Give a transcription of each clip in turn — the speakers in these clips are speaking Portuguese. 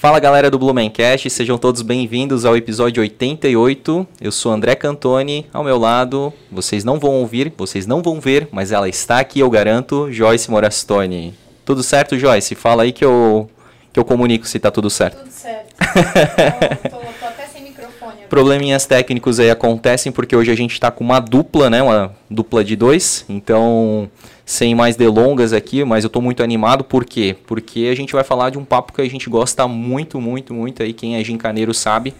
Fala galera do Blumencast, sejam todos bem-vindos ao episódio 88. Eu sou André Cantoni, ao meu lado, vocês não vão ouvir, vocês não vão ver, mas ela está aqui, eu garanto, Joyce Morastoni. Tudo certo, Joyce? Fala aí que eu, que eu comunico se tá tudo certo. Tudo certo. tô, tô até sem microfone. agora. Probleminhas técnicos aí acontecem porque hoje a gente está com uma dupla, né? Uma dupla de dois. Então, sem mais delongas aqui, mas eu estou muito animado. Por quê? Porque a gente vai falar de um papo que a gente gosta muito, muito, muito aí. Quem é gincaneiro sabe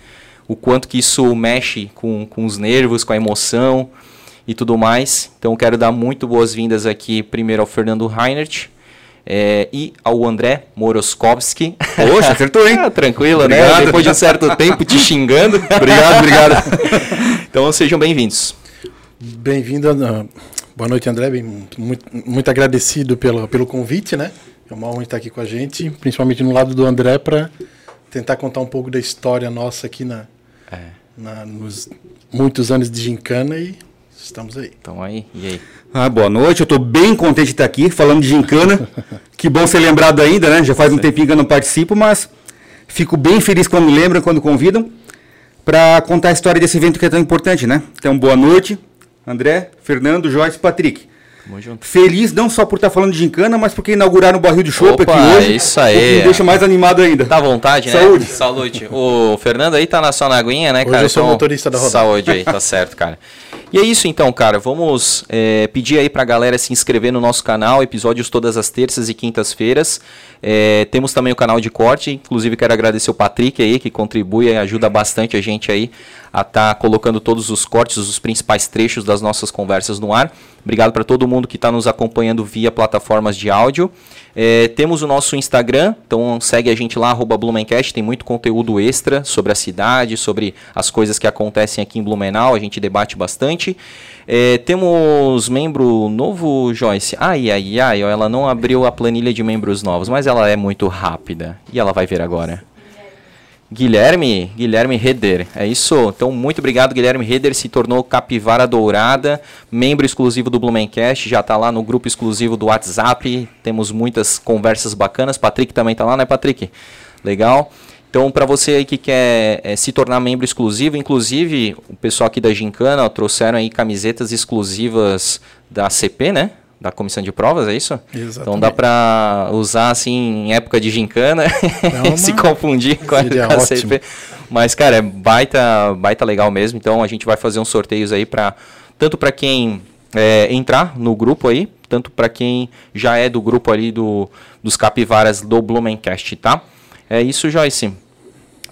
o quanto que isso mexe com, com os nervos, com a emoção e tudo mais. Então, quero dar muito boas-vindas aqui primeiro ao Fernando Reinert. É, e ao André Moroskovski. Poxa, acertou, hein? Ah, tranquilo, né? Obrigado. Depois de um certo tempo te xingando. Obrigado, obrigado. Então sejam bem-vindos. Bem-vindo. Ana. Boa noite, André. Bem, muito, muito agradecido pelo, pelo convite, né? É uma honra estar aqui com a gente, principalmente no lado do André, para tentar contar um pouco da história nossa aqui na, É. na- nos muitos anos de gincana e estamos aí. Então aí, e aí? Ah, boa noite, eu tô bem contente de estar aqui falando de gincana. que bom ser lembrado ainda, né? Já faz um tempinho que eu não participo, mas fico bem feliz quando me lembram, quando convidam, para contar a história desse evento que é tão importante, né? Então, boa noite, André, Fernando, Joyce e Patrick. Tamo junto. Feliz não só por estar falando de gincana, mas porque inauguraram o barril de chopp aqui hoje. isso o aí. que me deixa mais animado ainda. Tá à vontade, né? Saúde. Saúde. O Fernando aí tá na sua aguinha, né, Hoje cara? eu sou motorista da rodada. Saúde aí, tá certo, cara. E é isso então, cara. Vamos é, pedir aí pra galera se inscrever no nosso canal, episódios todas as terças e quintas-feiras. É, temos também o canal de corte, inclusive quero agradecer o Patrick aí, que contribui e ajuda bastante a gente aí a estar colocando todos os cortes, os principais trechos das nossas conversas no ar. Obrigado para todo mundo que está nos acompanhando via plataformas de áudio. É, temos o nosso Instagram, então segue a gente lá, Blumencast, tem muito conteúdo extra sobre a cidade, sobre as coisas que acontecem aqui em Blumenau, a gente debate bastante. É, temos membro novo, Joyce. Ai, ai, ai, ela não abriu a planilha de membros novos, mas ela é muito rápida. E ela vai ver agora. Guilherme, Guilherme Reder, é isso. Então, muito obrigado, Guilherme Reder, se tornou Capivara Dourada, membro exclusivo do Blumencast, já está lá no grupo exclusivo do WhatsApp, temos muitas conversas bacanas, Patrick também está lá, né, Patrick? Legal. Então, para você aí que quer eh, se tornar membro exclusivo, inclusive o pessoal aqui da Gincana ó, trouxeram aí camisetas exclusivas da CP, né? Da comissão de provas, é isso? Exatamente. Então dá para usar assim em época de gincana, uma- se confundir com a, Seria com a ótimo. CP. Mas cara, é baita, baita legal mesmo. Então a gente vai fazer uns sorteios aí para tanto para quem é, entrar no grupo aí, tanto para quem já é do grupo ali do, dos capivaras do Blumencast, tá? É isso, Joyce.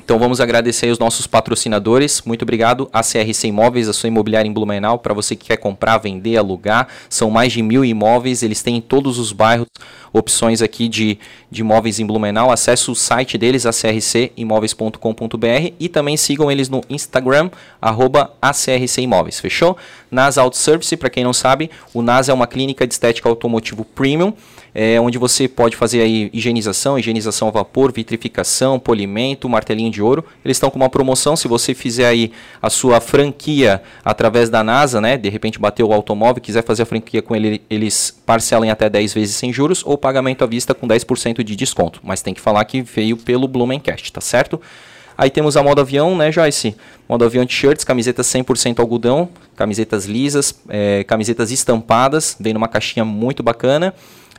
Então vamos agradecer os nossos patrocinadores. Muito obrigado. A CRC Imóveis, a sua imobiliária em Blumenau, para você que quer comprar, vender, alugar. São mais de mil imóveis, eles têm em todos os bairros opções aqui de, de imóveis em Blumenau. Acesse o site deles, acrcimóveis.com.br e também sigam eles no Instagram, arroba ACRC Imóveis, fechou? NAS Auto Service, para quem não sabe, o NAS é uma clínica de estética automotivo premium, é, onde você pode fazer aí higienização, higienização a vapor, vitrificação, polimento, martelinho de ouro. Eles estão com uma promoção, se você fizer aí a sua franquia através da NASA, né, de repente bateu o automóvel, quiser fazer a franquia com ele, eles parcelam até 10 vezes sem juros ou pagamento à vista com 10% de desconto. Mas tem que falar que veio pelo Blumencast, tá certo? Aí temos a moda avião, né, Joyce? Moda avião t-shirts, camisetas 100% algodão, camisetas lisas, eh, camisetas estampadas, vem numa caixinha muito bacana.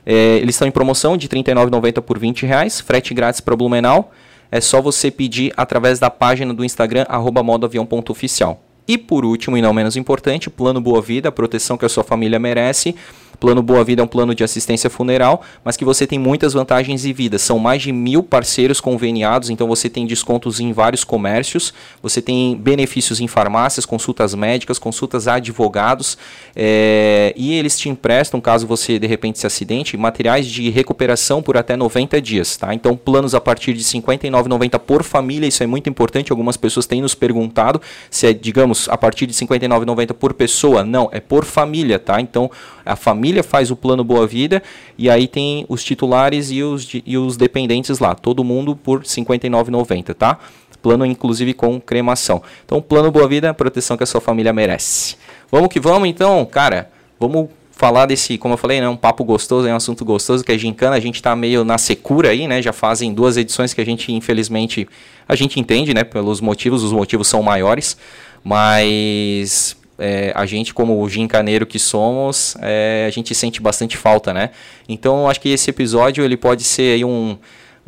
Eh, eles estão em promoção de R$ 39,90 por 20 reais, frete grátis para Blumenau. É só você pedir através da página do Instagram, arroba modoavião.oficial. E por último, e não menos importante, Plano Boa Vida, a proteção que a sua família merece. Plano Boa Vida é um plano de assistência funeral, mas que você tem muitas vantagens e vidas. São mais de mil parceiros conveniados, então você tem descontos em vários comércios, você tem benefícios em farmácias, consultas médicas, consultas a advogados, é, e eles te emprestam, caso você de repente se acidente, materiais de recuperação por até 90 dias. Tá? Então, planos a partir de R$ 59,90 por família, isso é muito importante. Algumas pessoas têm nos perguntado se é, digamos, a partir de R$ 59,90 por pessoa. Não, é por família, tá? Então, a família faz o plano Boa Vida e aí tem os titulares e os, e os dependentes lá. Todo mundo por R$ 59,90, tá? Plano, inclusive, com cremação. Então, plano Boa Vida proteção que a sua família merece. Vamos que vamos, então, cara. Vamos falar desse, como eu falei, né, um papo gostoso, é um assunto gostoso, que é gincana, a gente está meio na secura aí, né? Já fazem duas edições que a gente, infelizmente, a gente entende, né? Pelos motivos, os motivos são maiores, mas é, a gente, como o gincaneiro que somos, é, a gente sente bastante falta, né? Então, acho que esse episódio ele pode ser aí um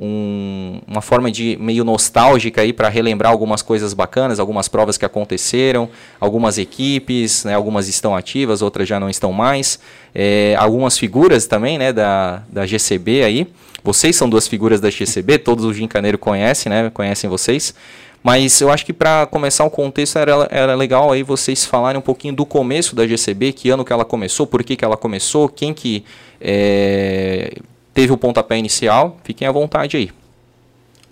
um, uma forma de meio nostálgica aí para relembrar algumas coisas bacanas, algumas provas que aconteceram, algumas equipes, né, algumas estão ativas, outras já não estão mais, é, algumas figuras também, né, da, da GCB aí. Vocês são duas figuras da GCB, todos os gincaneiros conhecem, né, conhecem vocês. Mas eu acho que para começar o contexto era, era legal aí vocês falarem um pouquinho do começo da GCB, que ano que ela começou, por que, que ela começou, quem que é, teve o pontapé inicial, fiquem à vontade aí.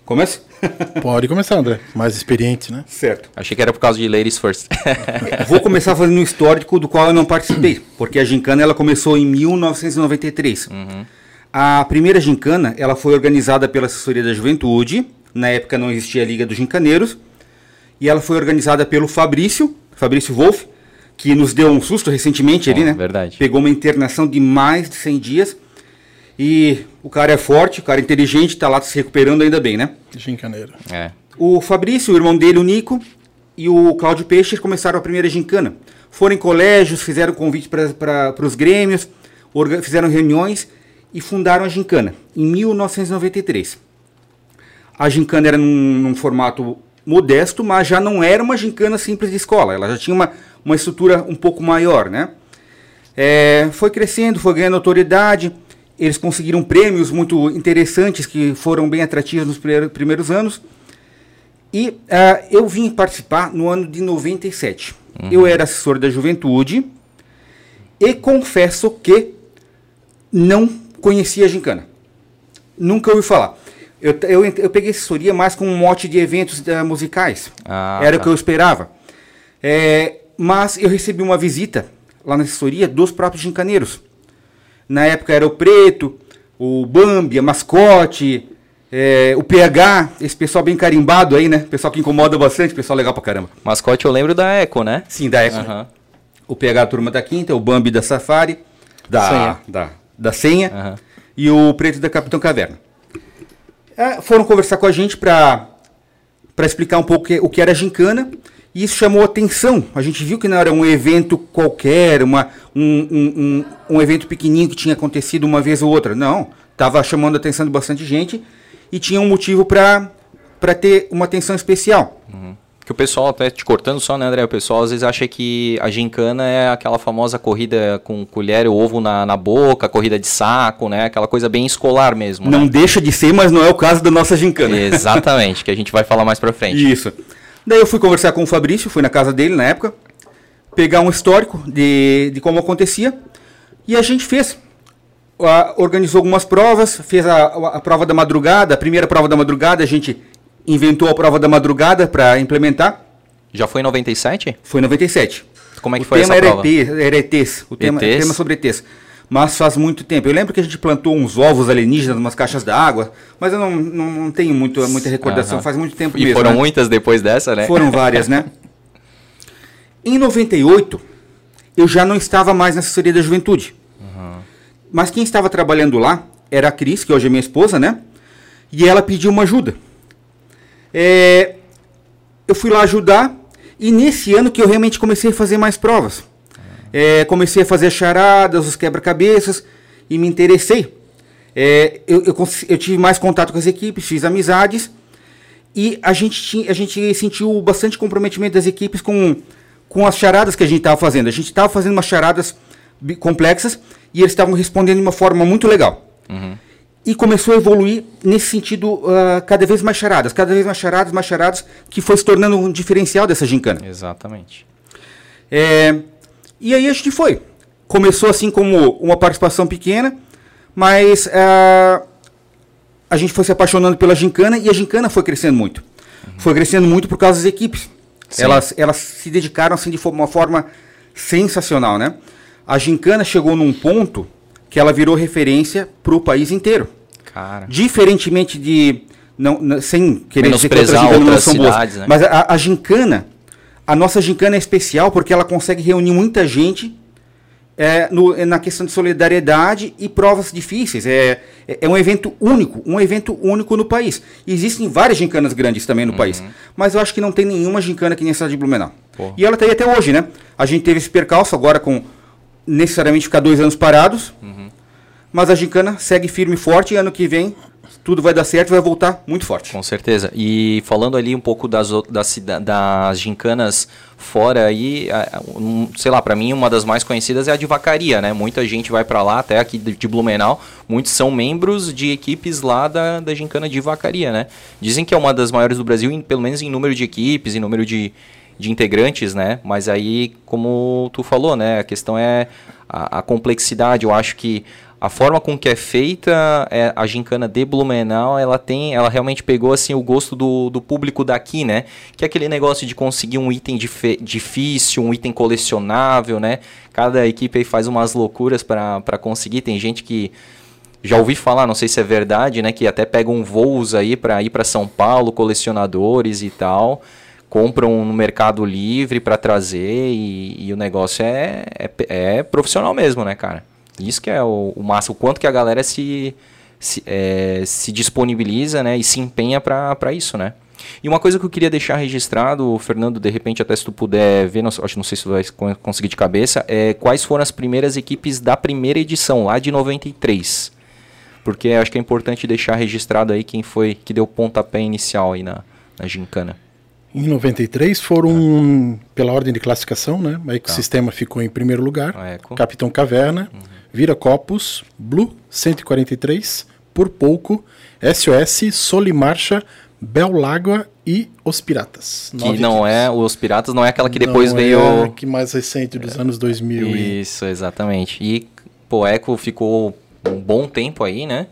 Começa? Pode começar, André. Mais experiente, né? Certo. Achei que era por causa de Ladies First. Vou começar fazendo um histórico do qual eu não participei, porque a gincana ela começou em 1993. Uhum. A primeira gincana ela foi organizada pela Assessoria da Juventude, na época não existia a Liga dos Gincaneiros, e ela foi organizada pelo Fabrício, Fabrício Wolff, que nos deu um susto recentemente ali, né? Verdade. Pegou uma internação de mais de 100 dias e o cara é forte, o cara é inteligente, tá lá se recuperando ainda bem, né? Gincaneiro. É. O Fabrício, o irmão dele, o Nico, e o Cláudio Peixe começaram a primeira gincana. Foram em colégios, fizeram convite para os grêmios, fizeram reuniões e fundaram a gincana em 1993. A gincana era num, num, formato modesto, mas já não era uma gincana simples de escola. Ela já tinha uma, uma estrutura um pouco maior, né? É, foi crescendo, foi ganhando autoridade eles conseguiram prêmios muito interessantes que foram bem atrativos nos primeiros anos. E uh, eu vim participar no ano de 97. Uhum. Eu era assessor da juventude e confesso que não conhecia a gincana. Nunca ouvi falar. Eu, eu, eu peguei assessoria mais com um mote de eventos uh, musicais. Ah, era tá. o que eu esperava. É, mas eu recebi uma visita lá na assessoria dos próprios gincaneiros na época era o Preto, o Bambi, a Mascote, é, o PH, esse pessoal bem carimbado aí, né? Pessoal que incomoda bastante, pessoal legal pra caramba. Mascote eu lembro da Eco, né? Sim, da Eco. Uhum. O PH Turma da Quinta, o Bambi da Safari, da Senha, da, da senha uhum. e o Preto da Capitão Caverna. É, foram conversar com a gente para explicar um pouco o que era a gincana e isso chamou atenção. A gente viu que não era um evento qualquer, uma, um, um, um, um evento pequenininho que tinha acontecido uma vez ou outra. Não, estava chamando a atenção de bastante gente e tinha um motivo para ter uma atenção especial. Uhum. Que o pessoal, até te cortando só, né, André? O pessoal às vezes acha que a gincana é aquela famosa corrida com colher e ovo na, na boca, corrida de saco, né? Aquela coisa bem escolar mesmo. Não né? deixa de ser, mas não é o caso da nossa gincana. Exatamente, que a gente vai falar mais pra frente. Isso. Daí eu fui conversar com o Fabrício, fui na casa dele na época, pegar um histórico de, de como acontecia, e a gente fez. organizou algumas provas, fez a, a prova da madrugada, a primeira prova da madrugada, a gente inventou a prova da madrugada para implementar. Já foi em 97? Foi em 97. Como é que o foi essa prova? EP, era ETs, o tema, ETs? tema sobre ETs mas faz muito tempo. Eu lembro que a gente plantou uns ovos alienígenas umas caixas d'água, mas eu não, não, não, tenho muito, muita recordação, uhum. faz muito tempo e mesmo. E foram né? muitas depois dessa, né? Foram várias, né? Em 98, eu já não estava mais na assessoria da juventude. Uhum. Mas quem estava trabalhando lá era a Cris, que hoje é minha esposa, né? E ela pediu uma ajuda. É, eu fui lá ajudar, e nesse ano que eu realmente comecei a fazer mais provas. É, comecei a fazer charadas, os quebra-cabeças e me interessei. É, eu, eu, eu, tive mais contato com as equipes, fiz amizades e a gente, tinha, a gente sentiu bastante comprometimento das equipes com, com as charadas que a gente estava fazendo. A gente estava fazendo umas charadas complexas e eles estavam respondendo de uma forma muito legal. Uhum. E começou a evoluir nesse sentido, uh, cada vez mais charadas, cada vez mais charadas, mais charadas, que foi se tornando um diferencial dessa gincana. Exatamente. É, e aí a gente foi. Começou assim como uma participação pequena, mas uh, a gente foi se apaixonando pela gincana e a gincana foi crescendo muito. Uhum. Foi crescendo muito por causa das equipes. Elas, elas se dedicaram assim de uma forma sensacional, né? A gincana chegou num ponto que ela virou referência para o país inteiro. Cara. Diferentemente de não, sem querer dizer que outras gincanas não são cidades, boas, né? mas a, a gincana a nossa gincana é especial porque ela consegue reunir muita gente é, no- é na questão de solidariedade e provas difíceis. É, é, é um evento único, um evento único no país. Existem várias gincanas grandes também no país, mas eu acho que não tem nenhuma gincana que nem essa de Blumenau. Pô. E ela tá aí até hoje, né? A gente teve esse percalço agora com necessariamente ficar dois anos parados, mas a gincana segue firme e forte e ano que vem tudo vai dar certo e vai voltar muito forte. Com certeza. E falando ali um pouco das, das, das gincanas fora aí, a- um, sei lá, pra mim uma das mais conhecidas é a de Vacaria, né? Muita gente vai pra lá, até aqui de, de Blumenau, muitos são membros de equipes lá da, da gincana de Vacaria, né? Dizem que é uma das maiores do Brasil, em- pelo menos em número de equipes, em número de, de integrantes, né? Mas aí, como tu falou, né? A questão é a, a complexidade. Eu acho que a forma com que é feita é, a gincana de Blumenau, ela tem, ela realmente pegou assim o gosto do, do público daqui, né? Que é aquele negócio de conseguir um item dife- difícil, um item colecionável, né? Cada equipe aí faz umas loucuras para conseguir. Tem gente que já ouvi falar, não sei se é verdade, né? Que até pegam voos aí para ir para São Paulo, colecionadores e tal. Compram no Mercado Livre para trazer e, e o negócio é, é, é profissional mesmo, né, cara? Isso que é o, o massa, o quanto que a galera se, se, é, se disponibiliza, né? E se empenha para isso, né? E uma coisa que eu queria deixar registrado, Fernando, de repente até se tu puder ver, não, acho não sei se tu vai con- conseguir de cabeça, é quais foram as primeiras equipes da primeira edição, lá de 93. Porque acho que é importante deixar registrado aí quem foi que deu pontapé inicial aí na, na gincana. Em 93 foram, pela ordem de classificação, né? O Ecosistema ficou em primeiro lugar. A Eco. Capitão Caverna, Vira Copos, Blue 143, Por Pouco, SOS, Solimarcha, Bel Lágua e Os Piratas. Que não é, os Piratas não é aquela que depois Não veio... É a que mais recente, dos anos 2000. e- Isso, exatamente. E, pô, Eco ficou um bom tempo aí, né?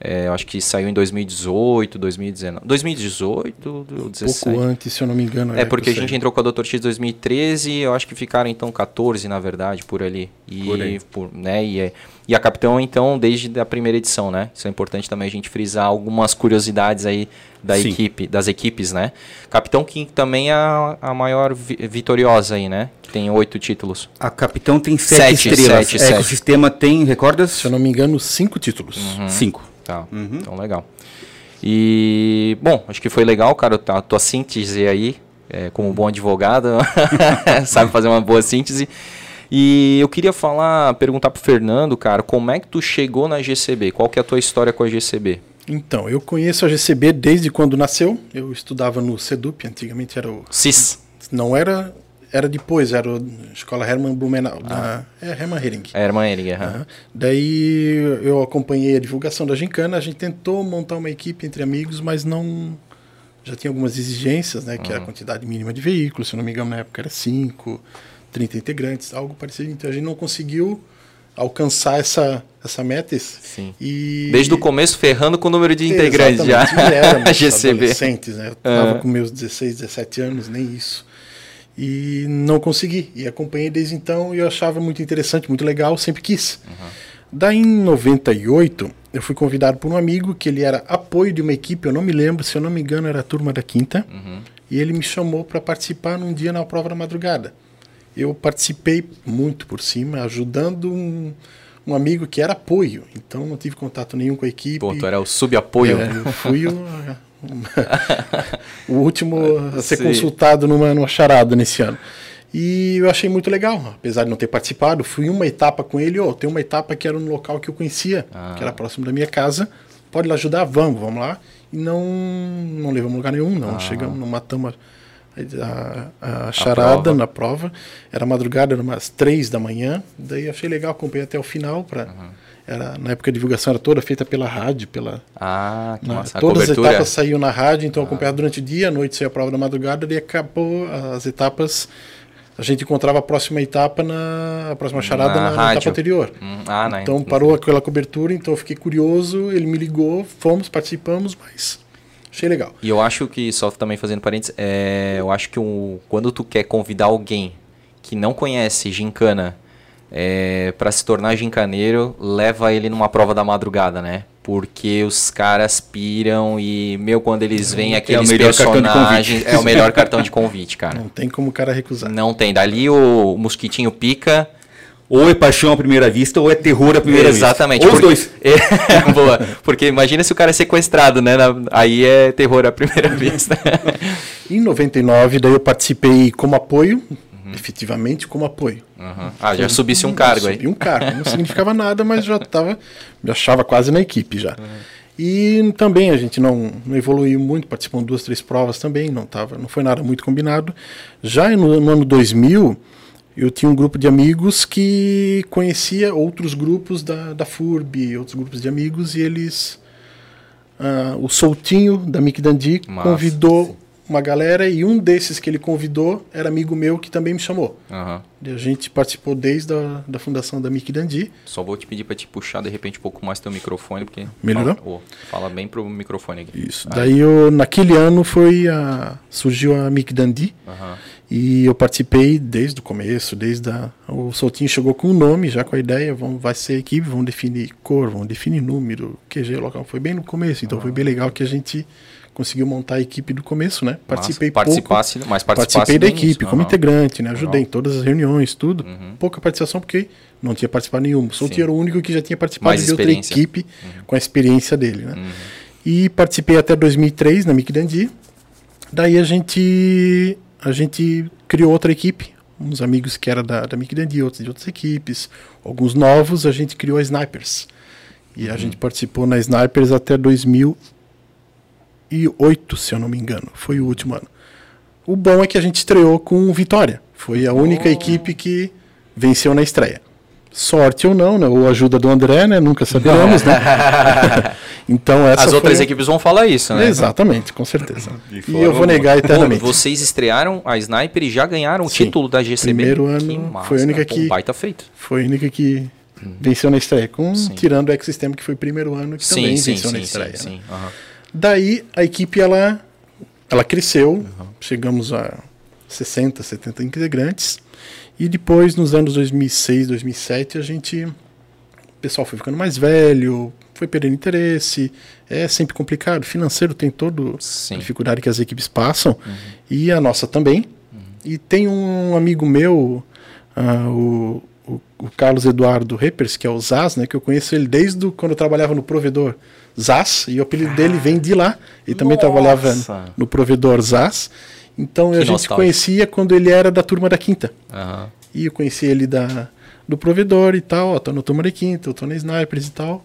É, eu acho que saiu em 2018, 2019. 2018, 2017. pouco antes, se eu não me engano. É, porque a gente entrou com a Dr. X em 2013, eu acho que ficaram então 14, na verdade, por ali. E, Por aí. por- né, e, é- e a Capitão, então, desde a primeira edição, né? Isso é importante também a gente frisar algumas curiosidades aí da Sim. equipe, das equipes, né? Capitão que também é a, a maior vi- vitoriosa aí, né? Que tem oito títulos. A Capitão tem sete, Sete, estrelas. sete, a sete. Ecosistema tem, recordas? Se eu não me engano, cinco títulos. Uhum. Cinco. Tá, então legal. E, bom, acho que foi legal, cara, a tua síntese aí, é, como bom advogado, sabe fazer uma boa síntese. E eu queria falar, perguntar pro Fernando, cara, como é que tu chegou na GCB? Qual que é a tua história com a GCB? Então, eu conheço a GCB desde quando nasceu. Eu estudava no CEDUP, antigamente era o. CIS. Não era. Era depois, era a Escola Hermann Blumenau. Da, é, Hermann Hering. É, Eriga. aham. Aham. Daí eu acompanhei a divulgação da Gincana, a gente tentou montar uma equipe entre amigos, mas não. Já tinha algumas exigências, né? Que era a quantidade mínima de veículos, se não me engano, na época era 5, 30 integrantes, algo parecido. Então a gente não conseguiu alcançar essa, essa meta. Sim. E... Desde o começo, ferrando com o número de integrantes já. Exatamente, e éramos a GCB. adolescentes, né? Eu tava com meus 16, 17 anos, nem isso. E não consegui. E acompanhei desde então e eu achava muito interessante, muito legal, sempre quis. Daí em 98, eu fui convidado por um amigo que ele era apoio de uma equipe, eu não me lembro, se eu não me engano, era a turma da quinta. E ele me chamou para participar num dia na prova da madrugada. Eu participei muito por cima, ajudando um, um amigo que era apoio. Então não tive contato nenhum com a equipe. Pô, tu era o subapoio. É, eu fui o, o último a ser Sim. consultado numa, numa charada nesse ano. E eu achei muito legal, apesar de não ter participado, fui uma etapa com ele, ó, tem uma etapa que era no local que eu conhecia, Ah. que era próximo da minha casa, pode lá ajudar? Vamos, vamos lá. E não, não levamos lugar nenhum, Ah. não chegamos, não matamos a, a, a charada prova. na prova. Era madrugada, era umas três da manhã, daí achei legal, acompanhei até o final, pra, era, na época a divulgação era toda feita pela rádio, pela, Ah, que na- massa. A todas as etapas saíam na rádio, então eu acompanhava durante o dia, à noite saía a prova da madrugada, e acabou as etapas. A gente encontrava a próxima etapa na a próxima charada Na na, na etapa anterior. Hum, ah, né? Então parou aquela cobertura, então eu fiquei curioso, ele me ligou, fomos, participamos, mas achei legal. E eu acho que, só também fazendo parênteses, é, eu acho que um, quando tu quer convidar alguém que não conhece gincana é, para se tornar gincaneiro, leva ele numa prova da madrugada, né? Porque os caras piram e, meu, quando eles veem aqueles de personagens, convite. é o melhor cartão de convite, cara. Não tem como o cara recusar. Não tem. Dali o mosquitinho pica, Ou é paixão à primeira vista, ou é terror à primeira Exatamente. vista. Ou os Porque- dois. É, boa. Porque imagina se o cara é sequestrado, né? Na- Aí é terror à primeira vista. Em 99, daí eu participei como apoio, efetivamente como apoio. Uhum. Ah, já subisse um cargo aí. Subi um cargo. Não significava nada, mas já estava, me achava quase na equipe já. E também a gente não, não evoluiu muito, participou de duas, três provas também, não tava, não foi nada muito combinado. Já no, no ano 2000, eu tinha um grupo de amigos que conhecia outros grupos da, da FURB, outros grupos de amigos, e eles. ah, o Soltinho, da Mick Dandi, Massa. convidou uma galera, e um desses que ele convidou era amigo meu que também me chamou. Aham. E a gente participou desde a da fundação da Mickey Dandi. Só vou te pedir pra te puxar de repente um pouco mais teu microfone, porque. Melhorou? Fala, Ô, fala bem pro microfone aqui. Isso. Daí eu, naquele ano foi a, surgiu a Mickey Dandi Aham. e eu participei desde o começo, desde a, o Soltinho chegou com o nome, já com a ideia, vão, vai ser equipe, vão definir cor, vão definir número, QG, local. Foi bem no começo, então foi bem legal que a gente conseguiu montar a equipe do começo, né? Participei Massa. pouco. Participasse, mas participasse Participei da início. equipe como integrante, né? Ajudei em todas as reuniões, tudo. Uhum. Pouca participação porque não tinha participado nenhuma. Sim. era o único que já tinha participado Mais de outra equipe com a experiência dele, né? Uhum. E participei até 2003 na Mic Dandi. Daí a gente a gente criou outra equipe, uns amigos que era da, da Mic Dandi, outros de outras equipes, alguns novos, a gente criou a Snipers. E a gente participou na Snipers até 2008, se eu não me engano. Foi o último ano. O bom é que a gente estreou com vitória. Foi a única equipe que venceu na estreia. Sorte ou não, né? Ou ajuda do André, né? Nunca saberemos, né? então essa As foi outras equipes vão falar isso, né? Exatamente, com certeza. E forma eu vou negar Pô, eternamente. vocês estrearam a Sniper e já ganharam o Sim. título da GCB. Primeiro ano Que massa, foi a única pô, que- baita feito. Foi a única que venceu na estreia, com, Uhum. Sim. tirando o Ecosistema, que foi o primeiro ano que também Sim, sim, venceu na sim, estreia. sim, né? sim. Aham. Daí a equipe ela, ela cresceu, Uhum. chegamos a 60, 70 integrantes. E depois, nos anos 2006, 2007, a gente. O pessoal foi ficando mais velho, foi perdendo interesse. É sempre complicado. Financeiro tem toda a dificuldade que as equipes passam. E a nossa também. E tem um amigo meu, ah, o, o, o Carlos Eduardo Reppers, que é o Zaz, né? Que eu conheço ele desde quando eu trabalhava no provedor Zaz. E o apelido dele vem de lá. Ele também Nossa! trabalhava no provedor Zaz. Então Que a gente se nostálgico. conhecia quando ele era da turma da quinta. Aham. E eu conheci ele da, do provedor e tal, ó, tô na turma da quinta, eu tô na Snipers e tal.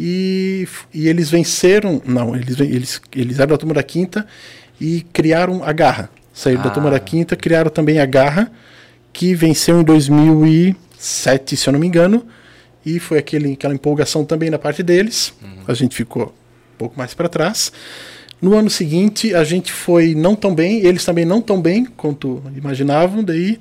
E, e eles venceram, não, eles, eles, eles eram da turma da quinta e criaram a Garra. Saíram da Ah. turma da quinta, criaram também a Garra, que venceu em 2007, se eu não me engano. E foi aquele, aquela empolgação também da parte deles. A gente ficou um pouco mais para trás. No ano seguinte, a gente foi não tão bem, eles também não tão bem quanto imaginavam. Daí,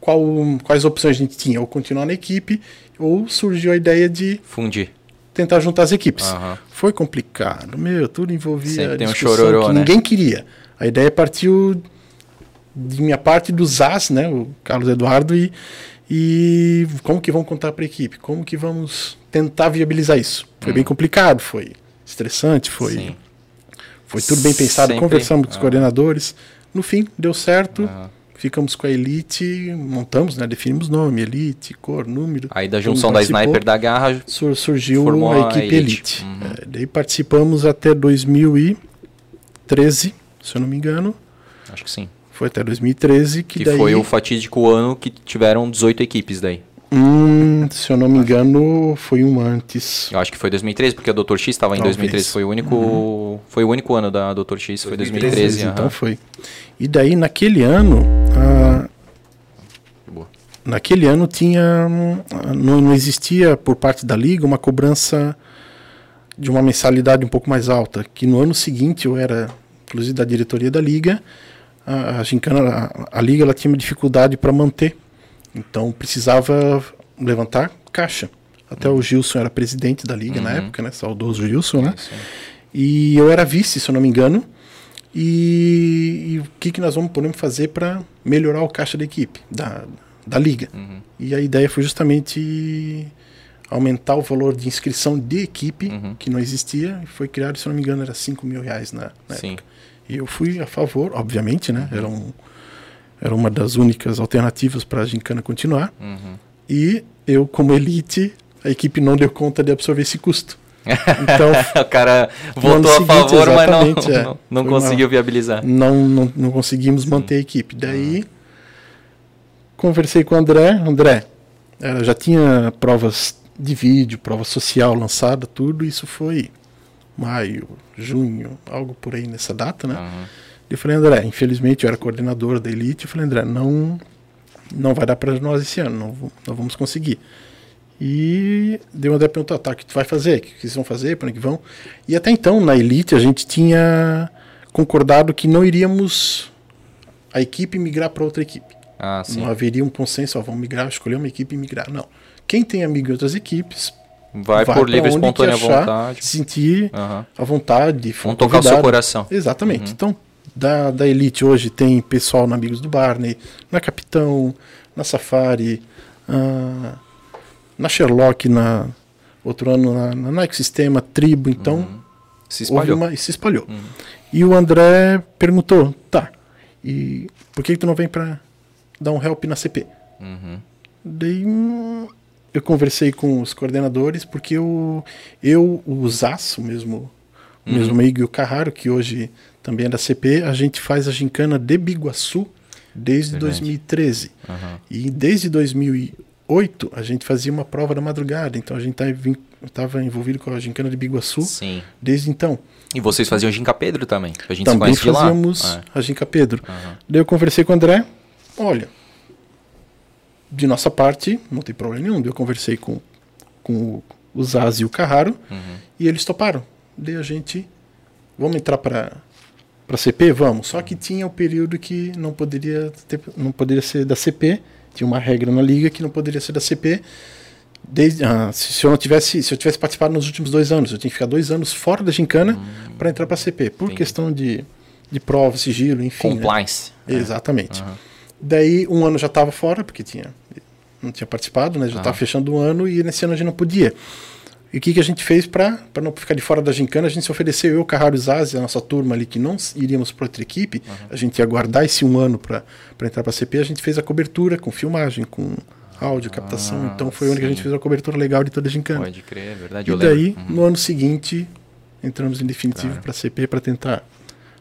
qual, quais opções a gente tinha? Ou continuar na equipe, ou surgiu a ideia de Fundir. tentar juntar as equipes. Aham. Foi complicado, meu, tudo envolvia tem um chororô, que né? ninguém queria. A ideia partiu de minha parte do ZAS, né, o Carlos Eduardo, e, e como que vamos contar para a equipe? Como que vamos tentar viabilizar isso? Foi bem complicado, foi estressante, foi, Hum. Sim. foi tudo bem pensado, Sempre- conversamos com os ah. coordenadores. No fim, deu certo, Aham. ficamos com a Elite, montamos, né, definimos nome, Elite, cor, número. Aí da junção da Sniper da Garra. sur- surgiu a a equipe Elite. Elite. Uhum. É, daí participamos até 2013, se eu não me engano. Acho que sim. Foi até 2013 que, Que daí. foi o fatídico ano que tiveram 18 equipes daí. Hum, se eu não me engano, foi um antes. Eu acho que foi 2013, porque a Dr. X estava em Talvez. 2013. Foi o único, foi o único ano da Dr. X, foi 2013. então aham. foi. E daí naquele ano, Boa. naquele ano tinha não, não existia por parte da liga uma cobrança de uma mensalidade um pouco mais alta. Que no ano seguinte eu era, inclusive da diretoria da liga, a, a gincana, a, a liga ela tinha uma dificuldade para manter. Então precisava levantar caixa. Até o Gilson era presidente da liga na Uhum. época, né? Saudoso Gilson, né? Sim. E eu era vice, se eu não me engano. E, e o que, que nós vamos podemos fazer para melhorar o caixa da equipe, da, da liga? Uhum. E a ideia foi justamente aumentar o valor de inscrição de equipe, Uhum. que não existia, foi criado, se eu não me engano, era 5 mil reais na, na Sim. época. E eu fui a favor, obviamente, Uhum. né? Era, um, era uma das únicas alternativas para a gincana continuar. Uhum. E eu, como elite, a equipe não deu conta de absorver esse custo. Então, o cara votou a favor, mas não, é. não, não conseguiu uma- viabilizar. não, não, não conseguimos manter a equipe. Daí, conversei com o André. André, eh, já tinha provas de vídeo, prova social lançada, tudo. Isso foi maio, junho, algo por aí nessa data, né? Aham. Eu falei, André, infelizmente eu era coordenador da Elite. Eu falei, André, não, não vai dar para nós esse ano, não, não vamos conseguir. E deu André perguntou, tá, o que tu vai fazer? O que vocês vão fazer? Para onde que vão? E até então, na Elite, a gente tinha concordado que não iríamos a equipe migrar para outra equipe. Ah. Não haveria um consenso, ó, vamos migrar, escolher uma equipe e migrar. Não. Quem tem amigo em outras equipes, Vai, vai por livre espontânea achar, vontade. se sentir Aham. à vontade. Vão tocar o seu coração. Exatamente. Então, da, da Elite hoje tem pessoal na Amigos do Barney, na Capitão, na Safari, ah, na Sherlock, na outro ano na, na Nike Sistema, Tribo. Então, Se houve espalhou. uma, e se espalhou. E o André perguntou, tá, e por que, que tu não vem para dar um help na CP? Uhum. Daí hum, eu conversei com os coordenadores, porque eu, eu o Zaço mesmo, o mesmo amigo e o Carraro, que hoje também é da CP, a gente faz a gincana de Biguaçu desde Verdade. 2013. Aham. E desde 2008 a gente fazia uma prova da madrugada, então a gente estava envolvido com a gincana de Biguaçu Sim. desde então. E vocês faziam Ginca Pedro também. A gente Também de lá. fazíamos É. a Ginca Pedro. Aham. Daí eu conversei com o André, olha, de nossa parte, não tem problema nenhum. Eu conversei com, com o Zaz e o Carraro Uhum. e eles toparam. Daí a gente, vamos entrar para para CP? Vamos. Só que tinha o período que não poderia, ter, não poderia ser da CP, tinha uma regra na liga que não poderia ser da CP. Desde, ah, se, se eu não tivesse, se eu tivesse participado nos últimos dois anos, eu tinha que ficar dois anos fora da gincana para entrar para CP, por questão de, de prova, sigilo, enfim. né? Compliance. É. Exatamente. Aham. Daí um ano já estava fora, porque tinha, não tinha participado, né? Já estava Aham. fechando o ano e nesse ano a gente não podia. E o que, que a gente fez para não ficar de fora da gincana? A gente se ofereceu, eu, Carraro Zazi, a nossa turma ali, que não iríamos para outra equipe, a gente ia guardar esse um ano para entrar para a CP, a gente fez a cobertura com filmagem, com áudio, captação. Ah, então foi onde que a gente sim. fade uma cobertura legal de toda a gincana. Pode crer, é verdade. E eu daí. Uhum. no ano seguinte, entramos em definitivo Claro. para a CP para tentar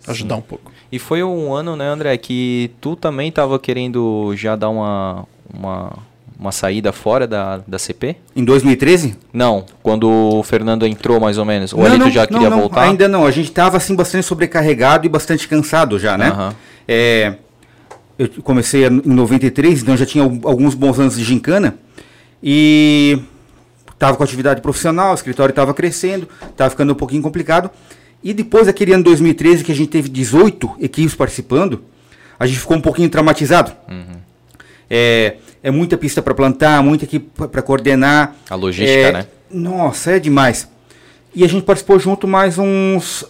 ajudar um pouco. E foi um ano, né, André, que tu também tava querendo já dar uma, uma, uma saída fora da, da CP? Em 2013? Não, quando o Fernando entrou, mais ou menos. Ou ali tu já queria não, voltar? Ainda não, a gente estava assim bastante sobrecarregado e bastante cansado já, né? Aham. É, eu comecei em 93, então já tinha al- alguns bons anos de gincana e estava com atividade profissional, o escritório estava crescendo, estava ficando um pouquinho complicado. E depois daquele ano 2013 que a gente teve 18 equipes participando, a gente ficou um pouquinho traumatizado. Uhum. É, é muita pista para plantar, muita equipe para coordenar. A logística, É, né? Nossa, é demais. E a gente participou junto mais uns.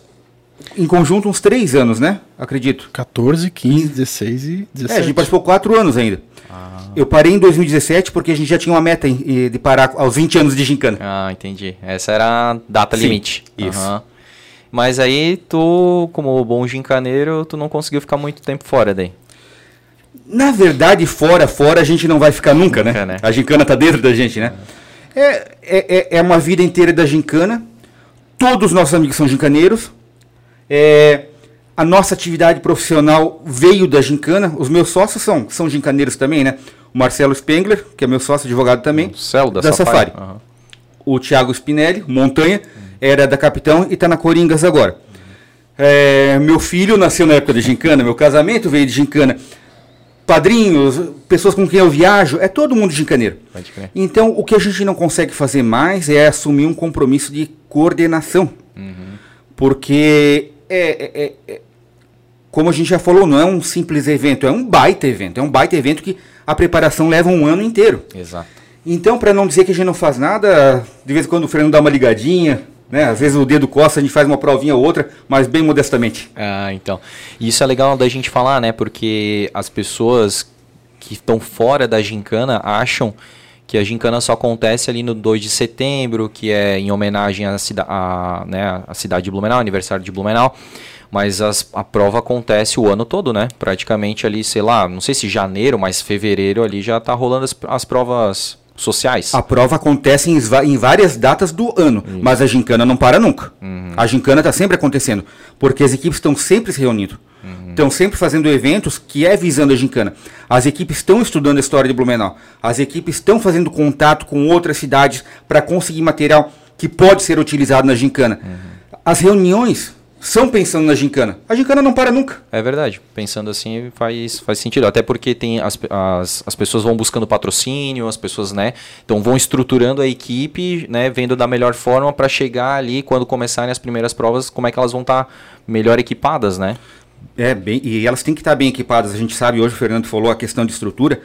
Em conjunto, uns três anos, né? Acredito. 14, 15, 16 e É, a 17. gente participou quatro anos ainda. Ah. Eu parei em 2017 porque a gente já tinha uma meta de parar aos 20 anos de gincana. Ah, entendi. Essa era a data Sim, limite. isso. Aham. Mas aí tu, como bom gincaneiro, tu não conseguiu ficar muito tempo fora daí. Na verdade, fora, fora, a gente não vai ficar nunca, Nunca, né? né? A gincana tá dentro da gente, né? É, é, é- é uma vida inteira da gincana. Todos os nossos amigos são gincaneiros. É, a nossa atividade profissional veio da gincana. Os meus sócios são, são gincaneiros também, né? O Marcelo Spengler, que é meu sócio advogado também. O céu da, Da Safari. Safari. Aham. O Thiago Spinelli, Montanha, era da Capitão e está na Coringas agora. É, meu filho nasceu na época da gincana, meu casamento veio de gincana. Padrinhos, pessoas com quem eu viajo, é todo mundo gincaneiro. Então, o que a gente não consegue fazer mais é assumir um compromisso de coordenação. Porque, é, é- é- é- como a gente já falou, não é um simples evento, é um baita evento. É um baita evento que a preparação leva um ano inteiro. Exato. Então, para não dizer que a gente não faz nada, de vez em quando o Fernando dá uma ligadinha, né? Às vezes o dedo coça, a gente faz uma provinha ou outra, mas bem modestamente. Ah, então. Isso é legal da gente falar, né? Porque as pessoas que estão fora da gincana acham que a gincana só acontece ali no 2 de setembro, que é em homenagem à, cida à, né, à cidade de Blumenau, aniversário de Blumenau. Mas as- a prova acontece o ano todo, né? Praticamente ali, sei lá, não sei se janeiro, mas fevereiro ali já tá rolando as, as provas sociais. A prova acontece em, em várias datas do ano, mas a gincana não para nunca. A gincana está sempre acontecendo, porque as equipes estão sempre se reunindo. Estão sempre fazendo eventos que é visando a gincana. As equipes estão estudando a história de Blumenau. As equipes estão fazendo contato com outras cidades para conseguir material que pode ser utilizado na gincana. As reuniões são pensando na gincana. A gincana não para nunca. É verdade. Pensando assim faz, faz sentido. Até porque tem as, as, as pessoas vão buscando patrocínio, as pessoas, né? Então vão estruturando a equipe, né? Vendo da melhor forma para chegar ali quando começarem as primeiras provas, como é que elas vão estar melhor equipadas, né? É, bem, e elas têm que estar bem equipadas. A gente sabe, hoje o Fernando falou a questão de estrutura.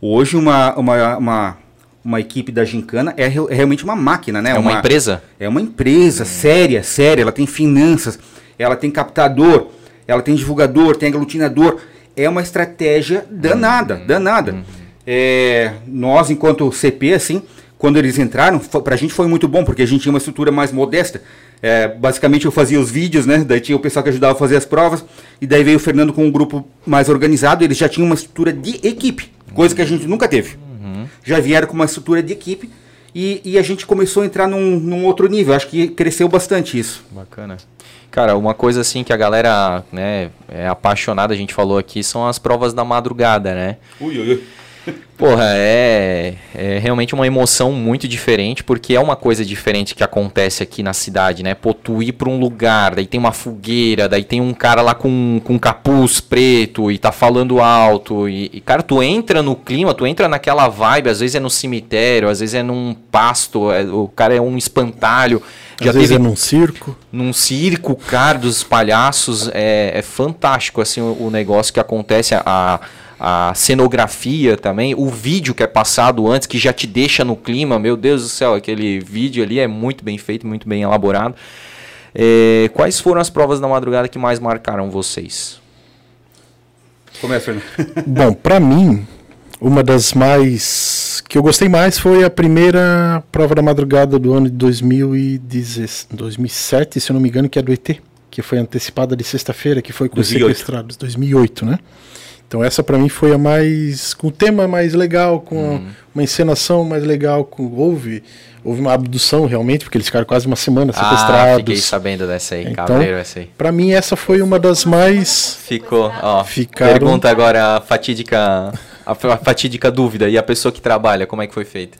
Hoje uma, uma, uma, uma equipe da Gincana é, é realmente uma máquina, né? É uma empresa? É uma empresa séria, séria. Ela tem finanças, ela tem captador, ela tem divulgador, tem aglutinador. É uma estratégia danada, danada. É, nós, enquanto CP, assim, quando eles entraram, fo- pra gente foi muito bom, porque a gente tinha uma estrutura mais modesta. É, basicamente eu fazia os vídeos, né? Daí tinha o pessoal que ajudava a fazer as provas. E daí veio o Fernando com um grupo mais organizado. Eles já tinham uma estrutura de equipe, coisa que a gente nunca teve. Já vieram com uma estrutura de equipe. E, e a gente começou a entrar num, num outro nível. Acho que cresceu bastante isso. Bacana. Cara, uma coisa assim que a galera né, é apaixonada, a gente falou aqui, são as provas da madrugada, né? Ui, ui, ui. Porra, é, é realmente uma emoção muito diferente, porque é uma coisa diferente que acontece aqui na cidade, né? Pô, tu ir pra um lugar, daí tem uma fogueira, daí tem um cara lá com, com capuz preto e tá falando alto. E, e, cara, tu entra no clima, tu entra naquela vibe, às vezes é no cemitério, às vezes é num pasto, é- o cara é um espantalho. Às vezes é num circo. num circo, cara, dos palhaços. É, é fantástico assim o, o negócio que acontece, a, a cenografia também, o vídeo que é passado antes, que já te deixa no clima, meu Deus do céu, aquele vídeo ali é muito bem feito, muito bem elaborado. É, quais foram as provas da madrugada que mais marcaram vocês? Começa, Fernando. Bom, pra mim, uma das mais que eu gostei mais foi a primeira prova da madrugada do ano de 2010 2007, se eu não me engano, que é do ET, que foi antecipada de sexta-feira, que foi com os 2008. sequestrados, 2008, né? Então essa pra mim foi a mais com o tema mais legal, com uma encenação mais legal, com houve houve uma abdução realmente, porque eles ficaram quase uma semana Ah, sequestrados. fiquei sabendo dessa aí, Então, cabreiro essa aí. Pra mim essa foi uma das mais Ficou, ó. Ficaram- Pergunta agora a fatídica, a fa- a fatídica dúvida. E a pessoa que trabalha, como é que foi feita?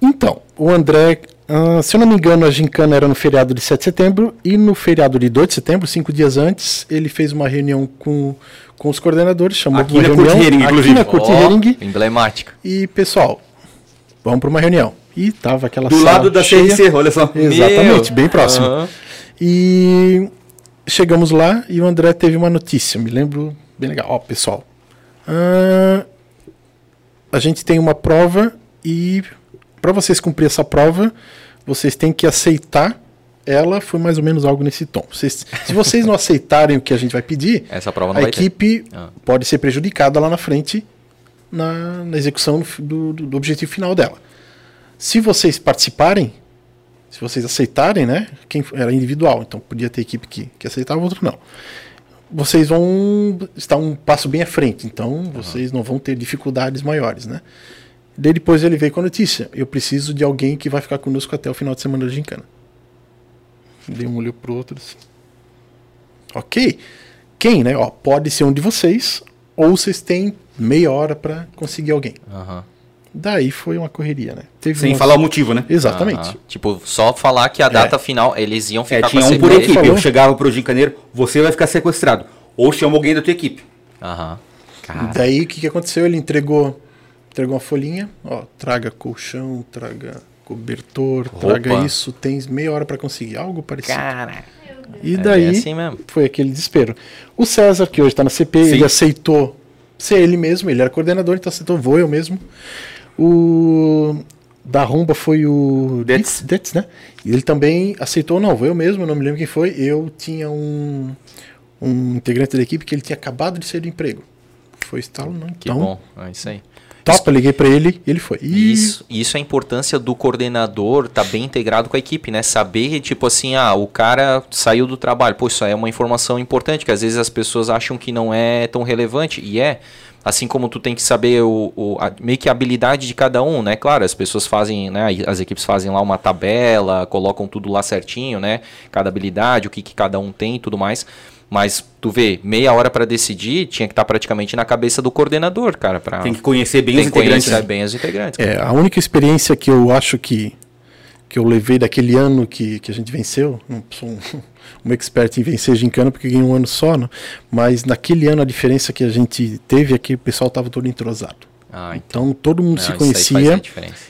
Então, o André, ah, se eu não me engano, a gincana era no feriado de 7 de setembro e no feriado de 2 de setembro, cinco dias antes, ele fez uma reunião com, com os coordenadores, chamou Aqui uma na reunião Hering, aqui inclusive. na Ó, Hering emblemática. e pessoal, vamos para uma reunião. E tava aquela Do lado da cheia. CRC, olha só. Exatamente, Meu. bem próximo. Aham. E chegamos lá e o André teve uma notícia, me lembro bem legal. Ó, pessoal, ah, a gente tem uma prova e para vocês cumprir essa prova, vocês têm que aceitar ela. Foi mais ou menos algo nesse tom. Vocês- se vocês não aceitarem o que a gente vai pedir, Essa prova não a vai equipe Ah. pode ser prejudicada lá na frente na, na execução do, do- do objetivo final dela. Se vocês participarem, se vocês aceitarem, né? Quem era individual, então podia ter equipe que, que aceitava, outro não. Vocês vão estar um passo bem à frente, então vocês não vão ter dificuldades maiores, né? Daí depois ele veio com a notícia: eu preciso de alguém que vai ficar conosco até o final de semana da gincana. Dei um olho pro outro assim. Ok. Quem, né? Ó, pode ser um de vocês, ou vocês têm meia hora para conseguir alguém. Aham. Daí foi uma correria, né? Teve Sem umas- falar o motivo, né? Exatamente. Aham. Tipo, só falar que a data final, eles iam É, ficar tinha com a um por equipe. falou. Eu chegava pro gincaneiro, você vai ficar sequestrado. Ou chama alguém da tua equipe. Aham. Cara, Daí o que, que aconteceu? Ele entregou, entregou uma folhinha, ó, traga colchão, traga cobertor, Roupa. traga isso, tens meia hora para conseguir, algo parecido. cara. e é daí bem assim foi aquele desespero. O César, que hoje está na CP, Sim. ele aceitou ser ele mesmo, ele era coordenador, então aceitou, vou eu mesmo. O da Rumba foi o Detz. Detz, né? E ele também aceitou, não, vou eu mesmo, não me lembro quem foi. Eu tinha um, um integrante da equipe que ele tinha acabado de sair do emprego. Foi estalo, não. Que então, bom. É isso aí. Topa, liguei pra ele e ele foi. E Isso, isso é a importância do coordenador estar bem integrado com a equipe, né? Saber, tipo assim, ah, o cara saiu do trabalho. Pô, isso aí é uma informação importante, que às vezes as pessoas acham que não é tão relevante. E é, Assim como tu tem que saber o, o a, meio que a habilidade de cada um, né? Claro, as pessoas fazem, né? As equipes fazem lá uma tabela, colocam tudo lá certinho, né? Cada habilidade, o que, que cada um tem e tudo mais. Mas tu vê, meia hora para decidir tinha que estar tá praticamente na cabeça do coordenador, cara. Pra... Tem que conhecer bem tem os integrantes. Conhecer bem os integrantes. É, a única experiência que eu acho que, que eu levei daquele ano que, que a gente venceu, não sou um, um expert em vencer gincana porque ganhei um ano só, não, mas naquele ano a diferença que a gente teve é que o pessoal estava todo entrosado. Ah, então. então. todo mundo Não, se conhecia.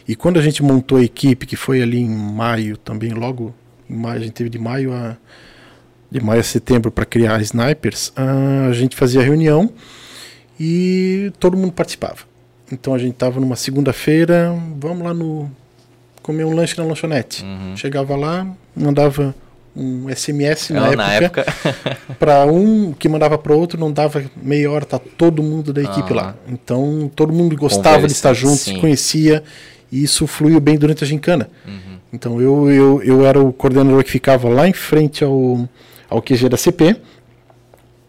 E quando a gente montou a equipe, que foi ali em maio também, logo em maio, a gente teve de maio a de maio a setembro para criar snipers, ah, a gente fazia reunião e todo mundo participava. Então a gente estava numa segunda-feira, vamos lá no comer um lanche na lanchonete. Uhum. Chegava lá, mandava um SMS na época, época. para um que mandava para outro, não dava meia hora, tá todo mundo da equipe Ah. lá. Então todo mundo gostava de Conversa, estar junto, sim. se conhecia e isso fluiu bem durante a gincana. Uhum. Então eu, eu, eu era o coordenador que ficava lá em frente ao, ao QG da CP,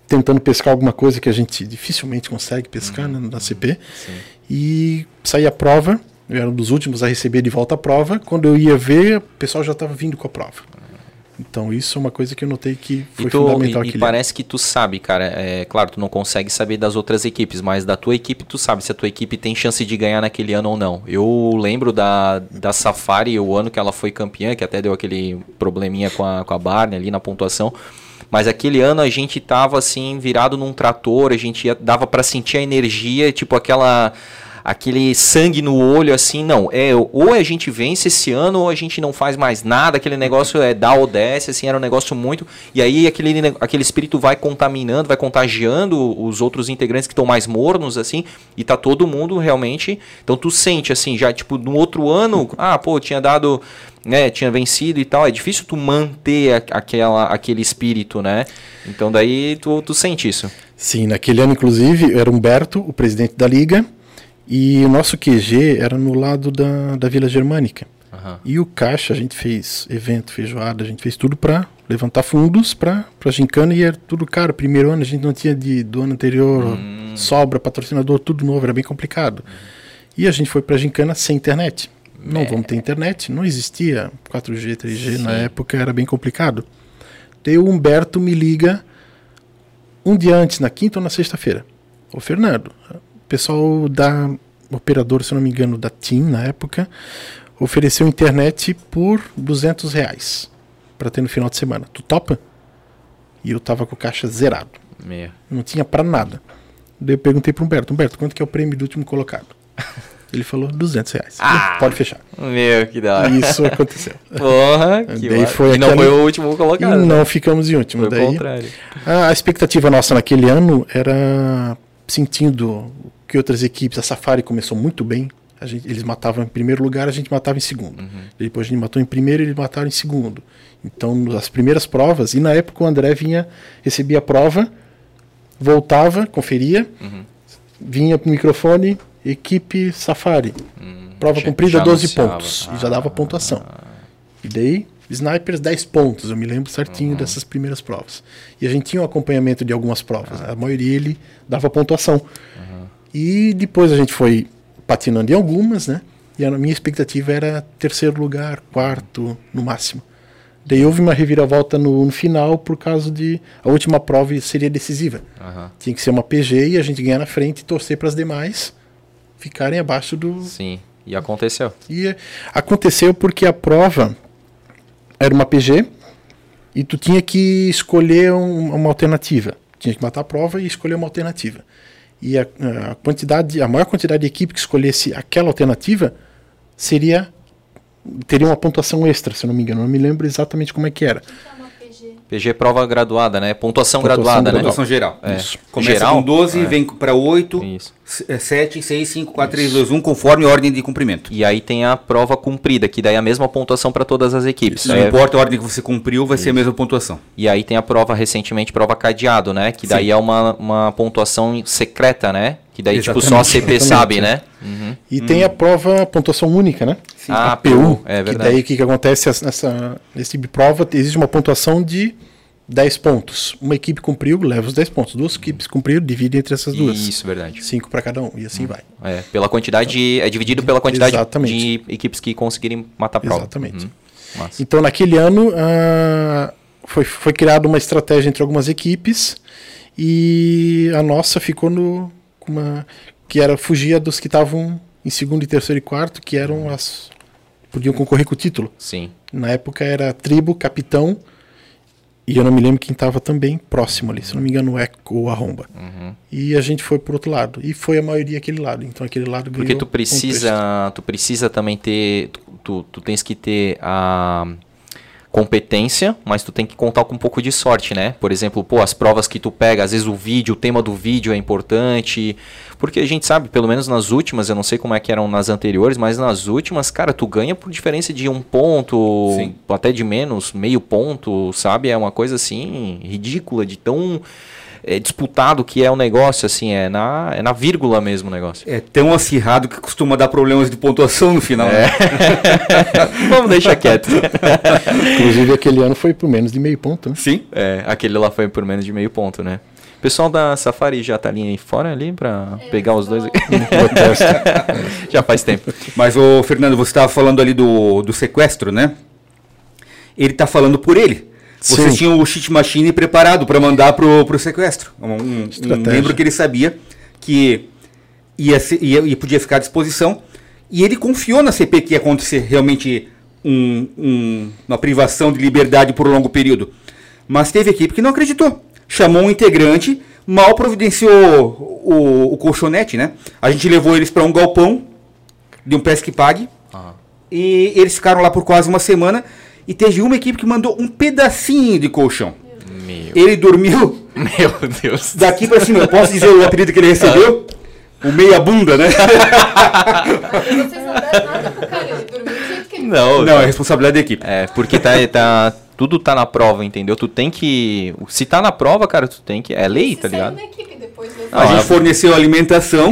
tentando pescar alguma coisa que a gente dificilmente consegue pescar né, na CP. Uhum. Sim. E saía a prova, eu era um dos últimos a receber de volta a prova. Quando eu ia ver, o pessoal já estava vindo com a prova. Então isso é uma coisa que eu notei que foi E, tu, fundamental e, e aquele parece que tu sabe, cara. É claro, tu não consegue saber das outras equipes, mas da tua equipe tu sabe se a tua equipe tem chance de ganhar naquele ano ou não. Eu lembro da, da Safari, o ano que ela foi campeã, que até deu aquele probleminha com a, com a Barney ali na pontuação. Mas aquele ano a gente tava assim, virado num trator, a gente ia, dava para sentir a energia, tipo aquela aquele sangue no olho assim, não, é ou a gente vence esse ano ou a gente não faz mais nada, aquele negócio é dá ou desce, assim, era um negócio muito, e aí aquele, aquele espírito vai contaminando, vai contagiando os outros integrantes que estão mais mornos, assim, e tá todo mundo realmente, então tu sente assim, já tipo, no outro ano, ah, pô, tinha dado, né, tinha vencido e tal, é difícil tu manter a- aquela, aquele espírito, né, então daí tu, tu sente isso. Sim, naquele ano, inclusive, era Humberto, o presidente da liga, e o nosso QG era no lado da, da Vila Germânica. Aham. E o Caixa, a gente fez evento, feijoada, a gente fez tudo para levantar fundos para a gincana e era tudo caro. Primeiro ano a gente não tinha de, do ano anterior sobra, patrocinador, tudo novo, era bem complicado. E a gente foi para gincana sem internet. Não vamos ter internet, não existia 4G, 3G na Sim. época, era bem complicado. Daí o Humberto me liga um dia antes, na quinta ou na sexta-feira. Ô Fernando, pessoal da operadora, se não me engano, da TIM na época, ofereceu internet por 200 reais para ter no final de semana. Tu topa? E eu tava com o caixa zerado. Meu. Não tinha para nada. Daí eu perguntei pro Humberto, Humberto, quanto que é o prêmio do último colocado? Ele falou 200 reais. Ah! Pode fechar. Meu, que da hora. Isso aconteceu. Porra, que Daí foi e não foi o último colocado. né? não ficamos em último. Foi Daí, contrário. a, a expectativa nossa naquele ano era sentindo que outras equipes, a Safari começou muito bem. Gente, eles matavam em primeiro lugar, a gente matava em segundo. Depois a gente matou em primeiro, eles mataram em segundo. Então, nas primeiras provas, e na época o André vinha, recebia a prova, voltava, conferia, vinha pro microfone, equipe Safari. Prova já- cumprida, já 12 anunciava. pontos. E já dava pontuação. E daí, snipers 10 pontos, eu me lembro certinho dessas primeiras provas. E a gente tinha um acompanhamento de algumas provas, a maioria ele dava pontuação. E depois a gente foi patinando em algumas, né? E a minha expectativa era terceiro lugar, quarto, no máximo. Daí houve uma reviravolta no, no final por causa de a última prova seria decisiva. Aham. Tinha que ser uma PG e a gente ganhar na frente e torcer para as demais ficarem abaixo do, Sim, e aconteceu. e aconteceu porque a prova era uma PG e tu tinha que escolher um- uma alternativa. Tinha que matar a prova e escolher uma alternativa. E a, a quantidade, a maior quantidade de equipe que escolhesse aquela alternativa seria teria uma pontuação extra, se eu não me engano. Eu não me lembro exatamente como é que era. PG. Prova graduada, né? Pontuação, Pontuação graduada, né? graduada. Pontuação geral. É. Isso. Começa Geral? com 12, É. vem para 8, Isso. 7, 6, 5, 4, 3, 2, 1, conforme a ordem de cumprimento. E aí tem a prova cumprida, que daí é a mesma pontuação para todas as equipes. Não É, importa a ordem que você cumpriu, vai ser a mesma pontuação. E aí tem a prova recentemente, prova cadeado, né? Que daí é uma, uma pontuação secreta, né? Que daí, tipo, só a CP Exatamente, sabe, né? Uhum. E tem a prova pontuação única, né? Ah, a PU. é que verdade. daí o que, que acontece essa- nessa, nesse tipo de prova? Existe uma pontuação de 10 pontos. Uma equipe cumpriu, leva os 10 pontos. Duas equipes cumpriram, divide entre essas duas. Isso, verdade. 5 para cada um, e assim vai. É, pela quantidade, de- é dividido pela quantidade Exatamente. de equipes que conseguirem matar a prova. Exatamente. Uhum. Então, naquele ano, ah, foi, foi criada uma estratégia entre algumas equipes e a nossa ficou no. Uma, que era fugia dos que estavam em segundo, e terceiro e quarto, que eram as. podiam concorrer com o título. Sim. Na época era tribo, capitão, e eu não me lembro quem estava também próximo ali, se não me engano, o Eco ou a Romba. Uhum. E a gente foi pro outro lado. E foi a maioria aquele lado. Então aquele lado Porque ganhou tu precisa, tu precisa também ter, tu, tu, tu tens que ter a competência, mas tu tem que contar com um pouco de sorte, né? Por exemplo, pô, as provas que tu pega, às vezes o vídeo, o tema do vídeo é importante, porque a gente sabe, pelo menos nas últimas, eu não sei como é que eram nas anteriores, mas nas últimas, cara, tu ganha por diferença de um ponto, Sim. até de menos, meio ponto, sabe? É uma coisa assim ridícula de tão é, disputado que é o negócio, assim, é na, é na vírgula mesmo o negócio. É tão acirrado que costuma dar problemas de pontuação no final. né? Vamos deixar quieto. Inclusive aquele ano foi por menos de meio ponto, né? Sim. É, aquele lá foi por menos de meio ponto, né? O pessoal da Safari já tá ali aí fora ali pra pegar os dois aqui. já faz tempo. Mas, ô Fernando, você estava falando ali do, do sequestro, né? Ele está falando por ele. Vocês Sim. tinham o cheat machine preparado para mandar pro, pro sequestro. Um, um, um membro que ele sabia que ia, ser- ia, ia- podia ficar à disposição. E ele confiou na CP que ia acontecer realmente um- um- uma privação de liberdade por um longo período. Mas teve equipe que não acreditou. Chamou um integrante, mal providenciou o, o colchonete, né? A gente levou eles para um galpão de um pesque pague. E eles ficaram lá por quase uma semana. E teve uma equipe que mandou um pedacinho de colchão. Meu, Ele dormiu meu Deus. daqui pra cima. Eu posso dizer o apelido que ele recebeu? O meia bunda, né? Vocês não deram nada pro cara, ele dormiu do jeito que ele Não, Não, é responsabilidade da equipe. É, porque tá, tá, tudo tá na prova, entendeu? Tu tem que. Se tá na prova, cara, tu tem que. É lei, tá ligado? da equipe depois do A Ah, gente é. forneceu alimentação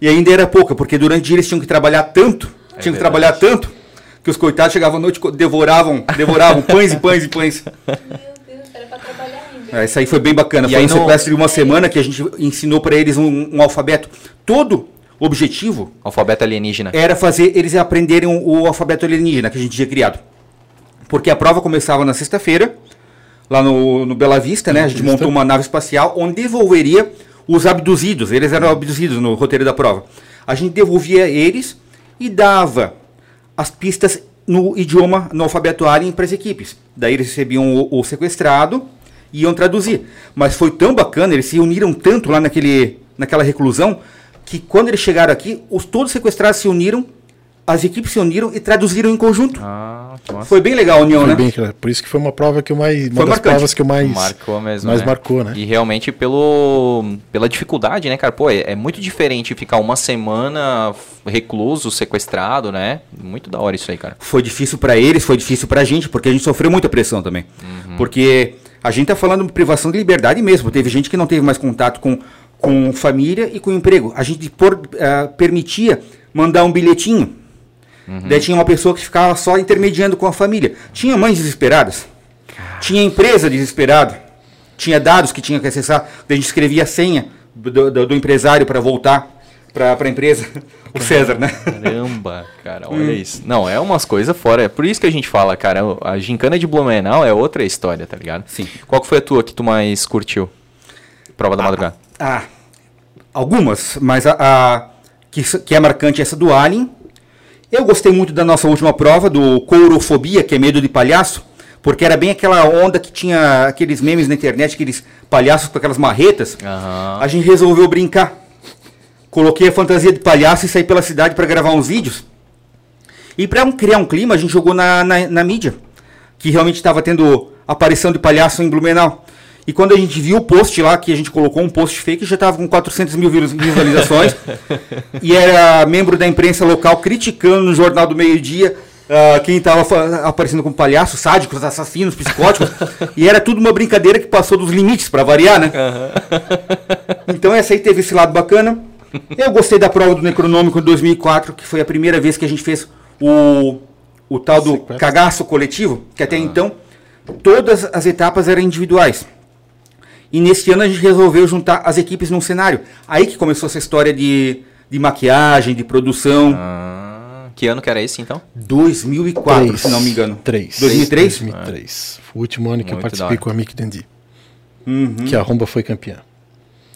e ainda era pouca, porque durante o dia eles tinham que trabalhar tanto, tinham que trabalhar tanto, que os coitados chegavam à noite e devoravam, devoravam pães e pães e pães. Meu Deus, era pra trabalhar ainda. É, Isso aí foi bem bacana. E foi aí um não- sequestro de uma semana que a gente ensinou para eles um, um alfabeto. Todo o objetivo Alfabeto alienígena. era fazer eles aprenderem o, alfabeto alienígena que a gente tinha criado. Porque a prova começava na sexta-feira, lá no, no Bela Vista, né? A gente montou uma nave espacial onde devolveria os abduzidos. Eles eram abduzidos no roteiro da prova. A gente devolvia eles e dava as pistas no idioma, no alfabeto alien para as equipes. Daí eles recebiam o, o sequestrado e iam traduzir. Mas foi tão bacana, eles se uniram tanto lá naquele, naquela reclusão, que quando eles chegaram aqui, os todos sequestrados se uniram, as equipes se uniram e traduziram em conjunto. Ah. Foi bem legal a união, Foi né? bem, por isso que foi uma prova que eu mais. Uma Foi das marcante. provas que eu mais. Marcou mesmo. mais né? marcou, né? E realmente pelo, pela dificuldade, né, cara? Pô, é, é muito diferente ficar uma semana recluso, sequestrado, né? Muito da hora isso aí, cara. Foi difícil pra eles, foi difícil pra gente, porque a gente sofreu muita pressão também. Porque a gente tá falando de privação de liberdade mesmo. Teve gente que não teve mais contato com, com família e com emprego. A gente por, ah, permitia mandar um bilhetinho. Daí tinha uma pessoa que ficava só intermediando com a família. Tinha mães desesperadas. Tinha empresa desesperada. Tinha dados que tinha que acessar. Daí a gente escrevia a senha do, do- do empresário para voltar para a empresa. O César, né? Caramba, cara, olha isso. Não, é umas coisas fora. É por isso que a gente fala, cara, a gincana de Blumenau é outra história, tá ligado? Sim. Qual que foi a tua que tu mais curtiu? Prova da madrugada. Ah, algumas, mas a, a- que, que é marcante é essa do Alien. Eu gostei muito da nossa última prova, do courofobia, que é medo de palhaço, porque era bem aquela onda que tinha aqueles memes na internet, aqueles palhaços com aquelas marretas. Aham. A gente resolveu brincar. Coloquei a fantasia de palhaço e saí pela cidade para gravar uns vídeos. E para criar um clima, a gente jogou na, na, na mídia, que realmente estava tendo aparição de palhaço em Blumenau. E quando a gente viu o post lá, que a gente colocou um post fake, já estava com 400 mil visu- visualizações. e era membro da imprensa local criticando no Jornal do Meio-Dia ah, quem estava aparecendo como palhaço, sádicos, assassinos, psicóticos. e era tudo uma brincadeira que passou dos limites, para variar, né? Então essa aí teve esse lado bacana. Eu gostei da prova do Necronômico de 2004, que foi a primeira vez que a gente fez o, o tal do cagaço coletivo, que até então todas as etapas eram individuais. E nesse ano a gente resolveu juntar as equipes num cenário. Aí que começou essa história de, de maquiagem, de produção. Ah, que ano que era esse, então? 2004, Três. se não me engano. Três. 2003? 2003. Foi o último ano que eu Muito da participei com a Mick Dandy. Uhum. Que a Romba foi campeã.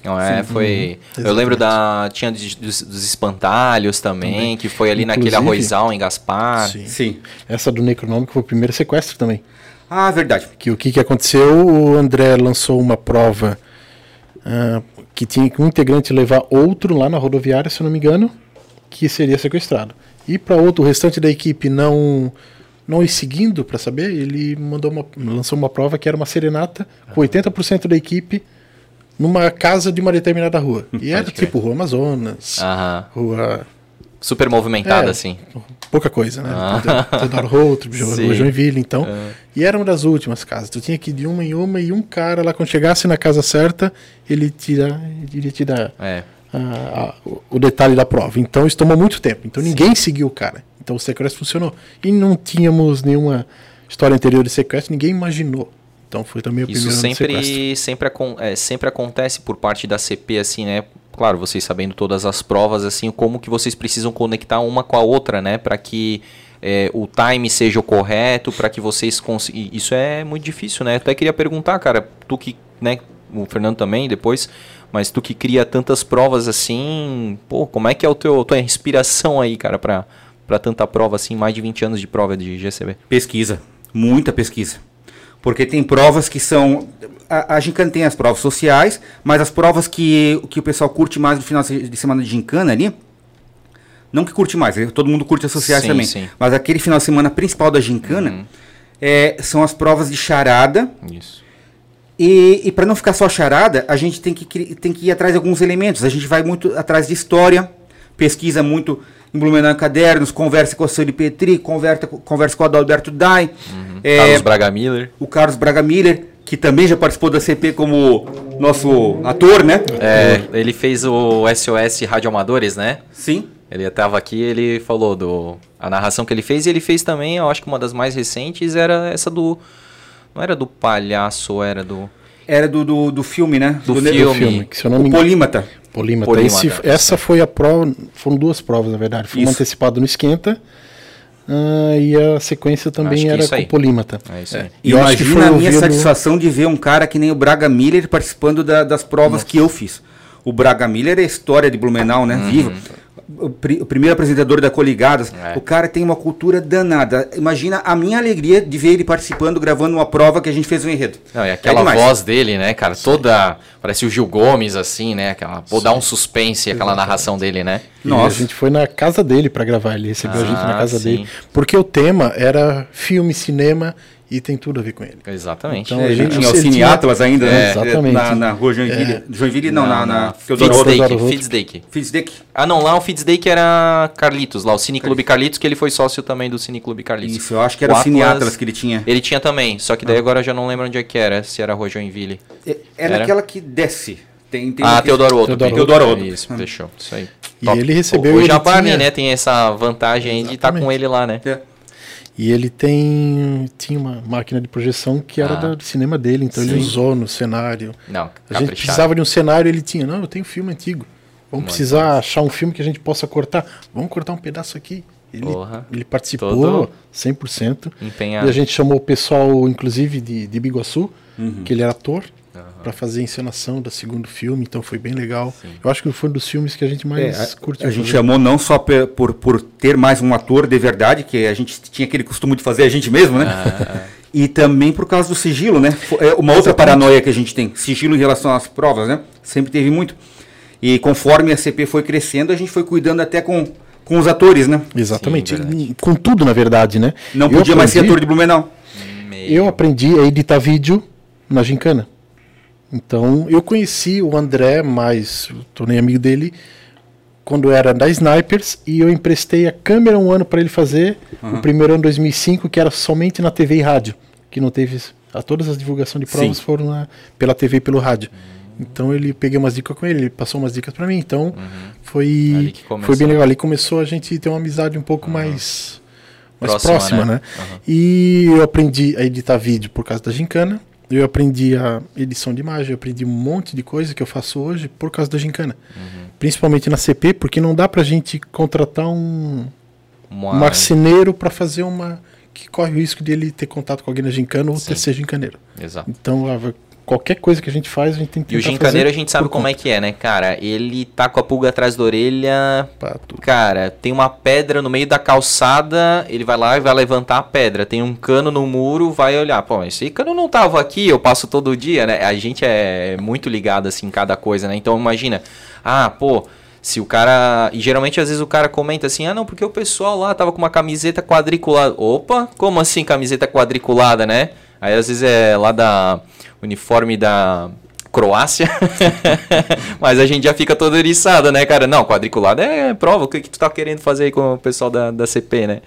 Não, é, foi. Eu Exatamente. lembro da. Tinha dos, dos- espantalhos também, que foi ali naquele Inclusive- arrozal em Gaspar. Sim. Sim. Essa do Necronômico foi o primeiro sequestro também. Ah, verdade. Que o que, que aconteceu? O André lançou uma prova ah, que tinha que um integrante levar outro lá na rodoviária, se eu não me engano, que seria sequestrado. E para outro, o restante da equipe não não ir seguindo para saber, ele mandou uma, lançou uma prova que era uma serenata com 80% da equipe numa casa de uma determinada rua. E era crer. tipo Rua Amazonas, Aham. Rua Super movimentada, É. assim. pouca coisa, né? Ah. Teodoro Routro, Sim. Joinville, então. Ah. E era uma das últimas casas. Tu tinha que ir de uma em uma e um cara lá, quando chegasse na casa certa, ele tira, ele iria te É. a- a- o- detalhe da prova. Então isso tomou muito tempo. Então ninguém seguiu o cara. Então o sequestro funcionou. E não tínhamos nenhuma história anterior de sequestro, ninguém imaginou. Então foi também o Isso primeiro sequestro. sempre, sempre, é, sempre acontece por parte da CP, assim, né? Claro, vocês sabendo todas as provas, assim, como que vocês precisam conectar uma com a outra, né? Para que é, o time seja o correto, para que vocês consigam. Isso é muito difícil, né? Até queria perguntar, cara, tu que, né? O Fernando também depois, mas tu que cria tantas provas assim, pô, como é que é o teu tua inspiração aí, cara, para para tanta prova assim, mais de 20 anos de prova de GCB? Pesquisa. Muita pesquisa. Porque tem provas que são. A, a Gincana tem as provas sociais, mas as provas que, que o pessoal curte mais no final de semana de Gincana ali. Não que curte mais, todo mundo curte as sociais Sim, também. sim. Mas aquele final de semana principal da Gincana Uhum. é, são as provas de charada. Isso. E, e para não ficar só charada, a gente tem que, tem que ir atrás de alguns elementos. A gente vai muito atrás de história, pesquisa muito em Blumenau Cadernos, conversa com a Sônia Petri, conversa, conversa com o Adalberto Dai. é, Carlos Braga Miller. o Carlos Braga Miller, que também já participou da CP como nosso ator, né? É, ele fez o SOS Radioamadores, né? Sim. Ele estava aqui, ele falou do a narração que ele fez e ele fez também, eu acho que uma das mais recentes era essa do não era do palhaço, era do Era do, do, do filme, né? Do ne- filme. filme, que se eu não me. Polímata. Polímata. Polímata, Esse- essa foi a prova. Foram duas provas, na verdade. Foi uma Isso. antecipada no Esquenta. ah, e a sequência também que era com Polímata. é isso aí. E eu acho que Imagina foi a minha satisfação de ver um cara que nem o Braga Miller participando da- das provas que eu fiz. O Braga Miller é a história de Blumenau, né? Vivo. O, pri- o primeiro apresentador da Coligadas. É. O cara tem uma cultura danada. Imagina a minha alegria de ver ele participando, gravando uma prova que a gente fez um enredo. Não, e É aquela demais. voz dele, né, cara, toda parece o Gil Gomes assim, né, aquela, vou dar um suspense aquela narração dele, né? E Nossa. a gente foi na casa dele para gravar. Ele recebeu a gente na Ah, casa sim. dele. Porque o tema era filme, cinema e tem tudo a ver com ele. Exatamente. Então, É, a gente ele- tinha o ele Cine tinha- Atlas ainda, né? É, exatamente. Na, na rua Joinville. Joinville não, na, na, Teodoro Teodoro Fitzdeck. Fitzdeck. Fitzdeck. Ah, não, lá o Fitzdeck era Carlitos, lá o Cine Clube Carlitos, que ele foi sócio também do Cine Clube Carlitos. Isso, eu acho que era o, O Cine Atlas- Atlas que ele tinha. Ele tinha também, só que daí agora eu já não lembro onde é que era, se era a Rua Joinville. É, é Era? naquela que desce. Tem, tem Ah, Teodoro Otto. Teodoro Teodoro Otto. Isso, fechou. Isso aí. E ele recebeu, O, o ele Jabari, tinha- né, tem essa vantagem aí de estar com Exatamente. ele lá, né? É. E ele tem tinha uma máquina de projeção que era Ah. do cinema dele, então ele Sim. usou no cenário. Não, A gente precisava de um cenário, ele tinha. Não, eu tenho filme antigo. Vamos precisar achar um filme que a gente possa cortar. Vamos cortar um pedaço aqui. Ele, Porra. ele participou Todo 100%. Empenhado. E a gente chamou o pessoal, inclusive, de, de Biguaçu, Uhum. que ele era ator, para fazer a encenação do segundo filme, então foi bem legal. Eu acho que foi um dos filmes que a gente É, mais a, curtiu. a gente fazer. chamou não só pe- por, por ter mais um ator de verdade, que a gente tinha aquele costume de fazer a gente mesmo, né? Ah, E também por causa do sigilo, né? É uma outra paranoia que a gente tem. Sigilo em relação às provas, né? Sempre teve muito. E conforme a CP foi crescendo, a gente foi cuidando até com, com os atores, né? Exatamente. Sim, com tudo, na verdade, né? Não Eu podia mais ser aprendi- ator de Blumenau. meio- Eu aprendi a editar vídeo na Gincana. Então, eu conheci o André, mas tornei amigo dele quando era da Snipers e eu emprestei a câmera um ano para ele fazer. O primeiro ano 2005, que era somente na TV e rádio, que não teve a todas as divulgações de provas Sim. foram na- pela TV e pelo rádio. Então ele peguei umas dicas com ele, ele passou umas dicas para mim. Então Ali foi foi bem legal. Ali começou a gente ter uma amizade um pouco mais mais Próxima, próxima, né? né? E eu aprendi a editar vídeo por causa da gincana. Eu aprendi a edição de imagem, eu aprendi um monte de coisa que eu faço hoje por causa da gincana. Uhum. Principalmente na CP, porque não dá pra gente contratar um, marceneiro pra fazer uma. que corre o risco de ele ter contato com alguém na gincana ou Sim. ter ser gincaneiro. Exato. Então, qualquer coisa que a gente faz, a gente tem que E o gincaneiro a gente sabe como é conta. que é, né, cara? Ele tá com a pulga atrás da orelha. Pra tudo. Cara, tem uma pedra no meio da calçada, ele vai lá e vai levantar a pedra. Tem um cano no muro, vai olhar. Pô, esse cano não tava aqui, eu passo todo dia, né? A gente é muito ligado, assim, em cada coisa, né? Então imagina, ah, pô, se o cara. E geralmente às vezes o cara comenta assim, ah, não, porque o pessoal lá tava com uma camiseta quadriculada. Opa, como assim camiseta quadriculada, né? Aí às vezes é lá da uniforme da Croácia, mas a gente já fica todo eriçado, né, cara? Não, quadriculada é prova, o que, que tu tá querendo fazer aí com o pessoal da, da CP, né?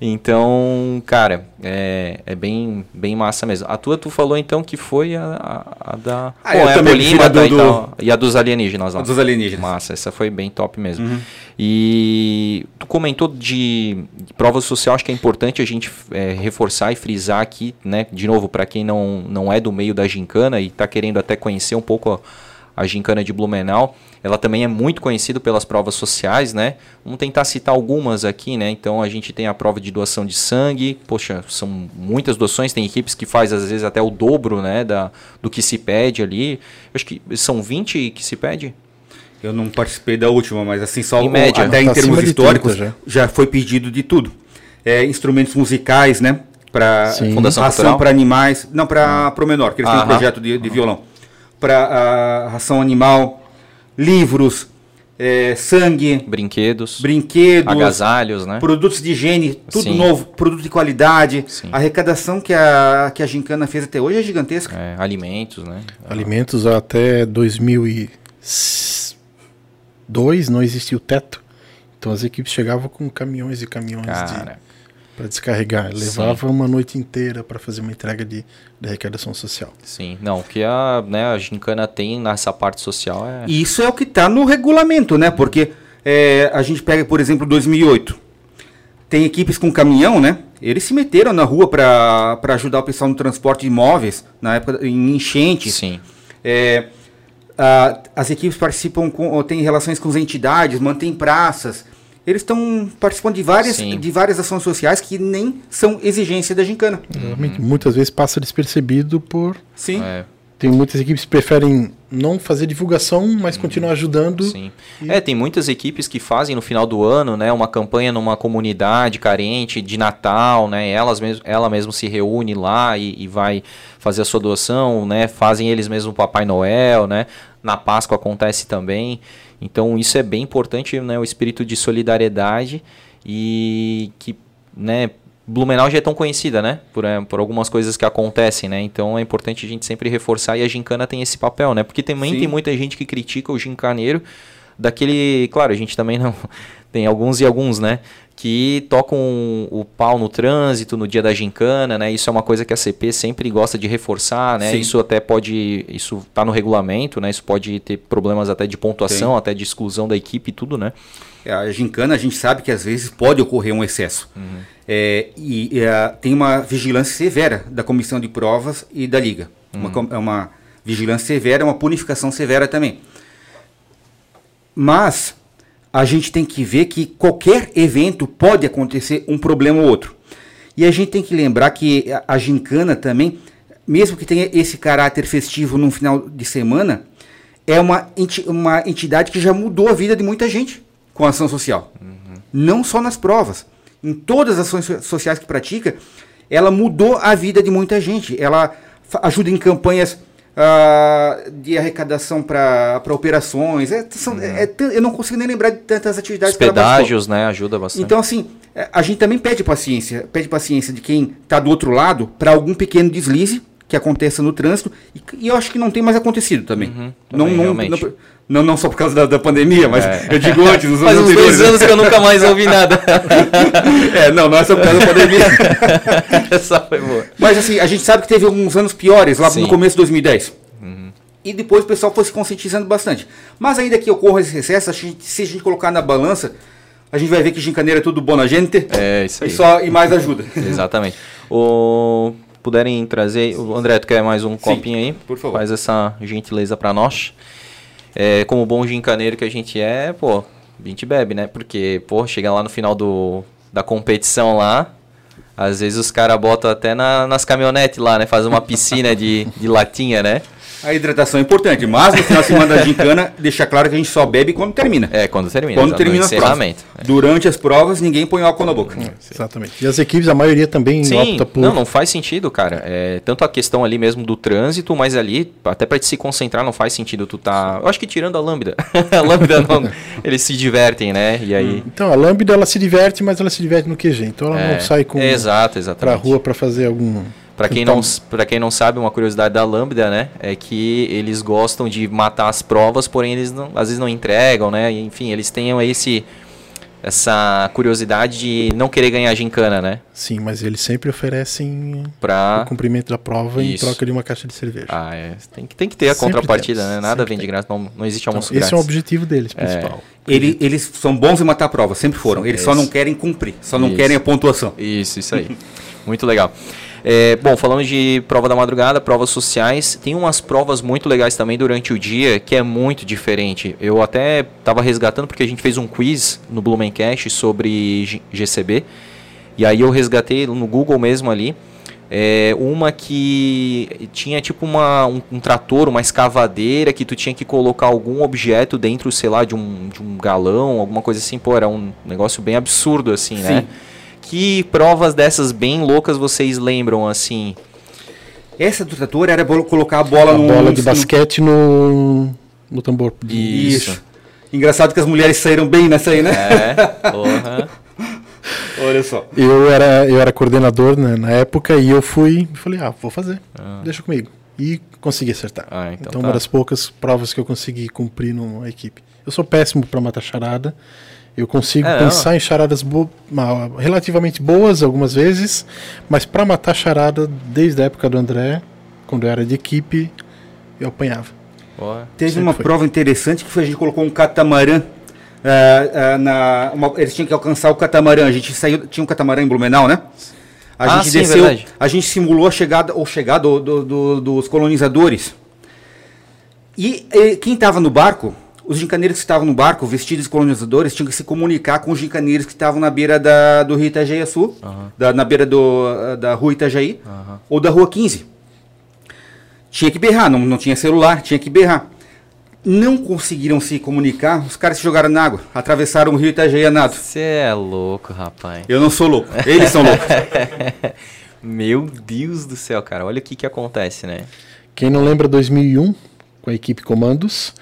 Então, cara, é, é bem, bem massa mesmo. A tua, tu falou então que foi a, a- a da. Ah, é a prefiro a do- e tal, e a dos alienígenas lá. A dos alienígenas. Massa, essa foi bem top mesmo. E tu comentou de, de prova social, acho que é importante a gente é, reforçar e frisar aqui, né? De novo, para quem não, não é do meio da gincana e está querendo até conhecer um pouco a, a gincana de Blumenau, ela também é muito conhecida pelas provas sociais, né? Vamos tentar citar algumas aqui, né? Então a gente tem a prova de doação de sangue, poxa, são muitas doações, tem equipes que faz às vezes até o dobro, né, da, do que se pede ali. Eu acho que são 20 que se pede? Eu não participei da última, mas assim, só Em o- média. até em Tá termos acima de históricos, 30 já. foi pedido de tudo. É, instrumentos musicais, né? Para. Fundação ração Cultural? para animais. Não, para o menor, que eles têm um projeto de, de violão. Para ração animal, livros, é, sangue, Brinquedos, brinquedos, agasalhos, né? produtos de higiene, tudo Sim. novo, produto de qualidade. Sim. A arrecadação que a, que a Gincana fez até hoje é gigantesca. É, alimentos, né? Alimentos até 2002 não existia o teto. Então as equipes chegavam com caminhões e caminhões Cara, para descarregar. Levava uma noite inteira para fazer uma entrega de, de arrecadação social. sim. Não, o que a, né, a gincana tem nessa parte social é... Isso é o que está no regulamento, né? Porque é, a gente pega, por exemplo, 2008. Tem equipes com caminhão, né? Eles se meteram na rua para ajudar o pessoal no transporte de imóveis, na época em enchentes. Sim, É, a- as equipes participam com, ou têm relações com as entidades, mantêm praças. Eles estão participando de várias, Sim. de várias ações sociais que nem são exigência da gincana. Realmente, muitas vezes passa despercebido por. Sim. é, Tem muitas equipes que preferem não fazer divulgação, mas continuar ajudando. sim. É, tem muitas equipes que fazem no final do ano, né, uma campanha numa comunidade carente de Natal, né, elas mesmo, ela mesmo se reúne lá e, e vai fazer a sua doação, né, fazem eles mesmo o Papai Noel, né, na Páscoa acontece também, então isso é bem importante, né, o espírito de solidariedade e que, né, Blumenau já é tão conhecida, né? Por, eh, por algumas coisas que acontecem, né? Então é importante a gente sempre reforçar e a gincana tem esse papel, né? Porque também Sim. tem muita gente que critica o gincaneiro daquele... Claro, a gente também não... Tem alguns e alguns, né? Que tocam o pau no trânsito no dia da gincana, né? Isso é uma coisa que a CP sempre gosta de reforçar, né? Sim. Isso até pode... Isso tá no regulamento, né? Isso pode ter problemas até de pontuação, Tem. até de exclusão da equipe e tudo, né? É, A gincana, a gente sabe que às vezes pode ocorrer um excesso. Uhum. É, e é, tem uma vigilância severa da comissão de provas e da liga. Uhum. Uma, é uma vigilância severa, uma punificação severa também. Mas a gente tem que ver que qualquer evento pode acontecer um problema ou outro. E a gente tem que lembrar que a, a gincana também, mesmo que tenha esse caráter festivo no final de semana, é uma, enti- uma entidade que já mudou a vida de muita gente com a ação social. Não só nas provas. Em todas as ações so- sociais que pratica, ela mudou a vida de muita gente. Ela ajuda em campanhas ah, de arrecadação para operações. É, são- é- é tan- eu não consigo nem lembrar de tantas atividades participou. Hospedágios, né? Ajuda bastante. Então, assim, é, a gente também pede paciência, pede paciência de quem está do outro lado para algum pequeno deslize que aconteça no trânsito, e, e eu acho que não tem mais acontecido também. Uhum, não, também, não, realmente. não, não, não só por causa da, da pandemia, mas É. eu digo antes, nos Faz uns dois anteriores. anos que eu nunca mais ouvi nada. É, não, não é só por causa da pandemia. Essa foi boa. Mas assim, a gente sabe que teve alguns anos piores lá Sim. no começo de 2010. E depois o pessoal foi se conscientizando bastante. Mas ainda que ocorra esse recesso, a gente- se a gente colocar na balança, a gente vai ver que gincaneira é tudo bom na gente. É, isso E, aí. só, e mais ajuda. Exatamente. O, puderem trazer. O André, tu quer mais um copinho aí? por favor. Faz essa gentileza pra nós. É, como bom gincaneiro que a gente é, pô, a gente bebe, né? Porque, pô, chega lá no final do, da competição lá. Às vezes os caras botam até na- nas caminhonetes lá, né? Faz uma piscina de, de latinha, né? A hidratação é importante, mas no final de semana da gincana, deixa claro que a gente só bebe quando termina. É, quando termina. quando termina as provas. encerramento. Durante as provas, ninguém põe álcool na boca. Exatamente. E as equipes, a maioria também Sim, opta por. não, não faz sentido, cara. É, tanto a questão ali mesmo do trânsito, mas ali, até pra te se concentrar, não faz sentido tu tá... Eu acho que tirando a Lambda. a Lambda, não, eles se divertem, né? E aí... Então, a Lambda ela se diverte, mas ela se diverte no QG. Então ela é, não sai com Exato, pra exatamente. rua pra fazer algum. Pra quem, não, pra quem não sabe, uma curiosidade da Lambda, né? É que eles gostam de matar as provas, porém eles não, às vezes não entregam, né? Enfim, eles têm esse... Essa curiosidade de não querer ganhar gincana, né? Sim, mas eles sempre oferecem Pra... o cumprimento da prova em Isso. troca de uma caixa de cerveja. Ah, é. Tem que, tem que ter a Sempre contrapartida, temos, né? Nada sempre vem de tem. graça, não, não existe Então, almoço esse grátis. é o objetivo deles, principal. Ele- eles são bons em matar a prova, sempre foram. Eles só Isso. não querem cumprir, só não Isso. querem a pontuação. Isso, isso aí. muito legal. É, bom, falando de prova da madrugada, provas sociais, tem umas provas muito legais também durante o dia que é muito diferente. Eu até estava resgatando porque a gente fez um quiz no Blumencast sobre GCB. E aí eu resgatei no Google mesmo ali. é, uma que tinha tipo uma, um, um trator, uma escavadeira que tu tinha que colocar algum objeto dentro, sei lá, de um, de um galão, alguma coisa assim. Pô, era um negócio bem absurdo assim, né? Que provas dessas bem loucas vocês lembram, assim? Essa do trator era colocar a bola A no. bola de basquete no, no tambor. Isso. Isso. Engraçado que as mulheres saíram bem nessa aí, né? É, porra. Olha só. Eu era, eu era coordenador né, na época e eu fui e falei, ah, vou fazer, deixa comigo. E consegui acertar. Ah, então então tá. uma das poucas provas que eu consegui cumprir numa equipe. Eu sou péssimo para matar charada. Eu consigo É, pensar em charadas bo relativamente boas algumas vezes, mas para matar charada, desde a época do André, quando eu era de equipe, eu apanhava. Porra. Teve Sempre uma foi. prova interessante que foi a gente colocou um catamarã. ah, ah, na, uma- eles tinham que alcançar o catamarã. A gente saiu, tinha um catamarã em Blumenau, né? A Ah, gente sim, desceu, verdade. a gente simulou a chegada ou chegada do- do- do- dos colonizadores. E, eh, quem estava no barco, os gincaneiros que estavam no barco, vestidos de colonizadores, tinham que se comunicar com os gincaneiros que estavam na beira da, do Rio Itajaí Sul, da, na beira do, ah, da rua Itajaí, ou da rua 15. Tinha que berrar, não, não tinha celular, tinha que berrar. Não conseguiram se comunicar, os caras se jogaram na água, atravessaram o rio Itajaí a nado. Você é louco, rapaz. Eu não sou louco, eles são loucos. Meu Deus do céu, cara. Olha o que que acontece, né? Quem não lembra 2001, com a equipe Comandos,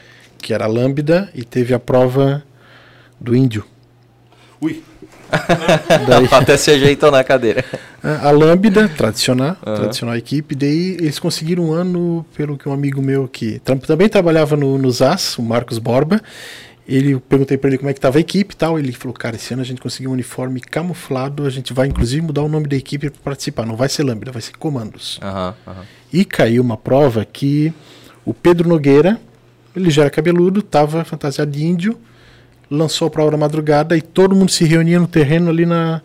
que era a Lambda, e teve a prova do Índio. Ui, Daí, Até se ajeitou na cadeira. a a Lambda, tradicional, tradicional equipe, daí eles conseguiram um ano, pelo que um amigo meu que tam- também trabalhava no, no ZAS, o Marcos Borba, ele eu perguntei para ele como é que estava a equipe e tal, ele falou, cara, esse ano a gente conseguiu um uniforme camuflado, a gente vai inclusive mudar o nome da equipe para participar, não vai ser Lambda, vai ser Comandos. Aham, aham. E caiu uma prova que o Pedro Nogueira, ele já era cabeludo, estava fantasiado de índio, lançou a prova da madrugada e todo mundo se reunia no terreno ali na,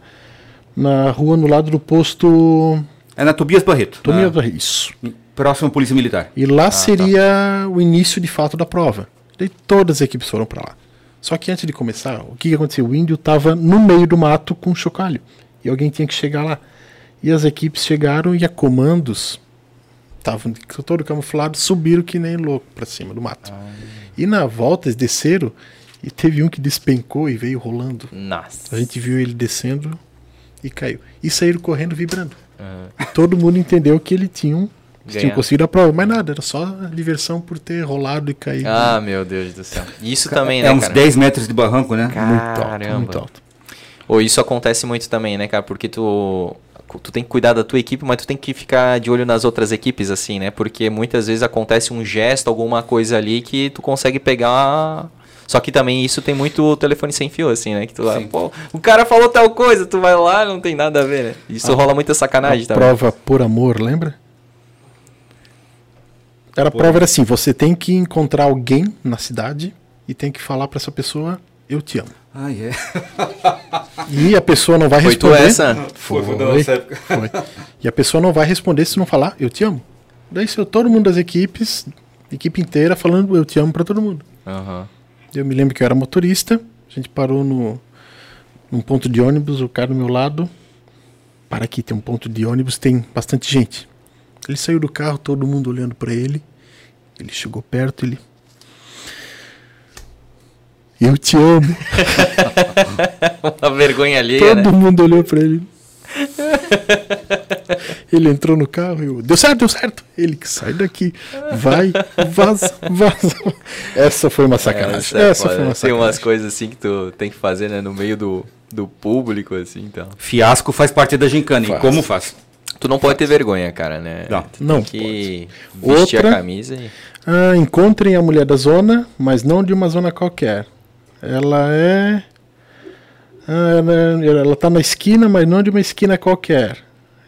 na rua, no lado do posto é na Tobias Barreto, Tomias na- Isso. próximo à Polícia Militar. E lá seria o início de fato da prova. Daí todas as equipes foram para lá. Só que antes de começar, o que, que aconteceu? O índio estava no meio do mato com um chocalho. E alguém tinha que chegar lá. E as equipes chegaram e a comandos estavam todo camuflado, subiram que nem louco para cima do mato. E na volta eles desceram e teve um que despencou e veio rolando. Nossa. A gente viu ele descendo e caiu. E saíram correndo vibrando. E todo mundo entendeu que ele tinha um. Eles tinham conseguido a prova, mas nada, era só diversão por ter rolado e caído. Ah, meu Deus do céu. Isso também, é né, uns cara? 10 metros de barranco, né? muito Caramba. alto, muito alto. Ou isso acontece muito também, né, cara? Porque tu, tu tem que cuidar da tua equipe, mas tu tem que ficar de olho nas outras equipes, assim, né? Porque muitas vezes acontece um gesto, alguma coisa ali que tu consegue pegar. Só que também isso tem muito telefone sem fio, assim, né? Que tu vai, pô, o cara falou tal coisa, tu vai lá, não tem nada a ver, né? Isso rola muita sacanagem a também. prova por amor, lembra? Era a prova era assim, você tem que encontrar alguém na cidade e tem que falar pra essa pessoa, eu te amo. Ah, é. E a pessoa não vai Foi tu responder. essa? Foi, foi Foi. época. Foi. E a pessoa não vai responder se não falar, eu te amo. Daí saiu todo mundo das equipes, equipe inteira, falando eu te amo pra todo mundo. Aham. Eu me lembro que eu era motorista, a gente parou no, num ponto de ônibus, o cara do meu lado. Para aqui, tem um ponto de ônibus, tem bastante gente. Ele saiu do carro, todo mundo olhando pra ele. Ele chegou perto, ele. Eu te amo. Uma vergonha alheia, Todo né? mundo olhou pra ele. Ele entrou no carro e eu, deu certo, deu certo. Ele que sai daqui, vai, vaza, vaza. Essa foi uma sacanagem. Essa é Essa foi uma Tem umas sacanagem. coisas assim que tu tem que fazer, né? No meio do, do público, assim, então. Fiasco faz parte da gincana. E Faz. como faz? Tu não pode ter vergonha, cara, né? Não. Tu Não tem que pode. vestir Outra- a camisa e... Ah, encontrem a mulher da zona, mas não de uma zona qualquer. Ela é. Ah, ela, ela tá na esquina, mas não de uma esquina qualquer.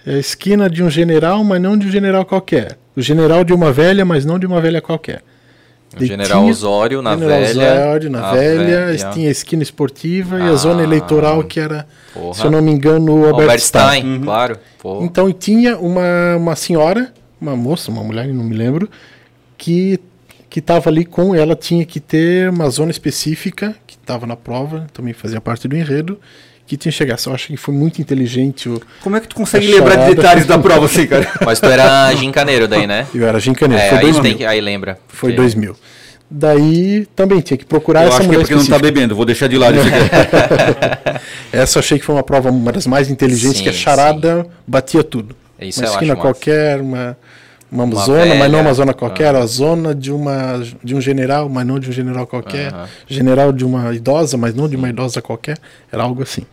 É a esquina de um general, mas não de um general qualquer. O general de uma velha, mas não de uma velha qualquer. O General tinha- Osório na General velha. Osório, na velha, velha. tinha a esquina esportiva e a Ah, zona eleitoral, que era, porra. se eu não me engano, o Albert, Albert, Stein, Stein. claro. Pô. Então tinha uma, uma senhora, uma moça, uma mulher, não me lembro, que que estava ali com ela tinha que ter uma zona específica que estava na prova, também fazia parte do enredo, que tinha que chegar. Eu acho que foi muito inteligente. O, Como é que tu consegue lembrar de detalhes da prova assim, cara? Mas tu era gincaneiro daí, né? eu era gincaneiro, É, foi aí, 2000. tem que, aí lembra. Foi Porque- 2000. Daí também tinha que procurar Eu essa acho que é mulher porque não tá específica. bebendo. Vou deixar de lado isso aqui. Essa eu achei que foi uma prova uma das mais inteligentes, Sim, que a charada batia tudo. Isso uma eu esquina acho massa. qualquer, uma, uma, Uma zona, mas não velha. uma zona qualquer, a zona de, uma, de um general, mas não de um general qualquer, Aham. general de uma idosa, mas não de uma idosa qualquer, era algo assim.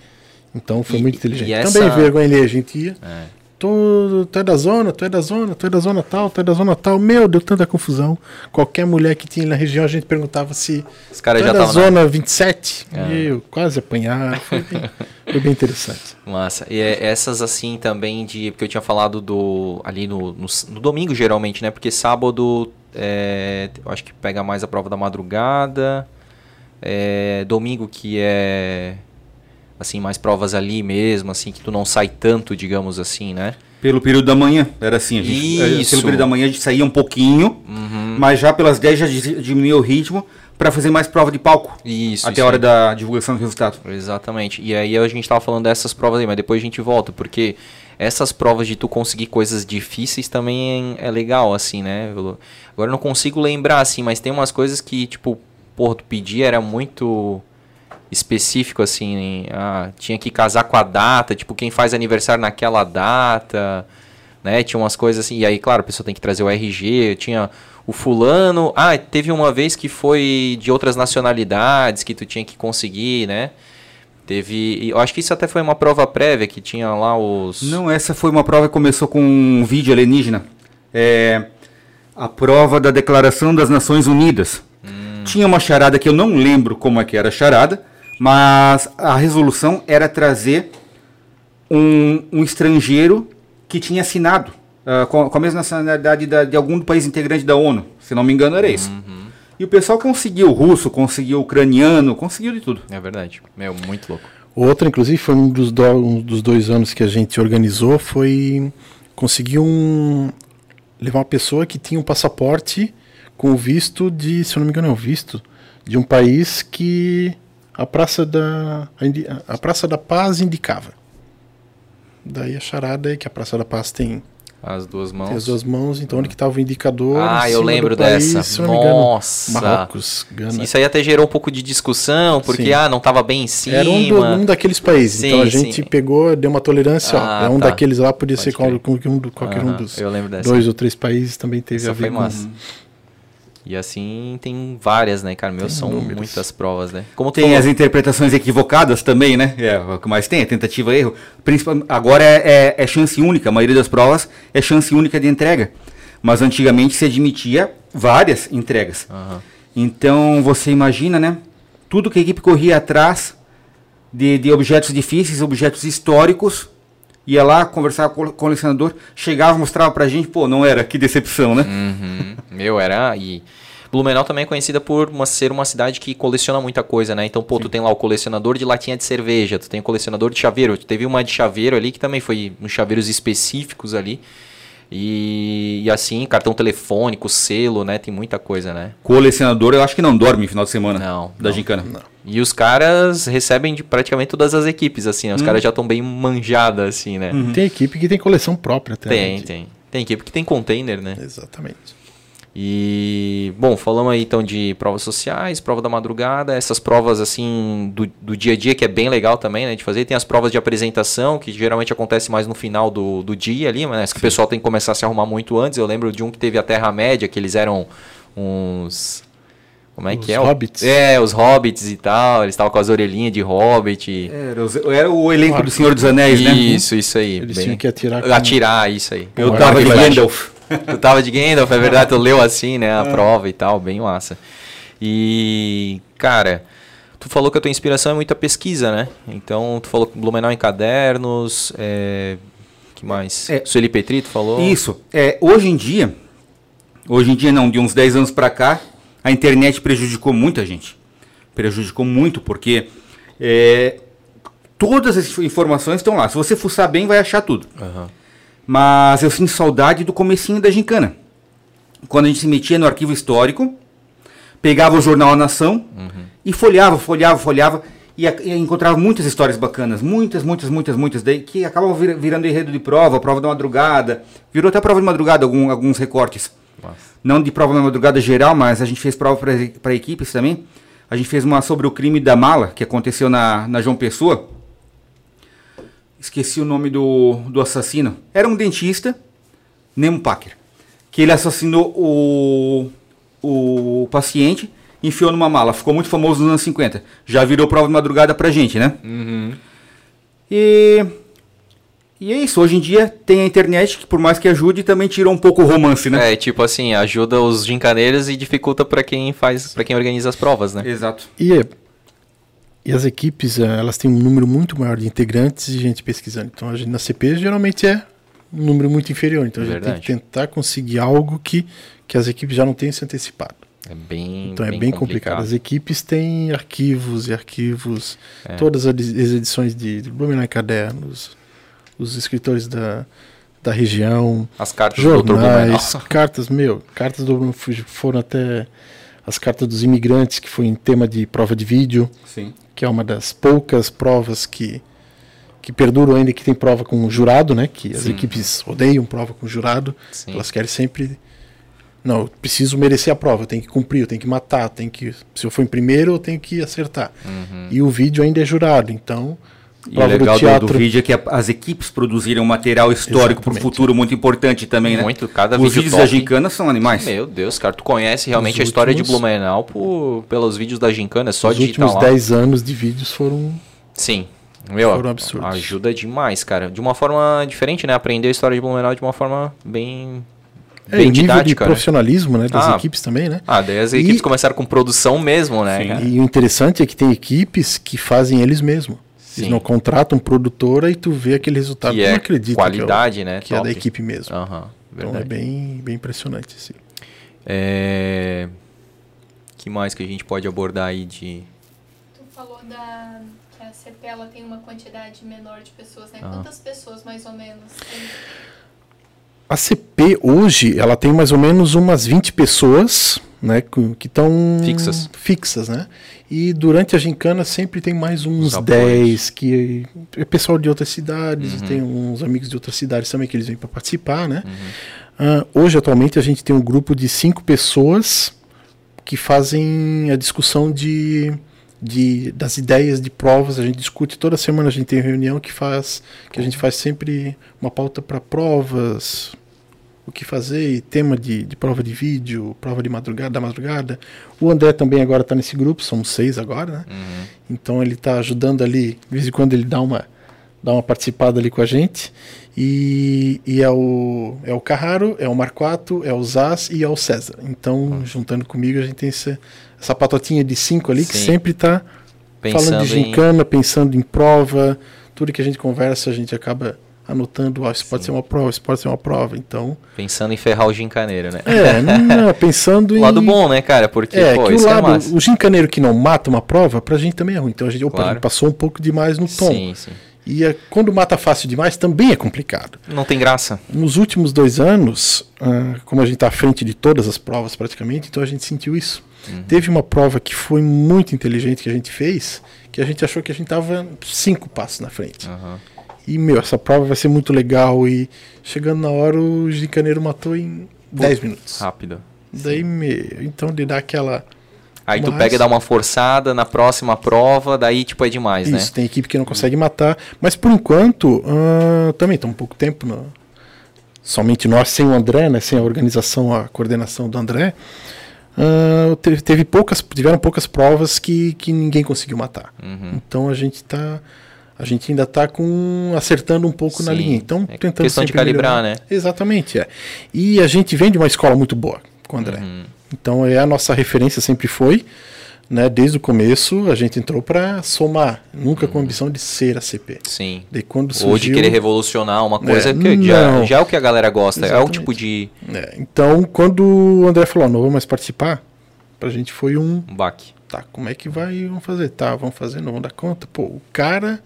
Então foi E- muito inteligente. essa- Também vergonha ali, a gente ia. É. Tu, tu é da zona, tu é da zona, tu é da zona tal, tu é da zona tal. Meu, deu tanta confusão. Qualquer mulher que tinha na região, a gente perguntava se Os caras já da estavam na... zona 27. É. Meu, quase apanharam. Foi bem, foi bem interessante. Massa. E é- essas assim também de. Porque eu tinha falado do. Ali no, no, no domingo, geralmente, né? Porque sábado. é, eu acho que pega mais a prova da madrugada. É, domingo que é. Assim, mais provas ali mesmo, assim, que tu não sai tanto, digamos assim, né? Pelo período da manhã, era assim. A gente, eh, Isso. Pelo período da manhã a gente saía um pouquinho, Uhum. mas já pelas 10 já di- diminuía o ritmo para fazer mais prova de palco. Isso. até isso a hora da divulgação do resultado. Exatamente. E aí a gente tava falando dessas provas aí, mas depois a gente volta, porque essas provas de tu conseguir coisas difíceis também é, é legal, assim, né? Agora eu não consigo lembrar, assim, mas tem umas coisas que, tipo, porra, tu pedir era muito específico, assim, ah, tinha que casar com a data, tipo, quem faz aniversário naquela data, né? Tinha umas coisas assim, e aí, claro, a pessoa tem que trazer o RG, tinha o fulano, ah, teve uma vez que foi de outras nacionalidades que tu tinha que conseguir, né? Teve, eu acho que isso até foi uma prova prévia que tinha lá os Não, essa foi uma prova que começou com um vídeo alienígena. É a prova da Declaração das Nações Unidas. Tinha uma charada que eu não lembro como é que era a charada, mas a resolução era trazer um, um estrangeiro que tinha assinado ah, com, com a mesma nacionalidade da- de algum país integrante da ONU. Se não me engano, era isso. E o pessoal conseguiu russo, conseguiu ucraniano, conseguiu de tudo. É verdade. Meu, muito louco. Outra, inclusive, foi um dos, do- um dos dois anos que a gente organizou, foi conseguir um, levar uma pessoa que tinha um passaporte com o visto de, se eu não me engano, é um visto de um país que a Praça da, a, a Praça da Paz indicava. Daí a charada é que a Praça da Paz tem, As duas mãos. tem as duas mãos, então onde que estava o indicador? Ah, eu lembro país, dessa. engano, Nossa. Marrocos, Gana. Isso aí até gerou um pouco de discussão, porque Sim. ah, não tava bem em cima. Era um, do- um daqueles países. então a Sim, gente sim. pegou, deu uma tolerância. Ah, ó, é um tá. daqueles lá, podia Pode ser qual- qualquer um, qualquer um Aham, dos eu lembro dessa. dois ou três países também teve Isso a foi ver com. massa. E assim tem várias, né, cara? Meu, Tem são inúmeras. muitas provas, né? Como Tem as interpretações equivocadas também, né? É o que mais tem, é tentativa erro. Principal, agora é, é- é chance única, a maioria das provas é chance única de entrega. Mas antigamente se admitia várias entregas. Aham. Então você imagina, né? Tudo que a equipe corria atrás de, de objetos difíceis, objetos históricos, ia lá, conversava com o colecionador, chegava, mostrava pra gente, pô, não era, que decepção, né? Uhum. Meu, era. E... Blumenau também é conhecida por uma, ser uma cidade que coleciona muita coisa, né? Então, pô, tu tem lá o colecionador de latinha de cerveja, tu tem o colecionador de chaveiro. Teve uma de chaveiro ali que também foi uns chaveiros específicos ali. E, e assim, cartão telefônico, selo, né? Tem muita coisa, né? Colecionador, eu acho que não dorme no final de semana Não, da não, gincana. E os caras recebem de praticamente todas as equipes, assim, né? Hum. Os caras já estão bem manjados, assim, né? Tem equipe que tem coleção própria até. Tem, né? tem. Tem equipe que tem container, né? Exatamente. E, bom, falamos aí então de provas sociais, prova da madrugada, essas provas assim do, do dia a dia que é bem legal também, né, de fazer. Tem as provas de apresentação, que geralmente acontece mais no final do, do dia ali, mas que o pessoal tem que começar a se arrumar muito antes. Eu lembro de um que teve a Terra-média, que eles eram uns... Como é Os que é? hobbits. É, os hobbits e tal, eles estavam com as orelhinhas de hobbit. Era, os- era o elenco do Senhor dos Anéis, né? Isso, isso aí. Eles bem- tinham que atirar com- Atirar, isso aí. Eu tava de. Gandalf. Tu tava de Gandalf, é verdade, tu leu assim, né, a prova e tal, bem massa. E, cara, tu falou que a tua inspiração é muita pesquisa, né? Então, tu falou Blumenau em cadernos, é... que mais? É. Sueli Petri, tu falou? Isso. É, hoje em dia, hoje em dia não, de uns 10 anos pra cá, a internet prejudicou muita gente. Prejudicou muito, porque é, todas as informações estão lá. Se você fuçar bem, vai achar tudo. Aham. Mas eu sinto saudade do comecinho da gincana. Quando a gente se metia no arquivo histórico, pegava o jornal A Nação e folheava, folheava, folheava e, e encontrava muitas histórias bacanas, muitas, muitas, muitas, muitas, daí que acabavam vir- virando enredo de prova, prova da madrugada, virou até prova de madrugada algum- alguns recortes. Massa. Não de prova da madrugada geral, mas a gente fez prova para equipes também. A gente fez uma sobre o crime da mala, que aconteceu na, na João Pessoa. Esqueci o nome do, do assassino. Era um dentista, Nemo Packer, que ele assassinou o, o paciente, enfiou numa mala. Ficou muito famoso nos anos 50. Já virou prova de madrugada pra gente, né? Uhum. E, e é isso. Hoje em dia tem a internet, que por mais que ajude, também tirou um pouco o romance, né? É, tipo assim, ajuda os gincaneiros e dificulta pra quem faz, para quem organiza as provas, né? Exato. E, é- e as equipes, eh, elas têm um número muito maior de integrantes e gente pesquisando. Então, a gente na CP geralmente é um número muito inferior. Então, a gente Verdade. tem que tentar conseguir algo que, que as equipes já não tenham se antecipado. É bem Então, é bem complicado. As equipes têm arquivos e arquivos, É. todas as edi- as edições de, de Blumenau Cadernos, os escritores da, da região, As cartas do Dr. Jornais, cartas, meu, cartas do, foram até as cartas dos imigrantes, que foi em tema de prova de vídeo, Sim. que é uma das poucas provas que, que perduram ainda, que tem prova com jurado, né? Que as Sim. equipes odeiam prova com jurado. Sim. Elas querem sempre. Não, eu preciso merecer a prova, eu tenho que cumprir, eu tenho que matar, eu tenho que. Se eu for em primeiro, eu tenho que acertar. E o vídeo ainda é jurado, então. E o legal do do, vídeo é que a- as equipes produziram material histórico para o futuro muito importante também, né? Muito, cada Os vídeo vídeos top. da gincana são animais. Meu Deus, cara, tu conhece realmente Os a história de últimos- Blumenau por, pelos vídeos da Gincana, é só os digitar últimos lá. 10 anos de vídeos foram. Sim. Meu, Foram absurdos. ajuda demais, cara. De uma forma diferente, né? Aprender a história de Blumenau de uma forma bem, É, bem o nível de didática, né? profissionalismo né, das Ah. equipes também, né? Ah, daí as E- equipes começaram com produção mesmo, né? Sim. cara? E o interessante é que tem equipes que fazem eles mesmos. Sim. Eles não contratam produtora e tu vê aquele resultado. Que tu é não acredita qualidade, né? que é, o- que é da Top. equipe mesmo. Aham, então é bem, bem impressionante. Assim. É... que mais que a gente pode abordar aí de... Tu falou da que a CP ela tem uma quantidade menor de pessoas, né? Ah. Quantas pessoas mais ou menos tem? A CP hoje, ela tem mais ou menos umas 20 pessoas, né, que estão Fixas. fixas, né? E durante a gincana sempre tem mais uns Os apoios. 10 que é pessoal de outras cidades, Uhum. tem uns amigos de outras cidades também que eles vêm para participar, né? Uhum. Ah, hoje atualmente a gente tem um grupo de cinco pessoas que fazem a discussão de, de das ideias de provas. A gente discute toda semana. A gente tem reunião que faz que a gente faz sempre uma pauta para provas, o que fazer, tema de, de prova de vídeo, prova de madrugada, da madrugada. O André também agora está nesse grupo. São seis agora, né? Uhum. Então ele está ajudando ali, de vez em quando ele dá uma, dá uma participada ali com a gente. E, e é o é o Carraro, é o Marquato, é o Zaz e é o César. Então, juntando comigo, a gente tem essa, essa patotinha de cinco ali que Sim. sempre está falando de em... gincana, pensando em prova, tudo que a gente conversa, a gente acaba anotando, ó, isso pode ser uma prova, isso pode ser uma prova. Então, Pensando em ferrar o gincaneiro, né? é, não, pensando O em lado bom, né, cara? Porque, é, pô, que o é lado, massa. o gincaneiro que não mata uma prova, pra gente também é ruim. Então a gente, opa, Claro. a gente passou um pouco demais no tom. Sim, sim. E é, quando mata fácil demais, também é complicado. Não tem graça. Nos últimos dois anos, ah, como a gente está à frente de todas as provas praticamente, então a gente sentiu isso. Teve uma prova que foi muito inteligente que a gente fez, que a gente achou que a gente estava cinco passos na frente. Aham. E, meu, essa prova vai ser muito legal. E chegando na hora, o Gicaneiro matou em 10 minutos. Rápido. Daí, meu, então de dar aquela. Aí tu pega e dá uma forçada na próxima prova, daí tipo é demais, Isso, né? tem equipe que não consegue matar. Mas por enquanto, ah, também está um pouco tempo. no- somente nós, sem o André, né, sem a organização, a coordenação do André. Ah, teve, teve poucas, tiveram poucas provas que, que ninguém conseguiu matar. Uhum. Então a gente tá. A gente ainda está com acertando um pouco na Sim, linha. Então, é tentando questão de calibrar, melhorar. né? Exatamente, é. E a gente vem de uma escola muito boa com o André. Uhum. Então é a nossa referência sempre foi, né? Desde o começo a gente entrou para somar, nunca com a ambição de ser a CP. Sim. Daí quando surgiu, Ou de querer revolucionar uma coisa É, que já, já é o que a galera gosta. É o Exatamente. tipo de É, então quando o André falou, "Ó, não vou mais participar, pra gente foi um, um baque. tá, como é que vai, vamos fazer? Tá, vamos fazer, não vamos dar conta. Pô, o cara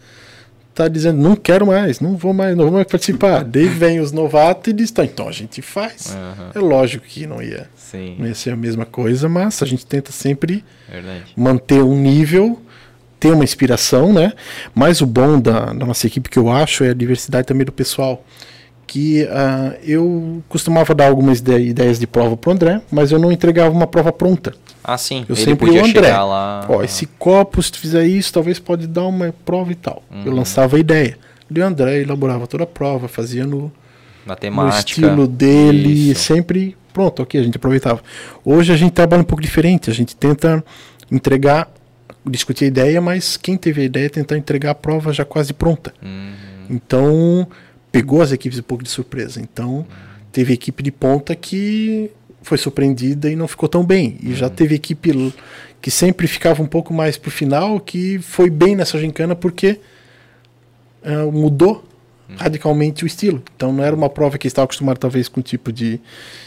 tá dizendo, não quero mais, não vou mais, não vou mais participar. Daí vem os novatos e diz, tá, então a gente faz. Aham. É lógico que não ia, Sim, não ia ser a mesma coisa, mas a gente tenta sempre verdade. manter um nível, ter uma inspiração, né? Mas o bom da, da nossa equipe que eu acho é a diversidade também do pessoal. Que ah, eu costumava dar algumas ide- ideias de prova pro André, mas eu não entregava uma prova pronta. Ah, sim. Eu ele sempre podia o André. lá. Ó, esse copo, se tu fizer isso, talvez pode dar uma prova e tal. Uhum. Eu lançava a ideia. E o André elaborava toda a prova, fazia no, no estilo dele, Isso. sempre pronto, ok, a gente aproveitava. Hoje a gente trabalha um pouco diferente, a gente tenta entregar, discutir a ideia, mas quem teve a ideia é tentar entregar a prova já quase pronta. Uhum. Então, pegou as equipes um pouco de surpresa. Então, teve equipe de ponta que foi surpreendida e não ficou tão bem. E já teve equipe que sempre ficava um pouco mais pro final, que foi bem nessa gincana porque ah, mudou radicalmente o estilo. Então não era uma prova que estava acostumado talvez com o tipo de,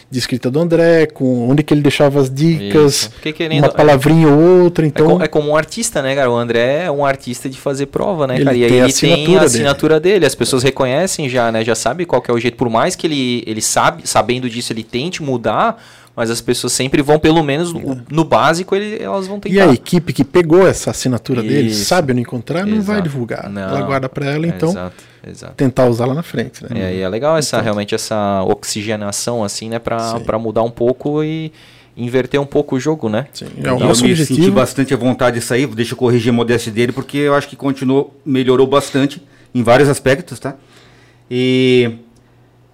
de escrita do André, com onde que ele deixava as dicas, querendo- uma palavrinha ou outra. É, Então co- é como um artista, né, cara? O André é um artista de fazer prova, né, Ele cara? E aí tem a ele tem a assinatura dele. assinatura dele. As pessoas reconhecem já, né? Já sabe qual que é o jeito. Por mais que ele, ele sabe, sabendo disso, ele tente mudar, mas as pessoas sempre vão, pelo menos no, no básico, ele, elas vão tentar. E a equipe que pegou essa assinatura dele, Isso. sabe onde encontrar, não vai Exato. divulgar. Não. Ela guarda para ela, É, então Exato, exato. tentar usar lá na frente. Né? É, e é legal essa, realmente essa oxigenação, assim, né? Pra mudar um pouco e inverter um pouco o jogo, né? Sim, é o Então, eu nosso me senti objetivo. bastante à vontade disso aí, deixa eu corrigir a modéstia dele, porque eu acho que continuou, melhorou bastante em vários aspectos, tá? E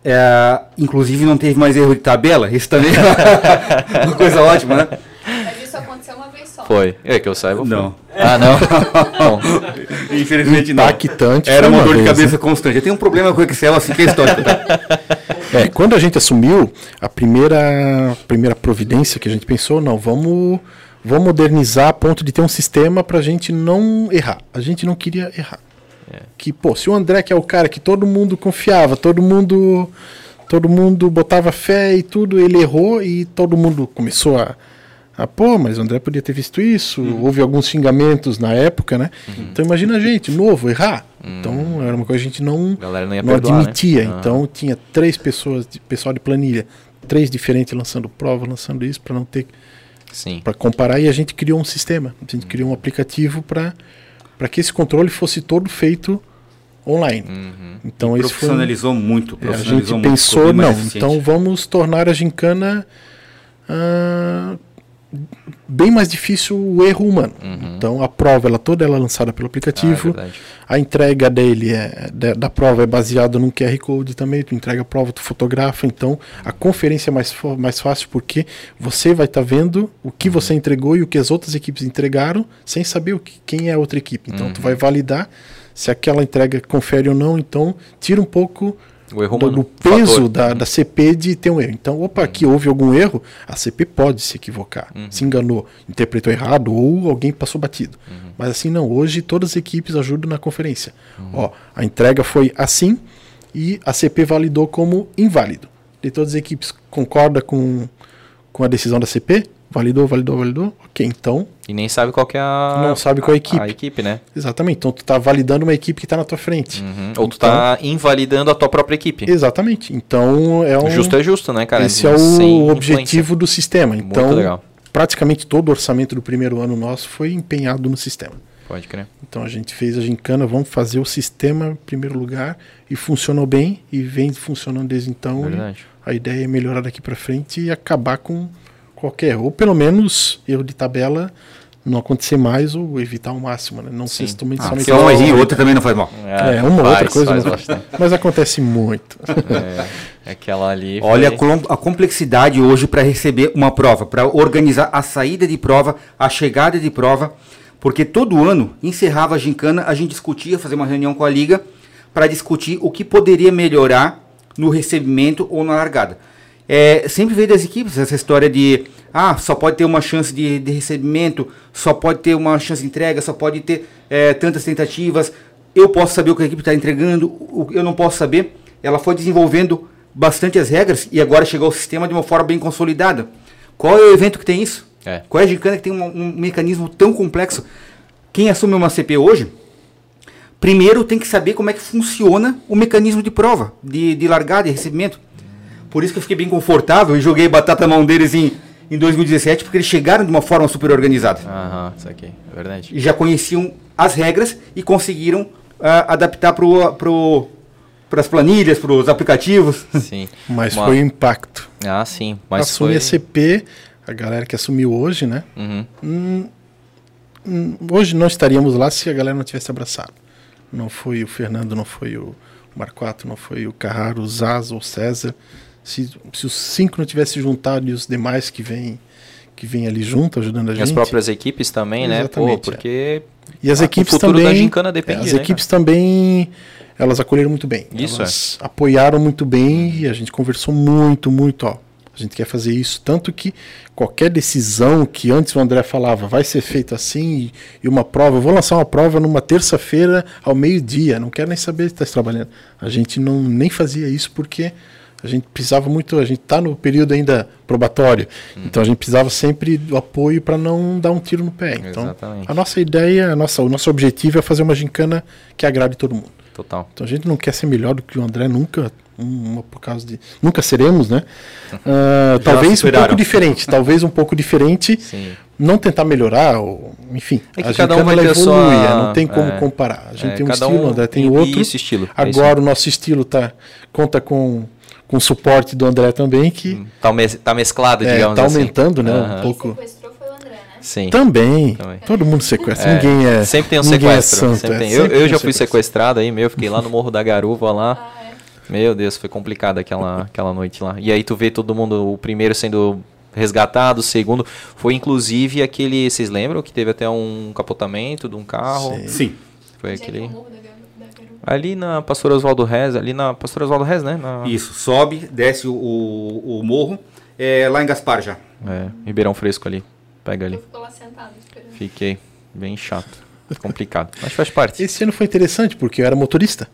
é, inclusive não teve mais erro de tabela, isso também é uma coisa ótima, né? Mas isso aconteceu uma vez só. Foi. É que eu saiba. foi. Não. Ah, não? Bom, Infelizmente não. Impactante Era foi uma uma dor de vez, cabeça constante. Eu tenho um problema com o Excel assim que é histórico. Tá? É, quando a gente assumiu, a primeira, primeira providência que a gente pensou, não, vamos, vamos modernizar a ponto de ter um sistema para a gente não errar. A gente não queria errar. Que, pô, se o André, que é o cara que todo mundo confiava, todo mundo todo mundo botava fé e tudo, ele errou e todo mundo começou a, a pô, mas o André podia ter visto isso. Houve alguns xingamentos na época, né? Então imagina a gente, novo, errar. Então era uma coisa que a gente não, a galera não ia não perdoar, né? admitia. Ah. Então tinha três pessoas, de, pessoal de planilha, três diferentes lançando prova, lançando isso para não ter Sim. para comparar e a gente criou um sistema, a gente criou um aplicativo para para que esse controle fosse todo feito online. Uhum. Então esse foi um- Profissionalizou muito. é, a Profissionalizou gente muito, pensou não, eficiente. então vamos tornar a gincana ah, bem mais difícil o erro humano. Então a prova ela toda ela é lançada pelo Uhum. Ah, é aplicativo. A entrega dele é da, da prova é baseada num QR Code também. Tu entrega a prova, tu fotografa. Então a conferência é mais, mais fácil porque você vai estar vendo o que você entregou e o que as outras equipes entregaram sem saber o que, quem é a outra equipe. Então tu vai validar se aquela entrega confere ou não. Então tira um pouco O erro do, humano. do peso Fator. da, da CP de ter um erro. Então, opa, aqui houve algum erro, a CP pode se equivocar, se enganou, interpretou errado ou alguém passou batido. Mas assim não, hoje todas as equipes ajudam na conferência. Ó, a entrega foi assim, e a CP validou como inválido. De todas as equipes concorda com, com a decisão da CP? Validou, validou, validou? Ok, então, E nem sabe qual que é a. Não sabe qual é a equipe. A equipe, né? exatamente. Então, tu tá validando uma equipe que está na tua frente. Uhum. Ou tu tá invalidando a tua própria equipe. Exatamente. Então, é um... Justo é justo, né, cara? Esse é Sem o influência. objetivo do sistema. Muito Então, legal. praticamente todo o orçamento do primeiro ano nosso foi empenhado no sistema. Pode crer. Então a gente fez a gincana, vamos fazer o sistema em primeiro lugar e funcionou bem e vem funcionando desde então. Verdade. A ideia é melhorar daqui para frente e acabar com qualquer, ou pelo menos erro de tabela não acontecer mais ou evitar ao máximo, né? Não Sim. ser somente Ah, somente se é um errinho, outro também não faz mal. É, uma outra faz, coisa, faz mas, mas acontece muito. É, aquela ali. Olha a, foi- a complexidade hoje para receber uma prova, para organizar a saída de prova, a chegada de prova, porque todo ano encerrava a gincana, a gente discutia, fazer uma reunião com a liga para discutir o que poderia melhorar no recebimento ou na largada. É, sempre veio das equipes essa história de ah, só pode ter uma chance de, de recebimento, só pode ter uma chance de entrega, só pode ter é, tantas tentativas. Eu posso saber o que a equipe está entregando, o que eu não posso saber. Ela foi desenvolvendo bastante as regras e agora chegou ao sistema de uma forma bem consolidada. Qual é o evento que tem isso? É. Qual é a gincana que tem um, um mecanismo tão complexo? Quem assume uma CP hoje, primeiro tem que saber como é que funciona o mecanismo de prova, de, de largada e recebimento. Por isso que eu fiquei bem confortável e joguei batata na mão deles em, em 2017, porque eles chegaram de uma forma super organizada. Aham, isso aqui. É verdade. E já conheciam as regras e conseguiram ah, adaptar para pro, as planilhas, para os aplicativos. Sim. Mas Uma- foi o impacto. Ah, sim. Mas Assume foi. a CP, a galera que assumiu hoje, né? Uhum. Hum, hum, hoje não estaríamos lá se a galera não tivesse abraçado. Não foi o Fernando, não foi o Marquato, não foi o Carraro, o Zazo, o César. Se, se os cinco não tivessem juntado e os demais que vêm que vem ali junto, ajudando a E gente. as próprias equipes também, né? Pô, Exatamente, é. porque. E as o equipes futuro também. da gincana depende, é, as né, equipes também. Elas acolheram muito bem. Isso, elas apoiaram muito bem e a gente conversou muito, muito. Ó, a gente quer fazer isso. Tanto que qualquer decisão que antes o André falava vai ser feita assim e, e uma prova. Eu vou lançar uma prova numa terça-feira ao meio-dia. Não quero nem saber se está trabalhando. A gente não nem fazia isso porque a gente precisava muito. A gente está no período ainda probatório. Hum. Então a gente precisava sempre do apoio para não dar um tiro no pé. Então Exatamente. a nossa ideia, a nossa, o nosso objetivo é fazer uma gincana que agrade todo mundo. Total. Então a gente não quer ser melhor do que o André nunca, uma por causa de. Nunca seremos, né? Ah, talvez um pouco diferente, talvez um pouco diferente. Sim. Não tentar melhorar, ou, enfim. É que a cada um gincana, vai evolui, sua- é, não tem como é. comparar. A gente É, tem um estilo, um o André tem outro. isso, estilo, é isso Agora o nosso estilo tá, conta com, com o suporte do André também, que Tá, mes- tá mesclado, é, digamos tá assim. aumentando, né? Aham. Um Quem pouco. sequestrou foi o André, né? Sim. Também. Também. Todo mundo sequestra. É, Ninguém é. Sempre tem um ninguém sequestro. É santo, sempre é, tem. Eu, sempre eu tem já um fui sequestro. sequestrado aí, meu. Fiquei lá no Morro da Garuva lá. Ah, é. Meu Deus, foi complicado aquela, aquela noite lá. E aí tu vê todo mundo, o primeiro sendo resgatado, o segundo. Foi inclusive aquele. Vocês lembram que teve até um capotamento de um carro? Sim. Sim. Foi é é aquele. Ali na Pastor Oswaldo Rez, ali na Pastor Oswaldo Rez, né? Na, Isso, sobe, desce o, o, o morro, é, lá em Gaspar já. É, Ribeirão Fresco ali. Pega ali. Eu fico lá sentado esperando. Fiquei bem chato. Complicado. Mas faz parte. Esse ano foi interessante porque eu era motorista.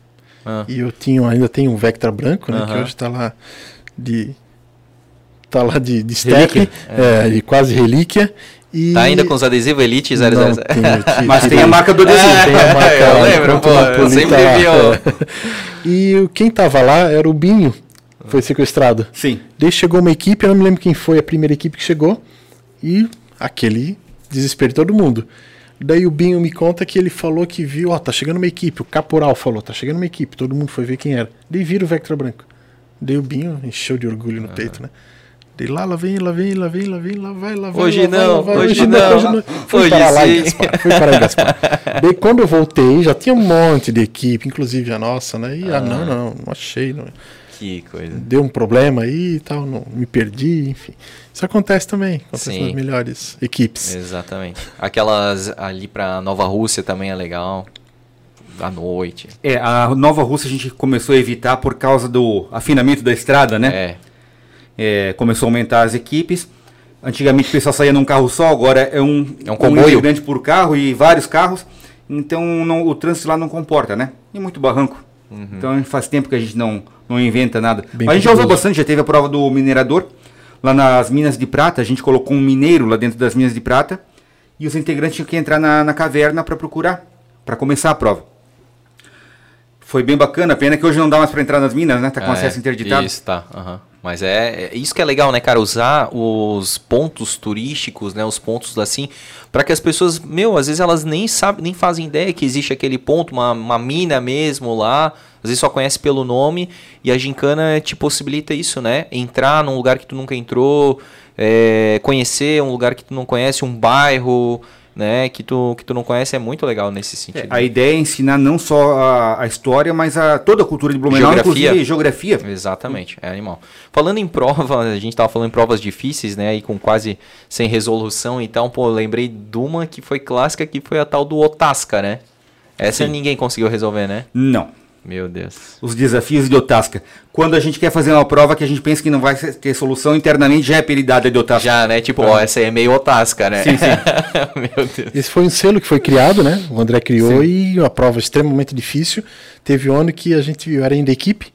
Ah, E eu tinha, ainda tenho um Vectra branco, né? Que Aham. hoje está lá de. Tá lá de, de step, Relíquia. é, de quase relíquia. E Tá ainda com os adesivos Elite 000? Não, tenho, te- Mas tem a marca do adesivo. Tem a marca eu lembro, pô, o eu sempre lá. vi o- E o- quem tava lá era o Binho, foi sequestrado. Sim. Daí chegou uma equipe, eu não me lembro quem foi a primeira equipe que chegou, e aquele desespero de todo mundo. Daí o Binho me conta que ele falou que viu, ó, tá chegando uma equipe, o Caporal falou, tá chegando uma equipe, todo mundo foi ver quem era. Daí vira o Vectra branco. Daí o Binho encheu de orgulho no peito, né? Daí lá, lá vem, lá vem, lá vem, lá vem, lá vai, lá vai. Hoje lá vai, não, lá vai, hoje não. Fui Hoje para lá em. Gaspar, fui para Gaspar. Daí quando eu voltei, já tinha um monte de equipe, inclusive a nossa, né? E ah, não, não, não achei, não Que coisa. deu um problema aí e tal, não, me perdi, enfim. Isso acontece também, acontece Sim. nas melhores equipes. Exatamente. Aquelas ali pra Nova Rússia também é legal. À noite. É, a Nova Rússia a gente começou a evitar por causa do afinamento da estrada, né? É. É, começou a aumentar as equipes. Antigamente o pessoal saía num carro só, agora é um, É um comboio. integrante por carro e vários carros. Então não- o trânsito lá não comporta, né? E muito barranco. Então faz tempo que a gente não, não inventa nada. Bem Mas a gente já usou bastante, já teve a prova do minerador. Lá nas minas de prata, a gente colocou um mineiro lá dentro das minas de prata. E os integrantes tinham que entrar na, na caverna para procurar, para começar a prova. Foi bem bacana, pena que hoje não dá mais para entrar nas minas, né? Tá com É, acesso interditado. Isso, tá. aham. Mas é, é isso que é legal, né, cara? Usar os pontos turísticos, né? Os pontos assim, para que as pessoas, meu, às vezes elas nem sabem, nem fazem ideia que existe aquele ponto, uma, uma mina mesmo lá. Às vezes só conhece pelo nome e a gincana te possibilita isso, né? Entrar num lugar que tu nunca entrou, é, conhecer um lugar que tu não conhece, um bairro, né? Que tu, que tu não conhece é muito legal nesse É, sentido. a ideia é ensinar não só a, a história, mas a toda a cultura de Blumenau, Geografia. inclusive geografia. Exatamente, é animal. Falando em prova, a gente tava falando em provas difíceis, né? Aí com quase sem resolução, então, pô, eu lembrei de uma que foi clássica, que foi a tal do Otasca, né? Essa Sim. ninguém conseguiu resolver, né? Não. Meu Deus. Os desafios de Otasca. Quando a gente quer fazer uma prova que a gente pensa que não vai ter solução, internamente já é apelidada de Otasca. Já, né? Tipo, ó, essa aí é meio Otasca, né? Sim, sim. Meu Deus. Esse foi um selo que foi criado, né? O André criou e uma prova extremamente difícil. Teve um ano que a gente era ainda equipe,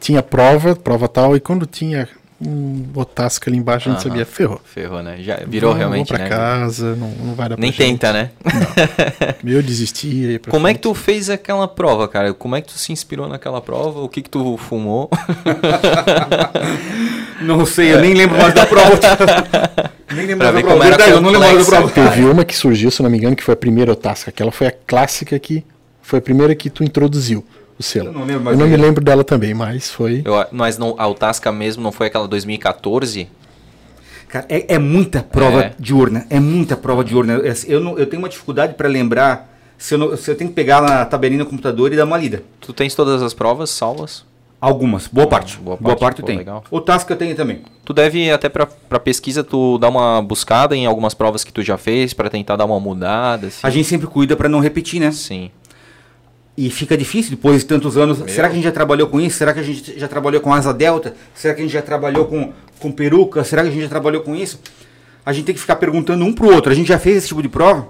tinha prova, prova tal, e quando tinha um botasca ali embaixo, a gente sabia, ferrou. Ferrou, né? Já virou Vamos- realmente, vamos pra né? casa, não, não vai dar pra Nem gente. tenta, né? Eu desistia. ia pra Como é que frente. tu fez aquela prova, cara? Como é que tu se inspirou naquela prova? O que que tu fumou? Não sei, eu nem lembro mais da prova. nem lembro mais da prova. Verdade, eu não lembro mais da prova. Teve uma que surgiu, se não me engano, que foi a primeira Otasca. Aquela foi a clássica que foi a primeira que tu introduziu o selo. Eu não lembro Eu não me dela. lembro dela também, mas foi. Eu, mas não, a Otasca mesmo não foi aquela 2014? Cara, é, é muita prova É. de urna. É muita prova de urna. Eu, eu, não- eu tenho uma dificuldade para lembrar se eu, não- se eu tenho que pegar na tabelinha no computador e dar uma lida. Tu tens todas as provas salvas? Algumas, boa parte. boa Boa parte, parte, pô, tem. legal. O Tasca eu tenho também. Tu deve até pra, pra pesquisa tu dar uma buscada em algumas provas que tu já fez pra tentar dar uma mudada, assim. A gente sempre cuida para não repetir, né? Sim. E fica difícil depois de tantos anos. Será que a gente já trabalhou com isso? Será que a gente já trabalhou com asa delta? Será que a gente já trabalhou com, com peruca? Será que a gente já trabalhou com isso? A gente tem que ficar perguntando um pro outro. A gente já fez esse tipo de prova?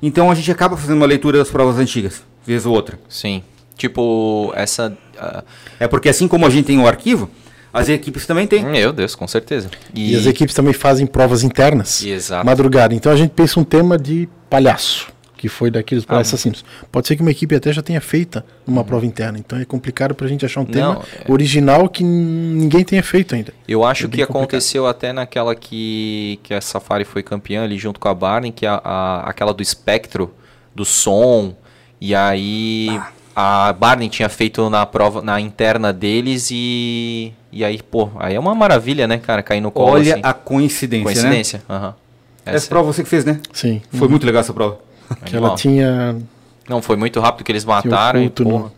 Então a gente acaba fazendo uma leitura das provas antigas, vez ou outra. Sim. Tipo, essa. ah, É porque assim como a gente tem o arquivo, as equipes também têm. meu Deus, com certeza. E... as equipes também fazem provas internas. Exato. Madrugada. Então a gente pensa um tema de palhaço, que foi daqueles Ah, assassinos. Pode ser que uma equipe até já tenha feita uma prova interna. Então é complicado pra gente achar um tema Não, é- original que ninguém tenha feito ainda. Eu acho É que complicado. aconteceu até naquela que, que a Safari foi campeã ali junto com a Barney, que é a, a- aquela do espectro, do som. E aí a Barney tinha feito na prova, na interna deles e. E aí, pô, aí é uma maravilha, né, cara? Cair no colo Olha assim. a coincidência, né? Coincidência. aham. Essa Essa prova você que fez, né? Sim. Foi muito legal essa prova. Que ela tinha. Não, foi muito rápido que eles mataram e, oculto no- porra.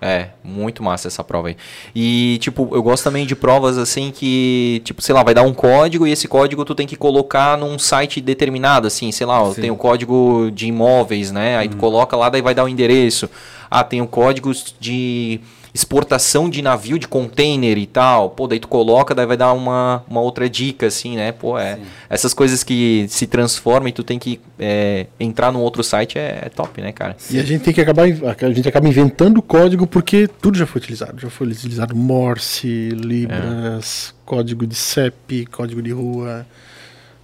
É, muito massa essa prova aí. E, tipo, eu gosto também de provas assim que, tipo, sei lá, vai dar um código e esse código tu tem que colocar num site determinado, assim, sei lá, ó, tem o código de imóveis, né? Aí tu coloca lá, daí vai dar o endereço. Ah, tem o código de exportação de navio de container e tal. Pô, daí tu coloca, daí vai dar uma, uma outra dica, assim, né? Pô, é. Essas coisas que se transformam e tu tem que é, entrar num outro site é, é top, né, cara? E a gente tem que acabar. A gente acaba inventando código porque tudo já foi utilizado. Já foi utilizado Morse, Libras, código de CEP, código de rua.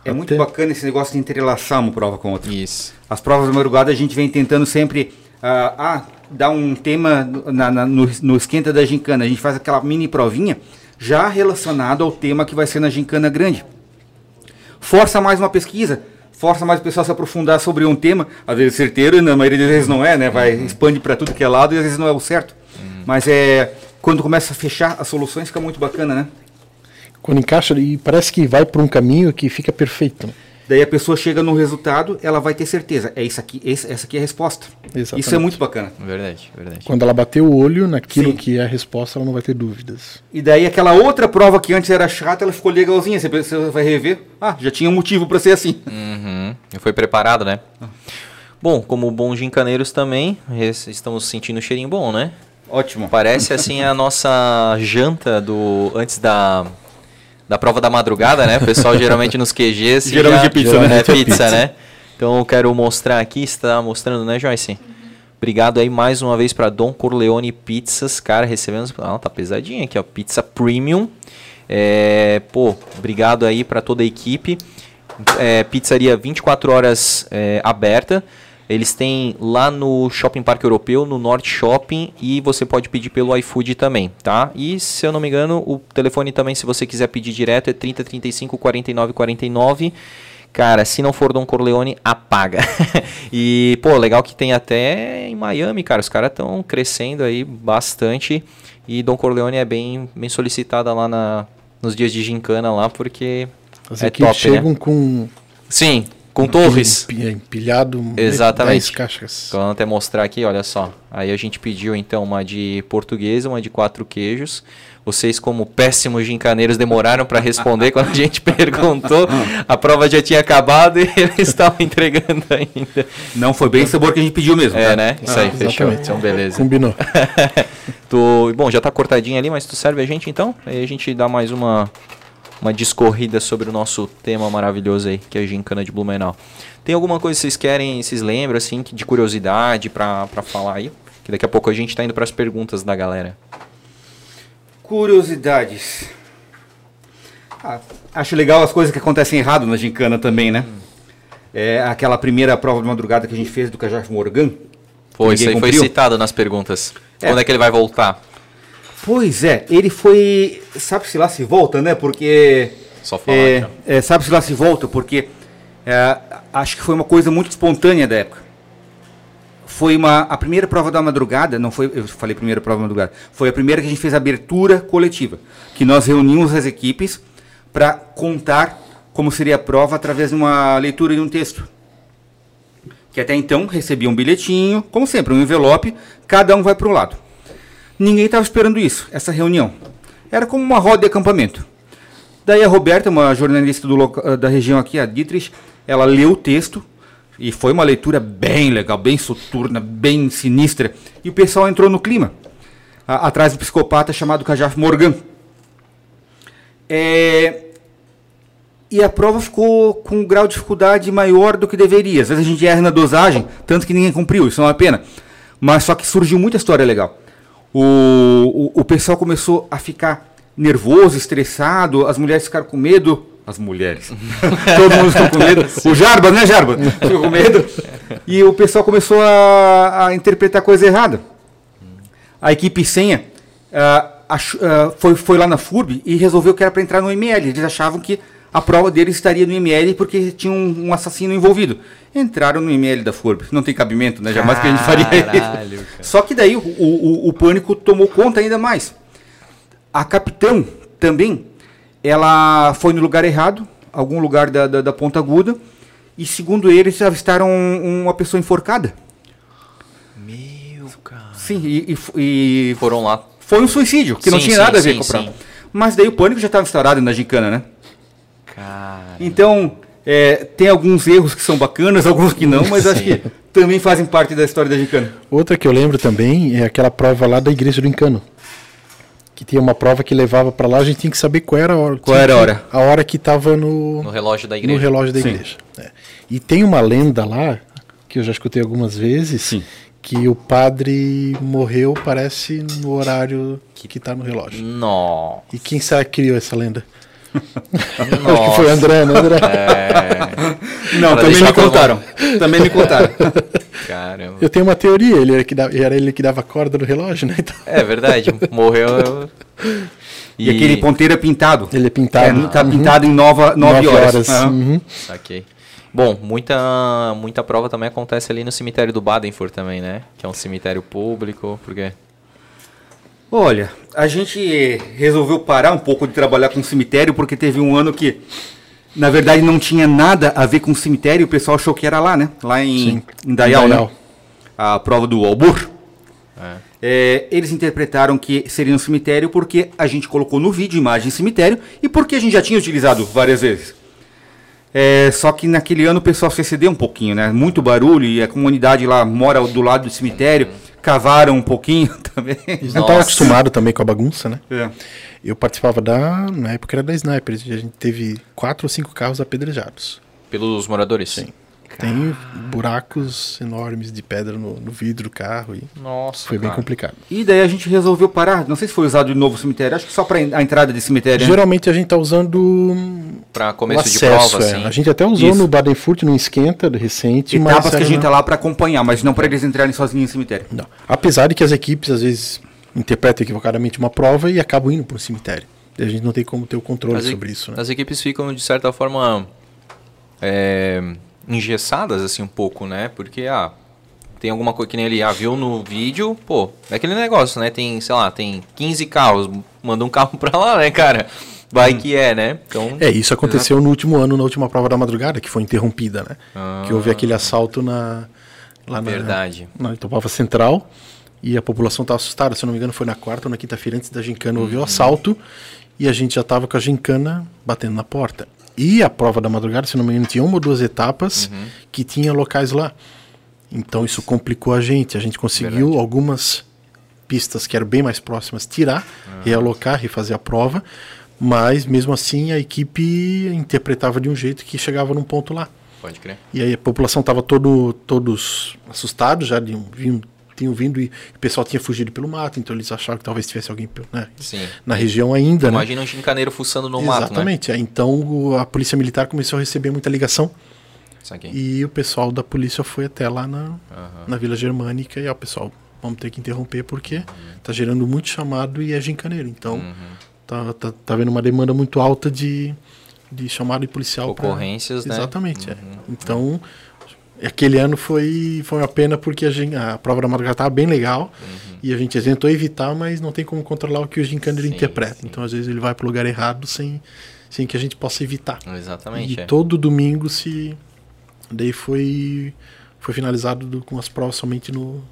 É muito Até- bacana esse negócio de entrelaçar uma prova com outra. Isso. As provas da madrugada a gente vem tentando sempre ah, ah, dar um tema na- na- no, no esquenta da gincana. A gente faz aquela mini provinha já relacionado ao tema que vai ser na gincana grande. Força mais uma pesquisa, força mais o pessoal a se aprofundar sobre um tema, às vezes certeiro e na maioria das vezes não é, né? Vai expande para tudo que é lado e às vezes não é o certo. Mas é quando começa a fechar as soluções fica muito bacana, né? Quando encaixa e parece que vai por um caminho que fica perfeito. né? Daí a pessoa chega no resultado, ela vai ter certeza. É isso aqui, esse- essa aqui é a resposta. Exatamente. Isso é muito bacana. Verdade, verdade. Quando ela bater o olho naquilo Sim. que é a resposta, ela não vai ter dúvidas. E daí aquela outra prova que antes era chata, ela ficou legalzinha. Você, você vai rever. Ah, já tinha um motivo para ser assim. Uhum. Foi preparado, né? Bom, como bons gincaneiros também, estamos sentindo um cheirinho bom, né? Ótimo. Parece assim a nossa janta do antes da da prova da madrugada, né? O pessoal geralmente nos QGs Geralmente já- é pizza, geralmente né? é pizza, né? Então eu quero mostrar aqui, está mostrando, né, Joyce? Obrigado aí mais uma vez para Dom Corleone Pizzas. Cara, recebemos. Ah, tá pesadinha aqui, ó. Pizza Premium. É, pô, obrigado aí para toda a equipe. É, pizzaria 24 horas é, aberta. Eles têm lá no Shopping Parque Europeu, no Norte Shopping, e você pode pedir pelo iFood também, tá? E se eu não me engano, o telefone também, se você quiser pedir direto, é 30 35 49 49. Cara, se não for Dom Corleone, apaga. e, pô, legal que tem até em Miami, cara. Os caras estão crescendo aí bastante. E Dom Corleone é bem, bem solicitada lá na, nos dias de gincana lá, porque As é equipes top, né? chegam com Sim, com torres. empi- empilhado Exatamente. 10 caixas. Então, vou até mostrar aqui, olha só. Aí a gente pediu então uma de portuguesa, uma de quatro queijos. Vocês, como péssimos gincaneiros, demoraram para responder quando a gente perguntou. A prova já tinha acabado e eles estavam entregando ainda. Não foi bem o sabor que a gente pediu mesmo. É, tá? né? Isso aí, Ah, fechou. exatamente. Então, beleza. Combinou. Tu, bom, já tá cortadinho ali, mas tu serve a gente então? Aí a gente dá mais uma, uma discorrida sobre o nosso tema maravilhoso aí, que é a gincana de Blumenau. Tem alguma coisa que vocês querem, vocês lembram, assim, de curiosidade pra falar aí? Que daqui a pouco a gente tá indo pras perguntas da galera. Curiosidades. Ah, acho legal as coisas que acontecem errado na gincana também, né? É aquela primeira prova de madrugada que a gente fez do Cajaf Morgan. Foi, isso aí foi cumpriu? citado nas perguntas. É. Quando é que ele vai voltar? Pois é, ele foi. Sabe-se lá se volta, né? Porque. Só falar É, é, sabe-se lá se volta, porque é, acho que foi uma coisa muito espontânea da época. Foi uma, a primeira prova da madrugada, não foi, eu falei primeira prova da madrugada, foi a primeira que a gente fez a abertura coletiva, que nós reunimos as equipes para contar como seria a prova através de uma leitura de um texto. Que até então recebia um bilhetinho, como sempre, um envelope, cada um vai para um lado. Ninguém estava esperando isso, essa reunião. Era como uma roda de acampamento. Daí a Roberta, uma jornalista da região aqui, a Dietrich, ela leu o texto e foi uma leitura bem legal, bem soturna, bem sinistra. E o pessoal entrou no clima, a- atrás do psicopata chamado Cajaf Morgan. É, E a prova ficou com um grau de dificuldade maior do que deveria. Às vezes a gente erra na dosagem, tanto que ninguém cumpriu, isso é uma pena. Mas só que surgiu muita história legal. O, o, o pessoal começou a ficar nervoso, estressado, as mulheres ficaram com medo. As mulheres. Todo mundo ficou com medo. O Jarba, né, Jarba? Ficou com medo. E o pessoal começou a, a interpretar coisa errada. A equipe senha ah, ach- ah, foi, foi lá na FURB e resolveu que era para entrar no ML. Eles achavam que a prova deles estaria no ML porque tinha um, um assassino envolvido. Entraram no ML da FURB. Não tem cabimento, né? Jamais que a gente faria Caralho, isso. cara. Só que daí o, o, o pânico tomou conta ainda mais. A capitão também, ela foi no lugar errado, algum lugar da, da, da Ponta Aguda, e segundo eles avistaram um- uma pessoa enforcada. Meu, cara. Sim, e, e e Foram lá. foi um suicídio, que não Sim, tinha sim, nada a ver sim, com a prova. Mas daí o pânico já estava instaurado na gincana, né? Cara. Então, é, tem alguns erros que são bacanas, alguns que não, mas acho que também fazem parte da história da gincana. Outra que eu lembro também é aquela prova lá da Igreja do Encano. Que tinha uma prova que levava pra lá, a gente tinha que saber qual era a hora. Qual era a hora? A hora que tava no, No relógio da no igreja. relógio da Sim. igreja. É. E tem uma lenda lá, que eu já escutei algumas vezes, Sim. que o padre morreu, parece, no horário que tá no relógio. Nossa. E quem sabe criou essa lenda? Acho que foi o André, né, André? É, Não, Pra também me contaram. Também me contaram. caramba. Eu tenho uma teoria, ele era, que dava, era ele que dava corda no relógio, né? Então, É verdade, morreu. E, aquele ponteiro é pintado. ele é pintado. É, tá Uhum. pintado em nova, nove, Nove horas. Aham. Uhum. Saquei. Bom, muita, muita prova também acontece ali no cemitério do Badenford também, né? Que é um cemitério público, porque... Olha, a gente resolveu parar um pouco de trabalhar com cemitério porque teve um ano que, na verdade, não tinha nada a ver com cemitério. O pessoal achou que era lá, né? Lá em, Sim, em Dayal, né? A prova do Albur. É. É, eles interpretaram que seria um cemitério porque a gente colocou no vídeo imagem cemitério e porque a gente já tinha utilizado várias vezes. É, só que naquele ano o pessoal se excedeu um pouquinho, né? Muito barulho e a comunidade lá mora do lado do cemitério, cavaram um pouquinho também. Eles não estavam acostumados também com a bagunça, né? É. Eu participava da. Na época era da Snipers, e a gente teve quatro ou cinco carros apedrejados. Pelos moradores? Sim. Tem buracos enormes de pedra no, no vidro do carro e Nossa, foi bem cara. complicado. E daí a gente resolveu parar. Não sei se foi usado de novo o cemitério. Acho que só para a entrada de cemitério. né? Geralmente a gente tá usando o começo de acesso. prova, é. assim. A gente até usou Isso. no Baden-Furt, no Esquenta, recente, mas Etapas que a gente na- tá lá para acompanhar, mas não para eles entrarem sozinhos em cemitério. Não. Apesar de que as equipes às vezes interpretam equivocadamente uma prova e acabam indo para um cemitério. E a gente não tem como ter o controle As, sobre isso, né? as equipes ficam, de certa forma, é, engessadas, assim, um pouco, né? Porque, ah, tem alguma coisa que nem ele ah, viu no vídeo, pô, é aquele negócio, né? Tem, sei lá, tem 15 carros, manda um carro pra lá, né, cara? Vai que é, né? Então, É, isso aconteceu no último ano, na última prova da madrugada, que foi interrompida, né? Ah. Que houve aquele assalto na. Lá na, Verdade. na Itopava Central. E a população estava assustada, se eu não me engano, foi na quarta ou na quinta-feira antes da gincana houve Uhum. o assalto. E a gente já estava com a gincana batendo na porta. E a prova da madrugada, se não me engano, tinha uma ou duas etapas Uhum. que tinha locais lá. Então isso complicou a gente. A gente conseguiu Verdade. algumas pistas que eram bem mais próximas tirar, Ah. realocar, refazer a prova. Mas mesmo assim a equipe interpretava de um jeito que chegava num ponto lá. pode crer. E aí a população estava todo, todos assustados já, de um, tinham vindo e o pessoal tinha fugido pelo mato, então eles achavam que talvez tivesse alguém né, na região ainda, né? Imagina um chincaneiro fuçando no mato, né? Exatamente. é. Então o- a polícia militar começou a receber muita ligação e o pessoal da polícia foi até lá na, Aham. na Vila Germânica e ó, pessoal, vamos ter que interromper porque Uhum. tá gerando muito chamado e é gincaneiro. Então tá, tá, tá vendo uma demanda muito alta de, de chamado de policial. pra- Ocorrências, né? Exatamente. é. Então, aquele ano foi, foi uma pena porque a, gen- a prova da madrugada estava bem legal e a gente tentou evitar, mas não tem como controlar o que o gincaneiro Sim, interpreta. sim. Então, às vezes, ele vai para o lugar errado sem, sem que a gente possa evitar. Exatamente. E é. todo domingo se. Daí foi, foi finalizado do- com as provas somente no,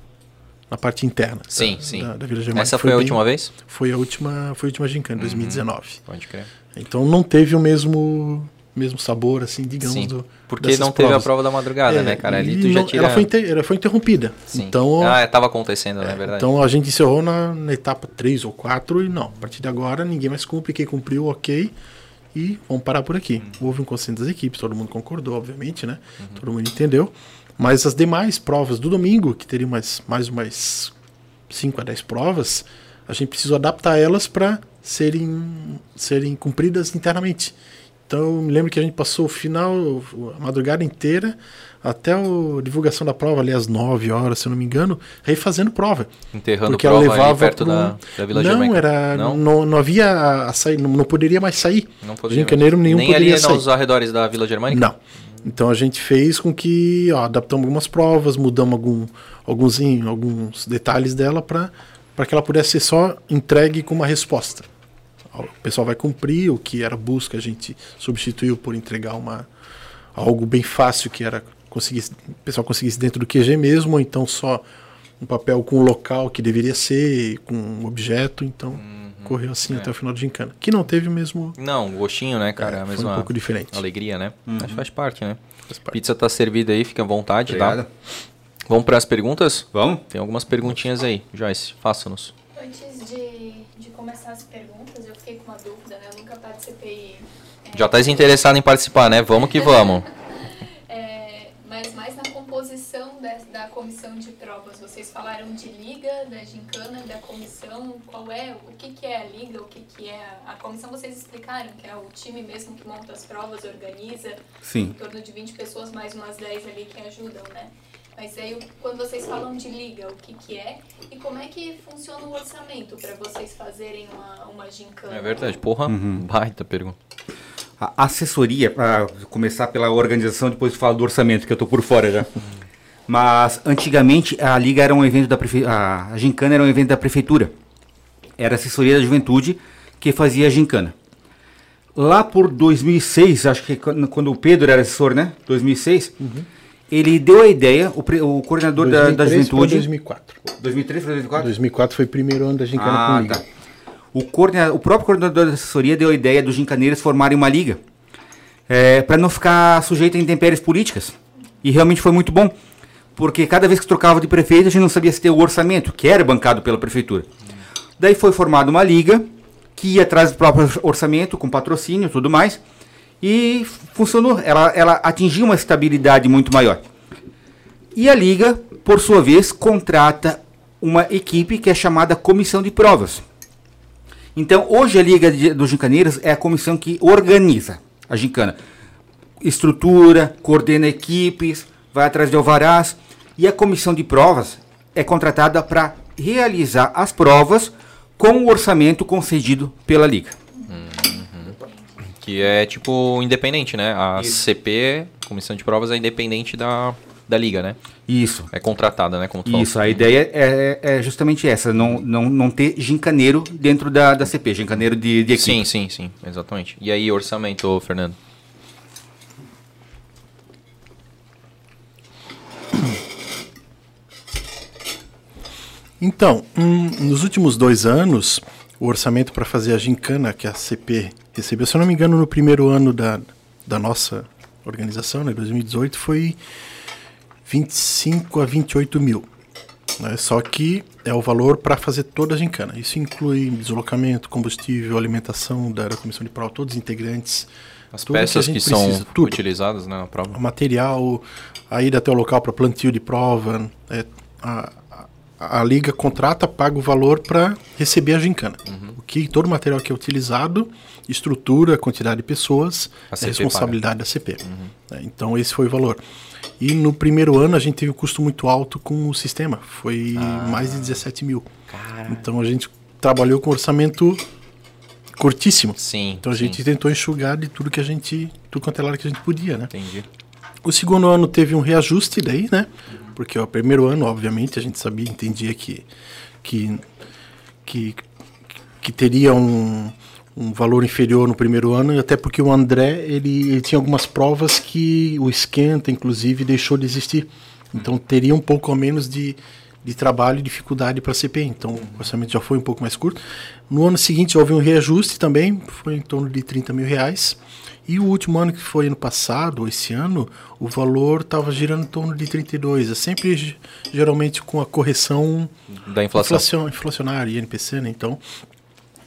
na parte interna. Sim, da, sim. Da, da Vila Germânica. Essa foi, a bem- última vez? Foi a última, foi a última gincana, 2019. Pode crer. Então não teve o mesmo, mesmo sabor, assim, digamos. Sim. do- Porque não teve a provas. prova da madrugada, É, né, cara? Ali tu já tira... ela, foi inter- ela foi interrompida. Sim. Então, Ah, tava acontecendo, né? Verdade. então a gente encerrou na, na etapa 3 ou 4 e não, a partir de agora ninguém mais cumpre, quem cumpriu, ok. E vamos parar por aqui. Uhum. Houve um consenso das equipes, todo mundo concordou, obviamente, né? Todo mundo entendeu. Mas as demais provas do domingo, que teriam mais, mais umas 5 a 10 provas, a gente precisou adaptar elas para serem, serem cumpridas internamente. Então eu me lembro que a gente passou o final, a madrugada inteira, até a divulgação da prova, ali às 9 horas, se eu não me engano, refazendo prova. Enterrando Porque prova ela levava perto pro- da, da Vila não, Germânica. era, Não? não? Não, havia a sair, não, não poderia mais sair. Não poderia mesmo. nenhum Nem poderia ali sair. nos arredores da Vila Germânica? Não. Então a gente fez com que ó, adaptamos algumas provas, mudamos algum, alguns, alguns detalhes dela para que ela pudesse ser só entregue com uma resposta. O pessoal vai cumprir o que era busca, a gente substituiu por entregar uma, algo bem fácil que era conseguir, o pessoal conseguisse dentro do QG mesmo, ou então só um papel com o local que deveria ser, com um objeto, então Uhum. correu assim até o final do gincana. Que não teve o mesmo Não, gostinho, né, cara? É, a foi um pouco diferente. alegria, né? Mas faz parte, né? Faz parte. Pizza tá servida aí, fica à vontade, Obrigado. tá? Vamos para as perguntas? Vamos? Tem algumas perguntinhas aí. Joyce, faça-nos. Antes de, de começar as perguntas, eu fiquei com uma dúvida, né? Eu nunca participei. é, Já tá interessado em participar, né? Vamos que vamos. é, mas mais na composição da, da comissão de provas. Vocês falaram de liga, da gincana, da comissão. Qual é, o que, que é a liga, o que, que é a, a comissão? Vocês explicaram que é o time mesmo que monta as provas, organiza. Sim. Em torno de 20 pessoas, mais umas 10 ali que ajudam, né? Mas aí, quando vocês falam de liga, o que, que é? E como é que funciona o orçamento para vocês fazerem uma, uma gincana? É verdade, porra. Baita pergunta. A assessoria, para começar pela organização, depois falo do orçamento, que eu tô por fora já. Mas antigamente a liga era um evento da prefeitura, a gincana era um evento da prefeitura. Era a assessoria da juventude que fazia a gincana. Lá por 2006, acho que quando quando o Pedro era assessor, né? 2006, ele deu a ideia, o, pre- o coordenador da, da 2003 para juventude. 2004. 2003 para 2004? 2004 foi o primeiro ano da gincana Ah, com liga. tá. O, coordena- o próprio coordenador da assessoria deu a ideia dos gincaneiros formarem uma liga para não ficar sujeito a intempéries políticas. E realmente foi muito bom, porque cada vez que trocava de prefeito a gente não sabia se ter o orçamento, que era bancado pela prefeitura. Daí foi formada uma liga que ia atrás do próprio orçamento, com patrocínio e tudo mais. E funcionou, ela, ela atingiu uma estabilidade muito maior. E a Liga, por sua vez, contrata uma equipe que é chamada Comissão de Provas. Então, hoje a Liga dos Gincaneiros é a comissão que organiza a gincana. Estrutura, coordena equipes, vai atrás de alvarás. E a comissão de provas é contratada para realizar as provas com o orçamento concedido pela Liga. Que é tipo independente, né? A Isso. CP, Comissão de Provas, é independente da, da Liga, né? Isso. É contratada, né? Como tu falou. Isso, a ideia é, é justamente essa, não, não, não ter gincaneiro dentro da, da CP, gincaneiro de, de equipe. Sim, sim, sim, exatamente. E aí, orçamento, Fernando? Então, hum, nos últimos dois anos, o orçamento para fazer a gincana que a CP recebeu, se eu não me engano, no primeiro ano da, da nossa organização, né, 2018, foi 25 a 28 mil. né? Só que é o valor para fazer toda a gincana. Isso inclui deslocamento, combustível, alimentação da, da comissão de prova, todos os integrantes. As peças que, gente são precisa, tudo. utilizadas né, na O prova. material, a ida até o local para plantio de prova. é, a, a, liga contrata, paga o valor para receber a gincana. Uhum. O que todo o material que é utilizado, estrutura, quantidade de pessoas, A é responsabilidade da CP. Uhum. É, então esse foi o valor. E no primeiro ano a gente teve um custo muito alto com o sistema, foi Ah. mais de 17 mil. Então a gente trabalhou com orçamento curtíssimo. Sim. Então a sim, gente tentou enxugar de tudo que a gente, tudo quanto é lado que a gente podia, né? Entendi. O segundo ano teve um reajuste daí, né? Porque o primeiro ano, obviamente, a gente sabia, entendia que que que, que teria um, um valor inferior no primeiro ano, e até porque o André, ele, ele tinha algumas provas que o esquenta, inclusive, deixou de existir. Então teria um pouco a menos de, de trabalho e dificuldade para a CP. Então o orçamento já foi um pouco mais curto. No ano seguinte houve um reajuste também, foi em torno de 30 mil reais. E o último ano que foi ano passado, ou esse ano, o valor estava girando em torno de 32. É sempre ge- geralmente com a correção Da inflação. inflacion- inflacionária, INPC, né? Então,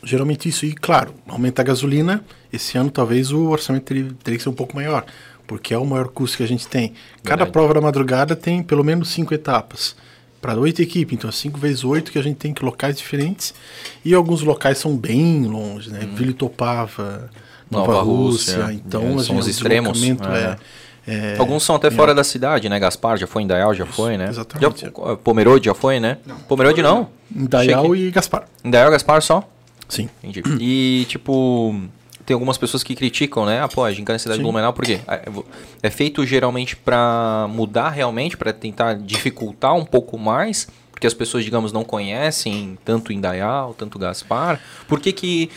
geralmente isso. E claro, aumenta a gasolina. Esse ano talvez o orçamento teria, teria que ser um pouco maior, porque é o maior custo que a gente tem. Cada Verdade. prova da madrugada tem pelo menos cinco etapas. Para oito equipes, então 5 vezes 8 que a gente tem que locais diferentes. E alguns locais são bem longe, né? Vila Itopava, Nova. Nova Rússia. Rússia, Então, é, são os extremos, é. é- é- Alguns são até é fora da cidade, né? Gaspar já foi, Indaial já foi, né? exatamente. Já, Pomerode já foi, né? Pomerode não. Indaial Achei e Gaspar. Indaial e Gaspar só? Sim. Entendi. E, tipo, tem algumas pessoas que criticam, né? Ah, pô, a gincana cidade de Sim. Blumenau, por quê? É- É feito geralmente pra mudar realmente, pra tentar dificultar um pouco mais, porque as pessoas, digamos, não conhecem tanto Indaial, tanto Gaspar. Por que que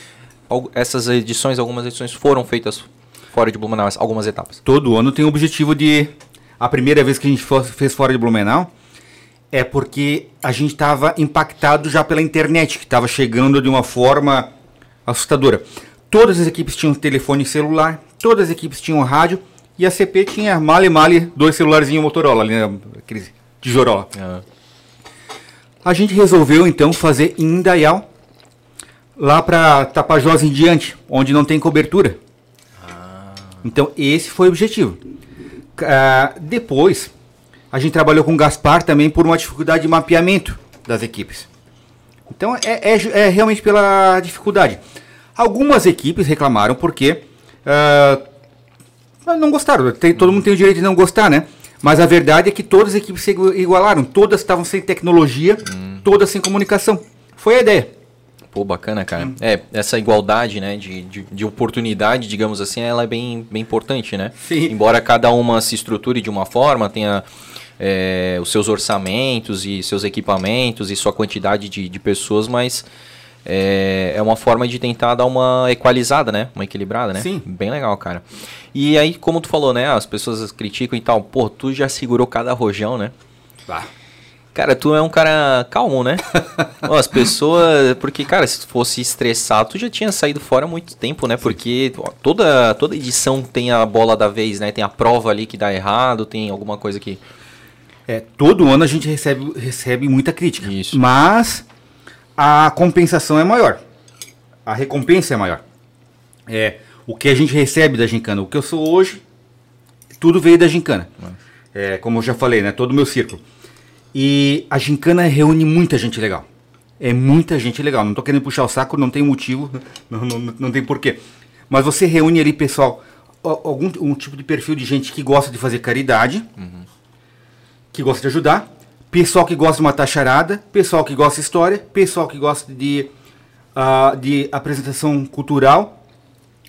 essas edições, algumas edições foram feitas fora de Blumenau, algumas etapas? Todo ano tem o objetivo de. A primeira vez que a gente fez fora de Blumenau é porque a gente estava impactado já pela internet, que estava chegando de uma forma assustadora. Todas as equipes tinham telefone celular, todas as equipes tinham rádio e a CP tinha male male dois celularzinhos Motorola ali, né? aqueles tijorola. Ah, A gente resolveu então fazer em Indaial, lá para Tapajós em diante, onde não tem cobertura. Então esse foi o objetivo. Ah, depois, a gente trabalhou com o Gaspar também por uma dificuldade de mapeamento das equipes. Então é, é é realmente pela dificuldade. Algumas equipes reclamaram porque ah, não gostaram. Tem- todo mundo tem o direito de não gostar, né? Mas a verdade é que todas as equipes se igu- igualaram. Todas estavam sem tecnologia, todas sem comunicação. Foi a ideia. Pô, bacana, cara. É, essa igualdade, né, de, de, de oportunidade, digamos assim, ela é bem, bem importante, né? Sim. Embora cada uma se estruture de uma forma, tenha é, os seus orçamentos e seus equipamentos e sua quantidade de, de pessoas, mas é, é uma forma de tentar dar uma equalizada, né? Uma equilibrada, né? Sim. Bem legal, cara. E aí, como tu falou, né, as pessoas criticam e tal, pô, tu já segurou cada rojão, né? Cara, tu é um cara calmo, né? Ó, as pessoas. Porque, cara, se tu fosse estressado, tu já tinha saído fora há muito tempo, né? Porque ó, toda, toda edição tem a bola da vez, né? Tem a prova ali que dá errado, tem alguma coisa que. É, todo ano a gente recebe, recebe muita crítica. Isso. Mas a compensação é maior. A recompensa é maior. É, o que a gente recebe da gincana. O que eu sou hoje, tudo veio da gincana. É, como eu já falei, né? Todo o meu círculo. E a gincana reúne muita gente legal. É muita gente legal. Não estou querendo puxar o saco, não tem motivo, não, não, não tem porquê. Mas você reúne ali, pessoal, algum um tipo de perfil de gente que gosta de fazer caridade, uhum. que gosta de ajudar, pessoal que gosta de uma tacharada, pessoal que gosta de história, pessoal que gosta de, uh, de apresentação cultural.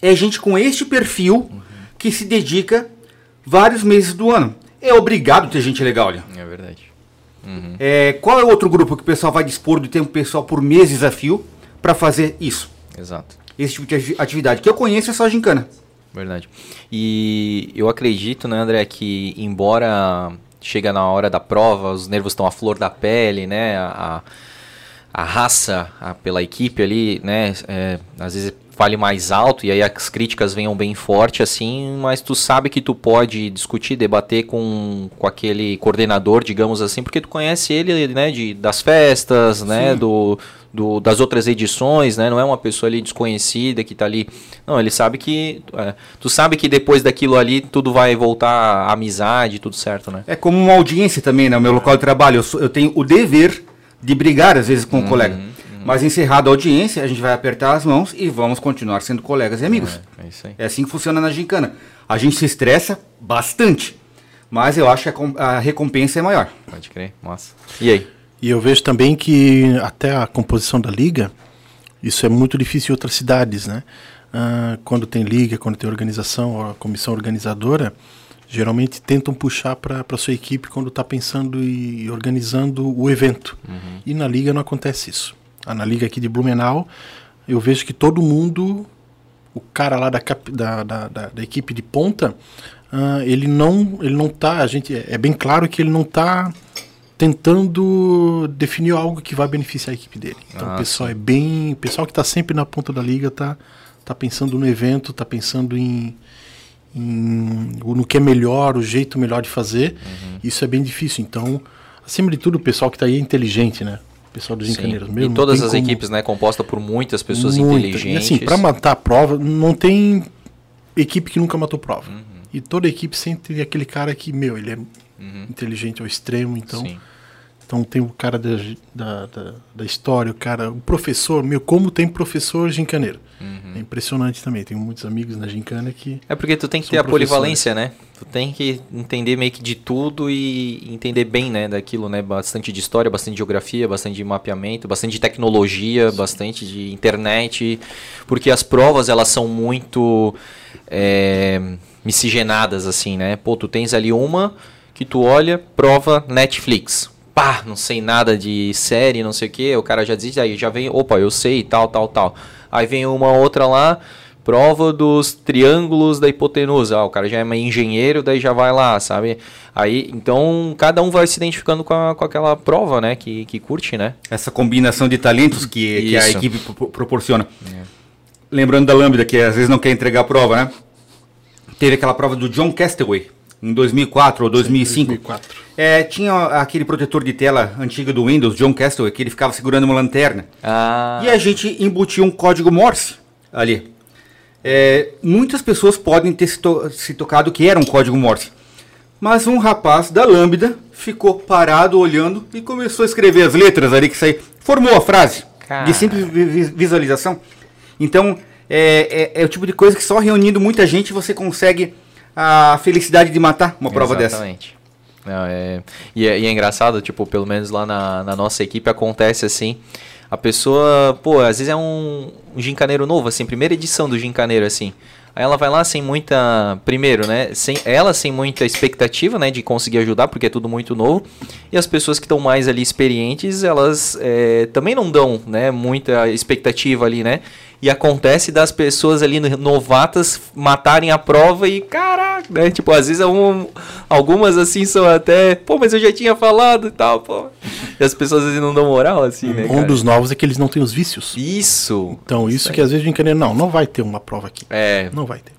É gente com este perfil uhum. que se dedica vários meses do ano. É obrigado ter gente legal ali. É verdade. Uhum. É, qual é o outro grupo que o pessoal vai dispor do tempo pessoal por mês desafio para fazer isso? Exato. Esse tipo de atividade. Que eu conheço é só a gincana. Verdade. E eu acredito, né, André, que embora chega na hora da prova, os nervos estão à flor da pele, né, a, a raça a, pela equipe ali, né, é, às vezes fale mais alto e aí as críticas venham bem forte assim, mas tu sabe que tu pode discutir, debater com, com aquele coordenador, digamos assim, porque tu conhece ele, né, de, das festas, né, do, do, das outras edições, né, não é uma pessoa ali desconhecida que tá ali, não, ele sabe que, é, tu sabe que depois daquilo ali tudo vai voltar à amizade, tudo certo, né? É como uma audiência também, né, o meu local de trabalho, eu, sou, eu tenho o dever de brigar às vezes com uhum. o colega. Mas encerrada a audiência, a gente vai apertar as mãos e vamos continuar sendo colegas e amigos. É, é isso aí. É assim que funciona na gincana. A gente se estressa bastante, mas eu acho que a, a recompensa é maior. Pode crer, massa. E aí? E eu vejo também que até a composição da liga, isso é muito difícil em outras cidades, né? Ah, quando tem liga, quando tem organização, a comissão organizadora, geralmente tentam puxar para a sua equipe quando está pensando e organizando o evento. Uhum. E na liga não acontece isso na liga aqui de Blumenau, eu vejo que todo mundo, o cara lá da, da, da, da, da equipe de ponta, uh, ele não ele não tá, a gente é bem claro que ele não está tentando definir algo que vai beneficiar a equipe dele. Então ah, o pessoal sim. é bem, o pessoal que está sempre na ponta da liga tá tá pensando no evento, tá pensando em, em no que é melhor, o jeito melhor de fazer. Uhum. Isso é bem difícil. Então, acima de tudo, o pessoal que está aí é inteligente, né? Pessoal dos encaneiros mesmo. E todas as como... equipes, né, composta por muitas pessoas Muita. inteligentes. E assim, para matar a prova, não tem equipe que nunca matou prova. Uhum. E toda equipe sempre tem aquele cara que, meu, ele é uhum. inteligente ao extremo, então. Sim. Então tem o cara da, da, da, da, história, o cara, o professor, meu, como tem professor gincaneiro. Uhum. É impressionante também. Tenho muitos amigos na gincana que. É porque tu tem que ter a polivalência, né? Tu tem que entender meio que de tudo e entender bem, né, daquilo, né? Bastante de história, bastante de geografia, bastante de mapeamento, bastante de tecnologia, Sim. bastante de internet. Porque as provas, elas são muito é, miscigenadas, assim, né? Pô, tu tens ali uma que tu olha, prova Netflix pá, não sei nada de série, não sei o que, o cara já diz, aí já vem, opa, eu sei, tal, tal, tal. Aí vem uma outra lá, prova dos triângulos da hipotenusa. Ah, o cara já é engenheiro, daí já vai lá, sabe? Aí, então, cada um vai se identificando com, a, com aquela prova, né? Que, que curte, né? Essa combinação de talentos que, que a equipe proporciona. É. Lembrando da Lambda, que às vezes não quer entregar a prova, né? Teve aquela prova do John Castaway, em 2004 ou 2005. 2004. É, tinha aquele protetor de tela antigo do Windows, John Castle, que ele ficava segurando uma lanterna. Ah. E a gente embutia um código Morse ali. É, muitas pessoas podem ter se, to se, tocado que era um código Morse. Mas um rapaz da Lambda ficou parado olhando e começou a escrever as letras ali que saí. Formou a frase Cara. de simples visualização. Então, é, é, é, o tipo de coisa que só reunindo muita gente você consegue a felicidade de matar uma prova Exatamente. dessa. Não, é, e, é, e é engraçado, tipo, pelo menos lá na, na nossa equipe acontece assim. A pessoa, pô, às vezes é um, um gincaneiro novo, assim, primeira edição do gincaneiro, assim. Aí ela vai lá sem muita. Primeiro, né? Sem, ela sem muita expectativa, né? De conseguir ajudar, porque é tudo muito novo. E as pessoas que estão mais ali experientes, elas é, também não dão, né? Muita expectativa ali, né? E acontece das pessoas ali novatas matarem a prova e caraca, né? Tipo, às vezes um, algumas assim são até, pô, mas eu já tinha falado e tal, pô. E as pessoas às vezes não dão moral assim, né? Um cara? dos novos é que eles não têm os vícios. Isso. Então, isso, isso que às vezes a gente não, não vai ter uma prova aqui. É. Não vai ter.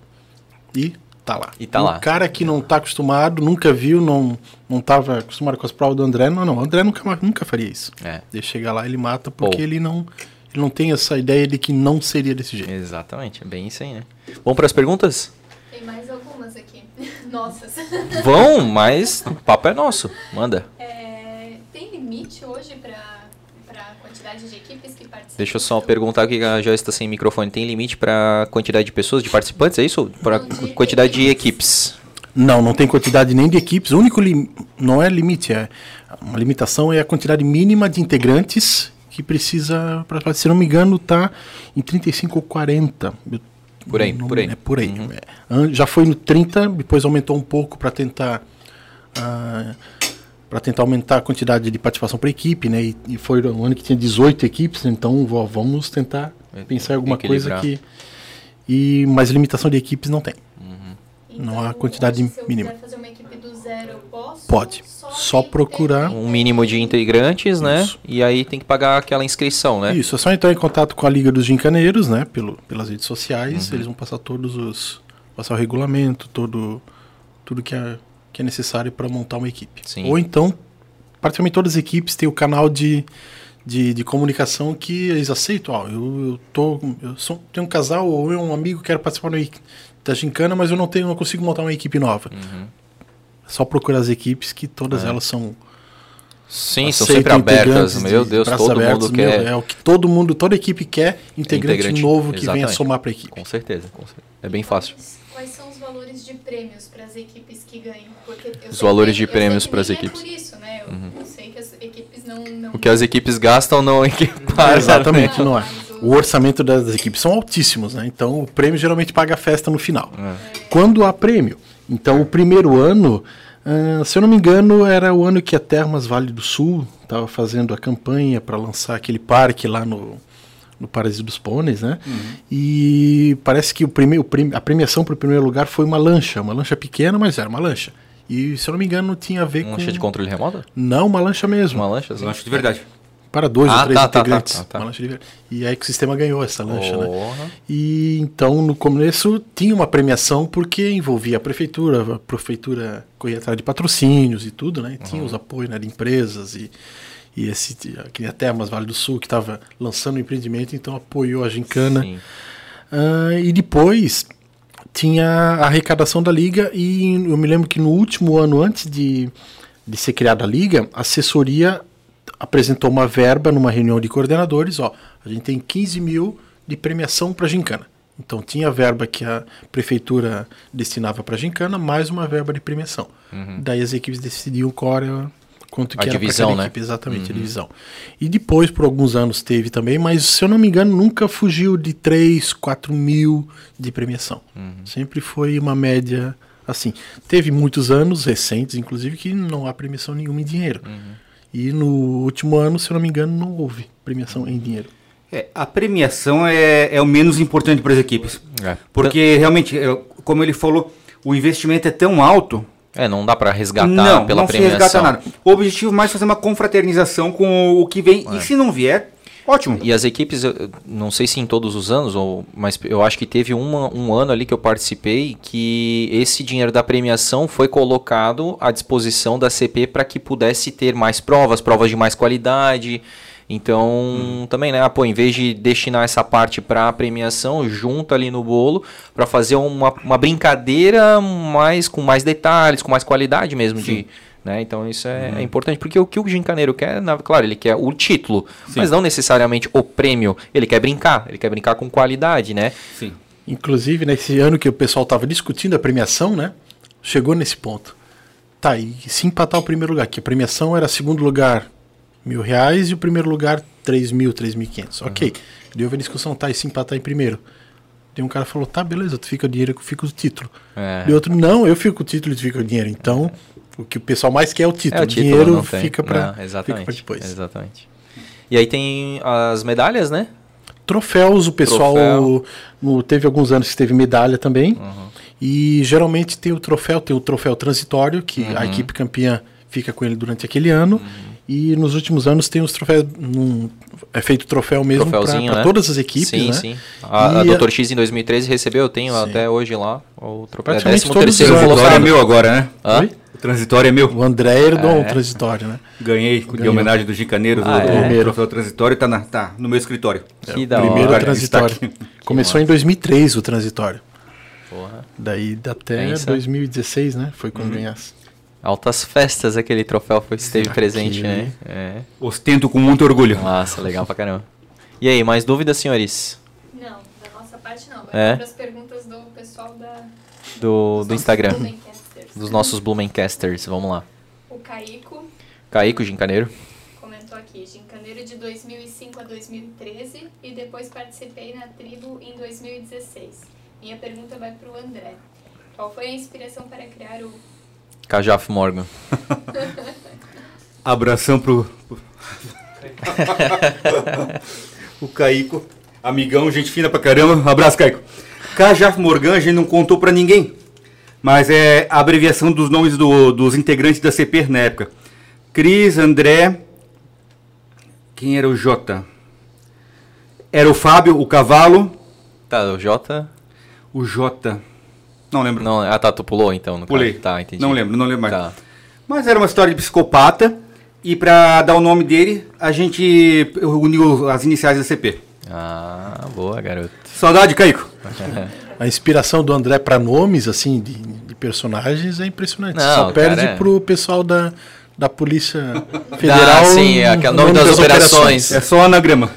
E tá lá. E tá o lá. O cara que não tá acostumado, nunca viu, não, não tava acostumado com as provas do André, não, não. O André nunca, nunca faria isso. É. Ele chega lá, ele mata porque ele não ele não tem essa ideia de que não seria desse jeito. Exatamente, é bem isso aí, né? Vamos para as perguntas? Tem mais algumas aqui. Nossas. Vão, mas o papo é nosso. Manda. É, tem limite hoje para a quantidade de equipes que participam? Deixa eu só perguntar aqui, que a Joyce está sem microfone. Tem limite para quantidade de pessoas, de participantes, é isso? Para de quantidade de equipes. Não, não tem quantidade nem de equipes. O único lim... não é limite, é uma limitação é a quantidade mínima de integrantes que precisa, pra, se não me engano, tá em 35 ou 40. Eu Por aí, não- por aí. É por aí. É. An- Já foi no 30, depois aumentou um pouco para tentar para tentar aumentar a quantidade de participação por equipe, né? E, e foi um ano que tinha 18 equipes, então ó, vamos tentar É, pensar em alguma coisa que e mas limitação de equipes não tem. Não há quantidade hoje, se eu mínima. Quiser eu posso? Pode. Só tem- procurar. Um mínimo de integrantes, né? Isso. E aí tem que pagar aquela inscrição, né? Isso, é só entrar em contato com a Liga dos Gincaneiros, né? Pelo, pelas redes sociais, Uhum. eles vão passar todos os. passar o regulamento, todo, tudo que é, que é necessário para montar uma equipe. Sim. Ou então, praticamente todas as equipes têm o canal de, de, de comunicação que eles aceitam. Ó, eu, eu, tô, eu sou, tenho um casal ou eu, um amigo que quer participar da, da gincana, mas eu não tenho, não consigo montar uma equipe nova. Uhum. É só procurar as equipes que todas É. elas são Sim, são sempre abertas. Meu de Deus, todo abertos, mundo meu, quer. É o que todo mundo, toda equipe quer integrante, Integrante, novo que venha somar para a equipe. Com certeza, com certeza. É bem fácil. Quais- Quais são os valores de prêmios para as equipes que ganham? Porque eu Os sei valores que- de prêmios que pras nem equipes. É por isso, né? Eu, eu sei que as equipes não. não O que as equipes gastam não equipara. Exatamente, não é. Mas O orçamento das equipes são altíssimos, né? Então o prêmio geralmente paga a festa no final. É. Quando há prêmio. Então o primeiro ano, ah, se eu não me engano, era o ano que a Termas Vale do Sul estava fazendo a campanha para lançar aquele parque lá no, no Paraíso dos Pôneis, né? E parece que o primeiro, o a premiação para o primeiro lugar foi uma lancha, uma lancha pequena, mas era uma lancha. E se eu não me engano, tinha a ver Um com. lancha de controle remoto? Não, uma lancha mesmo. Uma lancha? assim? Lanche de verdade. Para dois Ah, ou três tá, tá, integrantes. tá, tá, tá. Uma lancha de ver- E aí que o sistema ganhou essa lancha, né? E então no começo tinha uma premiação porque envolvia a prefeitura, a prefeitura corria atrás de patrocínios e tudo, né? E tinha Uhum. os apoios né, de empresas e, e esse que nem a Termas Vale do Sul que estava lançando o empreendimento, então apoiou a gincana. Ah, e depois tinha a arrecadação da liga e eu me lembro que no último ano antes de, de ser criada a liga, a assessoria apresentou uma verba numa reunião de coordenadores, ó, a gente tem 15 mil de premiação para gincana. Então tinha a verba que a prefeitura destinava para gincana, mais uma verba de premiação. Daí as equipes decidiam qual era quanto Uhum. A que era pra divisão, cada né? equipe, exatamente, a divisão. E depois, por alguns anos, teve também, mas se eu não me engano, nunca fugiu de 3, 4 mil de premiação. Uhum. Sempre foi uma média assim. Teve muitos anos recentes, inclusive, que não há premiação nenhuma em dinheiro. Uhum. E no último ano, se eu não me engano, não houve premiação em dinheiro. É, a premiação é, é o menos importante para as equipes. É. Porque realmente, é, como ele falou, o investimento é tão alto. É, não dá pra resgatar não, pela não se premiação. resgata nada. O objetivo mais é fazer uma confraternização com o que vem. E se não vier, ótimo. E as equipes, não sei se em todos os anos, ou, mas eu acho que teve uma- um ano ali que eu participei que esse dinheiro da premiação foi colocado à disposição da CP para que pudesse ter mais provas, provas de mais qualidade. Então, também, né? ah, Pô, em vez de destinar essa parte para premiação, junta ali no bolo para fazer uma, uma brincadeira mais com mais detalhes, com mais qualidade mesmo de, né? Então isso é, é importante, porque o que o gincaneiro quer, na- claro, ele quer o título, mas não necessariamente o prêmio. Ele quer brincar, ele quer brincar com qualidade, né? Sim. Inclusive, nesse ano que o pessoal estava discutindo a premiação, né? Chegou nesse ponto. Tá, e se empatar o primeiro lugar, que a premiação era segundo lugar mil reais e o primeiro lugar três mil, três mil e quinhentos. Ok. Deu a discussão, tá, e se empatar em primeiro? Daí um cara falou, tá, beleza, tu fica o dinheiro, eu fico o título. É. E outro, não, eu fico o título e tu fica o dinheiro. Então, o que o pessoal mais quer é o título. É o título, dinheiro fica para depois. Exatamente. E aí tem as medalhas, né? Troféus, o pessoal Troféu. teve alguns anos que teve medalha também. Uhum. E geralmente tem o troféu, tem o troféu transitório, que Uhum. a equipe campeã fica com ele durante aquele ano. E nos últimos anos tem os troféus. num- é feito troféu mesmo para né? todas as equipes. sim, né? sim. A, a Dr. X em 2013 recebeu, eu tenho Sim. até hoje lá o troféu. É Praticamente 13 todos terceiro transitório é meu agora, né? Hã? Oi? O transitório é meu. O André herdou É. o transitório, né? Ganhei de Ganhou. homenagem dos Gicaneiros Ah, o, é? o Primeiro. troféu transitório tá, na- tá no meu escritório. Que o da primeiro hora. transitório. Está aqui. Começou em 2003 o transitório. Porra. Daí até Pensa. 2016, né? Foi quando Uhum. ganhasse. Altas festas aquele troféu foi, esteve Aquele. presente, né? É. Ostento com muito orgulho. Nossa, legal pra caramba. E aí, mais dúvidas, senhores? Não, da nossa parte não. Vai É? para as perguntas do pessoal da, Do, do Instagram. Dos nossos Blumencasters. Vamos lá. O Caico Caico Gincaneiro. comentou aqui, Gincaneiro de 2005 a 2013 e depois participei na tribo em 2016. Minha pergunta vai para o André. Qual foi a inspiração para criar o Cajaf Morgan. Abração pro. o Caico, amigão, gente fina pra caramba. Abraço, Caico. Cajaf Morgan, a gente não contou pra ninguém. Mas é a abreviação dos nomes do- dos integrantes da CP na época. Cris, André. Quem era o Jota? Era o Fábio, o Cavalo, Tá, o Jota. o Jota. Não lembro. Não, ah tá, tu pulou então. No Pulei. caso. Tá, entendi. Não lembro, não lembro mais. Tá. Mas era uma história de psicopata. E pra dar o nome dele, a gente uniu as iniciais da CP. Ah, boa, garoto. Saudade, Caico. A inspiração do André para nomes, assim, de, de personagens é impressionante. Não, Só perde é. pro pessoal da, da Polícia Federal. Ah, sim, é aquele nome das operações. É só anagrama.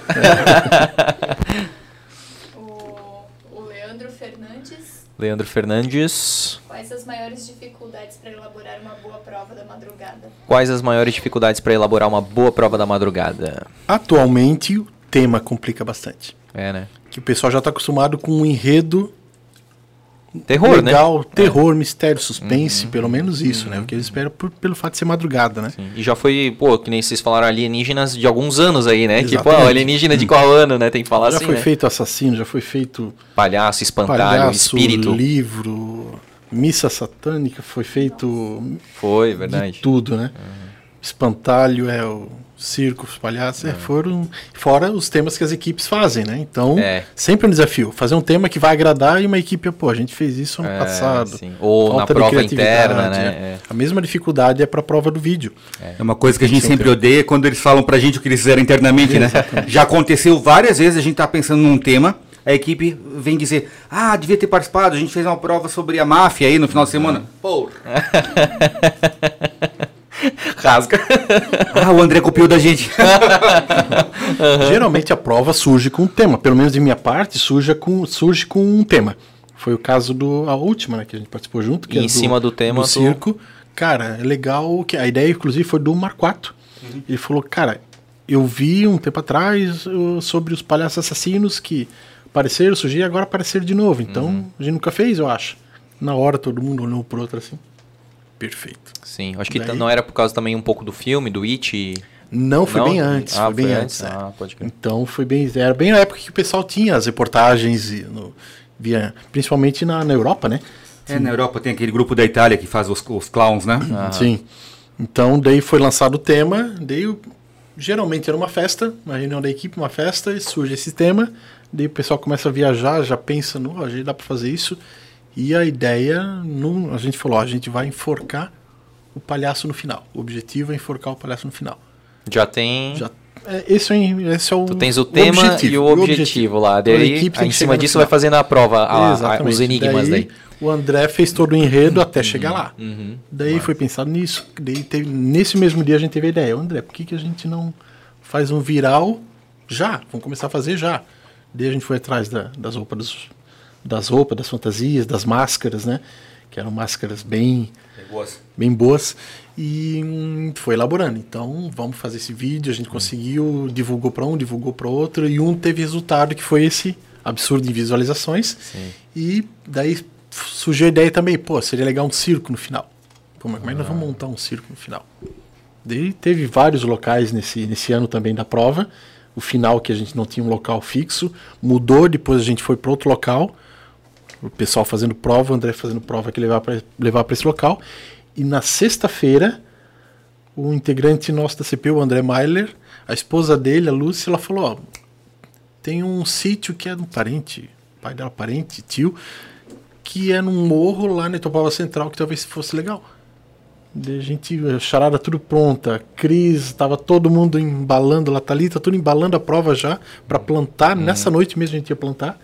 O, o Leandro Fernandes, Leandro Fernandes. quais as maiores dificuldades para elaborar uma boa prova da madrugada? Quais as maiores dificuldades para elaborar uma boa prova da madrugada? Atualmente, o tema complica bastante. É, né? Que o pessoal já está acostumado com um enredo Terror, legal, né? terror, mistério, suspense, pelo menos isso, né? O que eles esperam por- pelo fato de ser madrugada, né? Sim. E já foi, pô, que nem vocês falaram, alienígenas de alguns anos aí, né? Que, pô, Exatamente. alienígena de qual ano, né? Tem que falar já assim, foi né? feito assassino, já foi feito Palhaço, espantalho, palhaço, espírito. livro, missa satânica, foi feito Foi, de verdade. tudo, né? Espantalho é o circo, os palhaços, é, foram fora os temas que as equipes fazem, né? Então, É. sempre um desafio, fazer um tema que vai agradar e uma equipe, pô, a gente fez isso ano É, passado. sim. Ou na Falta de prova criatividade, interna, né? é. É. A mesma dificuldade é para a prova do vídeo. É uma coisa que a gente Sempre. sempre odeia quando eles falam pra gente o que eles fizeram internamente, né? Já aconteceu várias vezes, a gente tá pensando num tema, a equipe vem dizer, ah, devia ter participado, a gente fez uma prova sobre a máfia aí no final de semana. Pô, Rasga. ah, o André copiou da gente. Geralmente a prova surge com um tema, pelo menos de minha parte, surge com, surge com um tema. Foi o caso do a última, né, que a gente participou junto, que E é em cima do tema do tu- circo. Cara, é legal que a ideia inclusive foi do Marquato. Ele falou, cara, eu vi um tempo atrás sobre os palhaços assassinos que apareceram, surgiram e agora apareceram de novo. Então, Uhum. a gente nunca fez, eu acho. Na hora todo mundo olhou pro outro assim. Perfeito. Sim, acho que Daí- não era por causa também um pouco do filme, do It. Não, foi Não? bem antes, Ah, foi bem foi antes. antes? é. Ah, pode crer. Então foi bem. Era bem na época que o pessoal tinha as reportagens, e no- via, principalmente na, na Europa, né? É, na Europa tem aquele grupo da Itália que faz os, os clowns, né? Sim. Então daí foi lançado o tema, daí geralmente era uma festa, uma reunião da equipe, uma festa, e surge esse tema, daí o pessoal começa a viajar, já pensa, no, a gente dá para fazer isso. E a ideia, não, a gente falou, ó, a gente vai enforcar o palhaço no final. O objetivo é enforcar o palhaço no final. Já tem. Já, é, esse, é, esse é o Tu tens o tema e o objetivo, lá. A Daí, equipe tem em cima disso, vai fazendo a prova, a- a- os enigmas daí. O André fez todo o enredo até chegar lá. Uhum. Daí foi pensado nisso. Daí teve, nesse mesmo dia a gente teve a ideia. André, por que, que a gente não faz um viral já? Vamos começar a fazer já. Daí a gente foi atrás da- das roupas, dos- das roupas, das fantasias, das máscaras, né? Que eram máscaras bem, bem boas. E hum, foi elaborando. Então, vamos fazer esse vídeo. A gente conseguiu, divulgou para um, divulgou para outro. E um teve resultado que foi esse absurdo em visualizações. E daí surgiu a ideia também, pô, seria legal um circo no final. Pô, mas como é que nós vamos montar um circo no final? Daí teve vários locais nesse, nesse ano também da prova. O final que a gente não tinha um local fixo, mudou, depois a gente foi para outro local. O pessoal fazendo prova, o André fazendo prova que levar para levar para esse local. E na sexta-feira, o integrante nosso da CP, o André Mailer, a esposa dele, a Lúcia, ela falou: ó, tem um sítio que é de um parente, pai dela, parente, tio, que é num morro lá na Itopava Central que talvez fosse legal. A gente, a charada tudo pronta, Cris, tava todo mundo embalando, lá Thalita, tudo embalando a prova já, para plantar, nessa noite mesmo a gente ia plantar.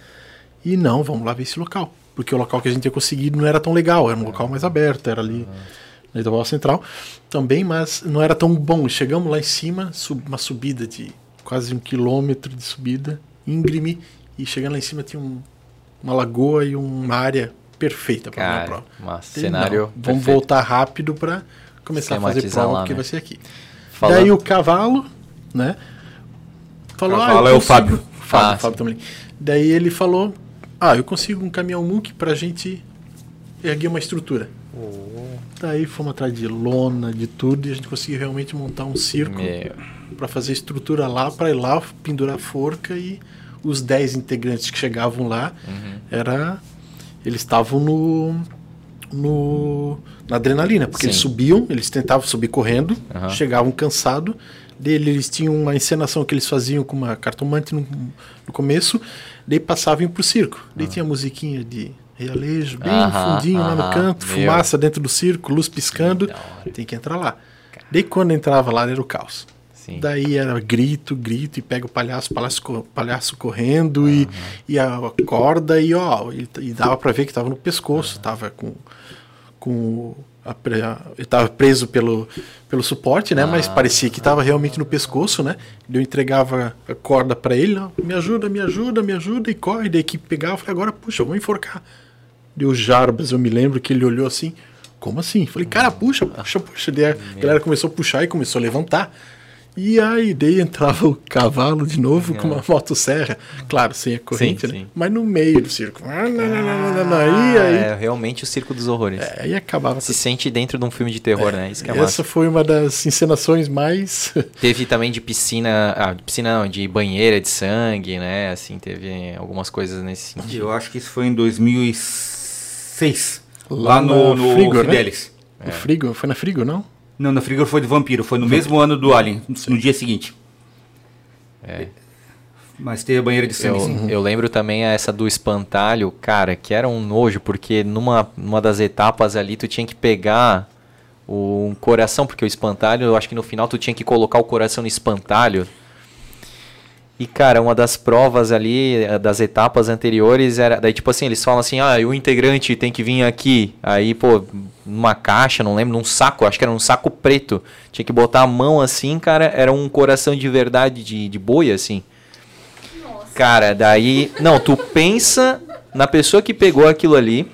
E não, vamos lá ver esse local. porque o local que a gente tinha conseguido não era tão legal, era um local mais aberto, era ali na Itabola Central também, mas não era tão bom. Chegamos lá em cima, sub, uma subida de quase um quilômetro de subida, íngreme, e chegando lá em cima tinha um, uma lagoa e uma área perfeita para a prova. mas cenário não, Vamos voltar rápido para começar a fazer prova, lá, porque né? vai ser aqui. Falando- Daí o cavalo, né? Falou, Cavalo ah, é o Fábio. Fábio, Ah, Fábio também. Daí ele falou, ah, eu consigo um caminhão muque pra gente erguer uma estrutura. Daí fomos atrás de lona, de tudo, e a gente conseguiu realmente montar um circo para fazer estrutura lá, para ir lá, pendurar forca e os 10 integrantes que chegavam lá, Uhum. era eles estavam no, no na adrenalina, porque Sim. eles subiam, eles tentavam subir correndo, Aham. chegavam cansados, dele eles tinham uma encenação que eles faziam com uma cartomante no, no começo, daí passavam pro circo. Daí tinha musiquinha de realejo, bem Ah. Aham, fundinho lá no canto, meu. fumaça dentro do circo, luz piscando. hora. Tem que entrar lá. Daí quando entrava lá era o caos. Sim. Daí era grito, grito, e pega o palhaço, palhaço, palhaço correndo e, e a corda, e ó, e, e dava pra ver que tava no pescoço, tava com. com a pre- a- ele tava preso pelo, pelo suporte, né? Mas parecia que tava realmente no pescoço, né? Eu entregava a corda pra ele, me ajuda, me ajuda, me ajuda, e corre. Daí que pegava, eu falei, agora puxa, eu vou enforcar. Deu Jarbas, eu me lembro que ele olhou assim, como assim? Falei, cara, puxa, puxa, puxa. Daí a galera começou a puxar e começou a levantar. E aí, daí entrava o cavalo de novo com uma motosserra. Claro, sem a corrente, Sim, né? sim. Mas no meio do circo. Ah, não, não. Aí, É realmente o circo dos horrores. aí acabava. Se sente dentro de um filme de terror, né? Isso que é Essa massa. foi uma das encenações mais. Teve também de piscina, ah, de piscina não, de banheira de sangue, né? Assim, teve algumas coisas nesse sentido. Eu acho que isso foi em 2006. Lá Lá, no, na no Frigor, né? Fidelis. É. No Frigo? Foi na Frigo, não? Não, na Frigor foi de Vampiro. Foi no mesmo ano do Alien, no dia seguinte. É. Mas teve a banheira de sangue. Eu, sim. eu lembro também essa do espantalho, cara, que era um nojo, porque numa, numa das etapas ali tu tinha que pegar o- um coração, porque o espantalho, eu acho que no final tu tinha que colocar o coração no espantalho. E, cara, uma das provas ali, eh, das etapas anteriores, era. Daí, tipo assim, eles falam assim: ah, o integrante tem que vir aqui. Aí, pô, numa caixa, não lembro, num saco, acho que era um saco preto. Tinha que botar a mão assim, cara, era um coração de verdade de, de boi, assim. Nossa, Cara, daí. Não, tu pensa na pessoa que pegou aquilo ali.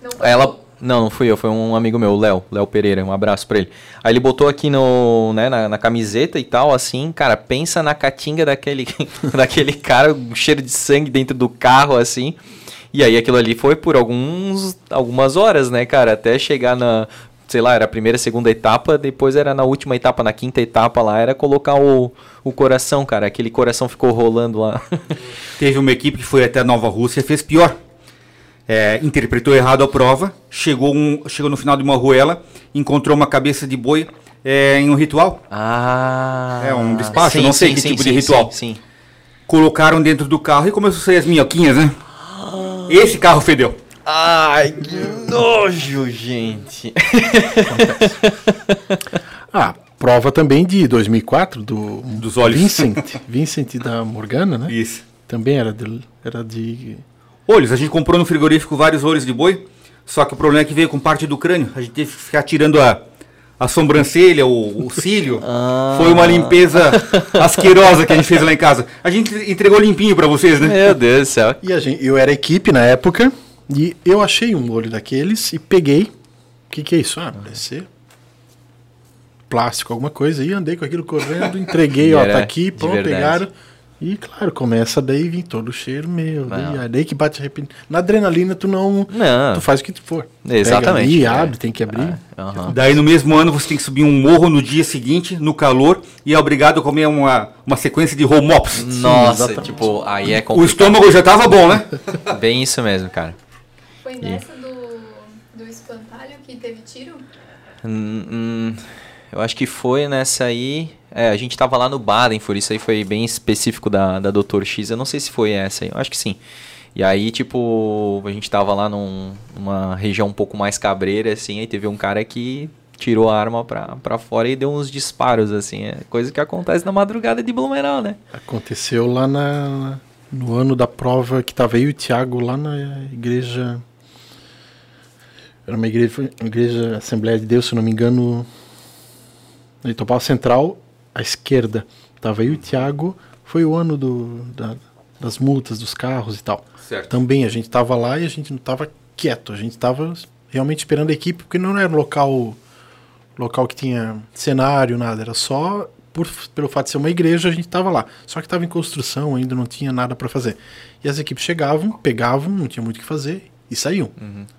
não Ela. Não, não fui eu, foi um amigo meu, o Léo, Léo Pereira, um abraço pra ele. Aí ele botou aqui no, né, na, na camiseta e tal, assim, cara, pensa na catinga daquele, daquele cara, um cheiro de sangue dentro do carro, assim. E aí aquilo ali foi por alguns, algumas horas, né, cara, até chegar na, sei lá, era a primeira, segunda etapa, depois era na última etapa, na quinta etapa lá, era colocar o, o coração, cara, aquele coração ficou rolando lá. Teve uma equipe que foi até Nova Rússia fez pior. É, interpretou errado a prova, chegou, um, chegou no final de uma ruela, encontrou uma cabeça de boi é, em um ritual. Ah. É um despacho, não sei que tipo de ritual. Sim, sim. Colocaram dentro do carro e começou a sair as minhoquinhas, né? Esse carro fedeu. Ai, que nojo, gente. Ah, prova também de 2004 do Dos olhos. Vincent, Vincent da Morgana, né? Isso. Também era de, era de Olhos, a gente comprou no frigorífico vários olhos de boi, só que o problema é que veio com parte do crânio. A gente teve que ficar tirando a, a sobrancelha, o, o cílio. Ah. Foi uma limpeza asquerosa que a gente fez lá em casa. A gente entregou limpinho pra vocês, né? Meu Deus do céu. E a gente, eu era equipe na época e eu achei um olho daqueles e peguei. O que, que é isso? Ah, deve ser plástico, alguma coisa. E andei com aquilo correndo, entreguei, ó, tá aqui, pronto, pegaram. E claro, começa daí vir todo o cheiro, meu. Daí, daí que bate arrependimento. Na adrenalina tu não. Não. Tu faz o que tu for. Exatamente, Pega ali, é. abre, tem que abrir. Aham. Daí no mesmo ano você tem que subir um morro no dia seguinte, no calor, e é obrigado a comer uma, uma sequência de home ops. Nossa, exatamente. tipo, aí é O complicado. estômago já tava bom, né? Bem isso mesmo, cara. Foi nessa do, do espantalho que teve tiro? Hum, hum, eu acho que foi nessa aí. É, a gente tava lá no Baden, por isso aí foi bem específico da, da Dr. X. Eu não sei se foi essa aí, eu acho que sim. E aí, tipo, a gente tava lá num- numa região um pouco mais cabreira, assim, aí teve um cara que tirou a arma pra, pra fora e deu uns disparos, assim. É coisa que acontece na madrugada de Blumenau, né? Aconteceu lá na, no ano da prova que tava e o Thiago lá na igreja Era uma igreja, igreja Assembleia de Deus, se não me engano, no Itopau Central, à esquerda. Tava e o Thiago, foi o ano do, da- das multas dos carros e tal. Certo. Também a gente tava lá e a gente não tava quieto, a gente tava realmente esperando a equipe, porque não era um local, local que tinha cenário, nada, era só por, pelo fato de ser uma igreja, a gente tava lá. Só que tava em construção, ainda não tinha nada para fazer. E as equipes chegavam, pegavam, não tinha muito o que fazer e saíam.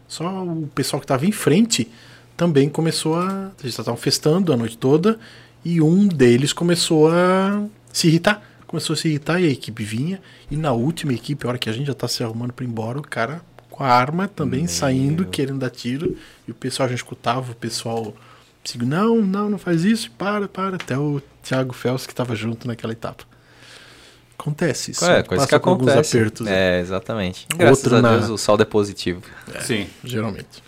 Só o pessoal que estava em frente também começou a. Eles estavam festando a noite toda e um deles começou a se irritar. Começou a se irritar e a equipe vinha. E na última equipe, a hora que a gente já tá se arrumando para ir embora, o cara com a arma também saindo, querendo dar tiro. E o pessoal já escutava, o pessoal. Sigo, não, não, não faz isso, para, para. Até o Thiago Fels que estava junto naquela etapa. Acontece isso. É, a gente coisa passa que por alguns acontece. apertos, né? é, exatamente. Graças Outro a na- Deus o saldo é positivo. Sim. geralmente.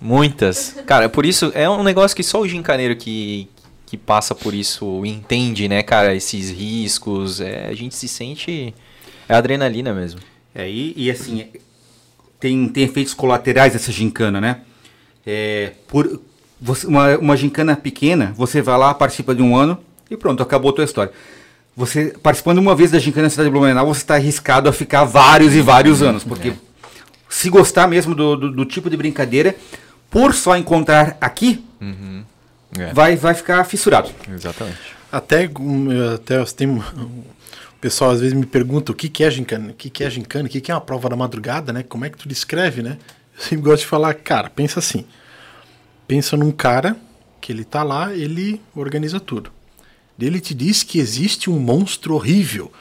Muitas. Cara, por isso é um negócio que só o gincaneiro que, que passa por isso entende, né, cara? Esses riscos. É, a gente se sente. É adrenalina mesmo. É, e, e assim, é, tem, tem efeitos colaterais essa gincana, né? É, por você- uma, uma gincana pequena, você vai lá, participa de um ano e pronto, acabou a tua história. Você, participando uma vez da gincana na cidade de Blumenau, você está arriscado a ficar vários e vários anos, porque se gostar mesmo do, do, do tipo de brincadeira, por só encontrar aqui, É, vai, vai ficar fissurado. Exatamente. Até, até um- o pessoal às vezes me pergunta o que, que é gincana, o que, que é gincana, o que, que é uma prova da madrugada, né? Como é que tu descreve, né? Eu sempre gosto de falar, cara, pensa assim. Pensa num cara que ele tá lá, ele organiza tudo. Ele te diz que existe um monstro horrível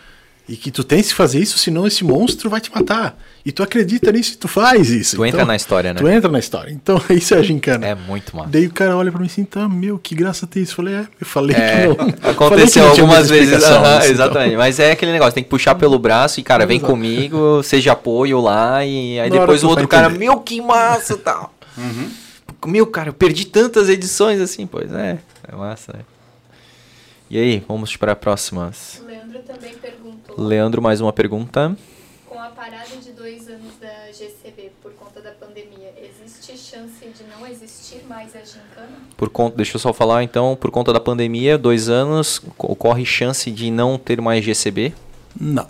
e que tu tens que fazer isso, senão esse monstro vai te matar. E tu acredita nisso e tu faz isso. Tu entra na história, né? Tu entra na história. Então, isso é a gincana. É muito massa. Daí o cara olha pra mim assim, tá, meu, que graça tem isso. Eu falei, é, eu falei É, que não. falei que aconteceu não algumas vezes. aham, nisso, então. exatamente. Mas é aquele negócio, tem que puxar pelo braço e, cara, vem Exato. comigo, seja apoio lá, e aí Na depois o outro cara, entender. meu, que massa tal. Meu, cara, eu perdi tantas edições assim, pois é. É massa, né? E aí, vamos para próximas. O Leandro também perguntou. Leandro, mais uma pergunta. Com a parada de dois anos da GCB por conta da pandemia, existe chance de não existir mais a gincana? Por conta, deixa eu só falar então, por conta da pandemia, dois anos, co- ocorre chance de não ter mais GCB? Não.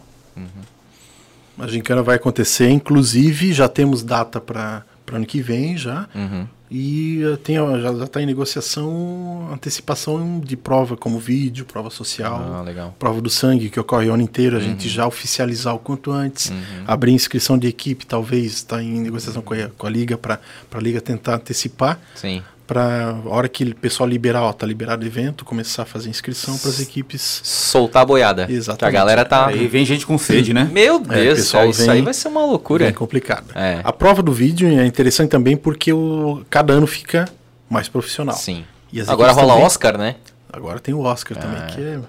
A gincana vai acontecer, inclusive já temos data para ano que vem já. Uhum. E tem, já está em negociação antecipação de prova como vídeo, prova social. Ah. Prova do sangue, que ocorre o ano inteiro, a Uhum. gente já oficializar o quanto antes. Abrir inscrição de equipe, talvez, está em negociação com a, com a Liga, para a Liga tentar antecipar. Sim. Para a hora que o pessoal liberar, ó, tá liberado o evento, começar a fazer inscrição para as equipes. Soltar a boiada. Exatamente. Que a galera tá. Aí vem gente com sede, né? Meu É, Deus, pessoal isso vem- aí vai ser uma loucura. É complicado. É. A prova do vídeo é interessante também porque o, cada ano fica mais profissional. Sim. E as Agora rola também- Oscar, né? Agora tem o Oscar também, Ah. que é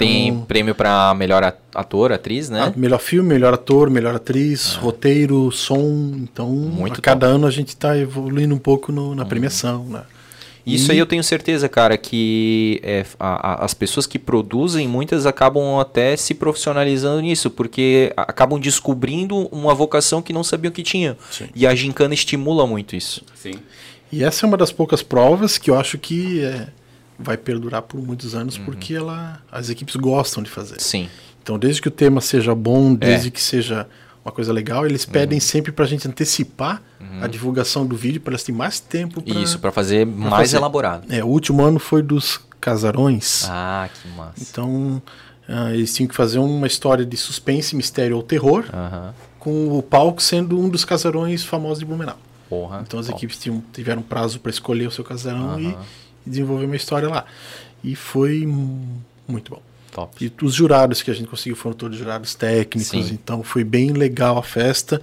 Tem Então- prêmio pra melhor ator, atriz, né? ah, melhor filme, melhor ator, melhor atriz, roteiro, som. Então, Muito a cada ano a gente está evoluindo um pouco no- na premiação. Né? Isso E- aí eu tenho certeza, cara, que é, a- a- as pessoas que produzem, muitas acabam até se profissionalizando nisso, porque acabam descobrindo uma vocação que não sabiam que tinha. Sim. E a gincana estimula muito isso. Sim. E essa é uma das poucas provas que eu acho que é, vai perdurar por muitos anos, Uhum. porque ela, as equipes gostam de fazer. Sim. Então, desde que o tema seja bom, desde É. que seja uma coisa legal, eles pedem sempre para a gente antecipar a divulgação do vídeo, para elas terem mais tempo para. Isso, pra fazer mais fazer. elaborado. É, o último ano foi dos casarões. Ah, que massa. Então, ah, eles tinham que fazer uma história de suspense, mistério ou terror, com o palco sendo um dos casarões famosos de Blumenau. Porra. Então, as top. equipes tinham, tiveram prazo para escolher o seu casarão e. e desenvolver uma história lá. E foi mu- muito bom. Top. E os jurados que a gente conseguiu foram todos jurados técnicos, Sim. então foi bem legal a festa.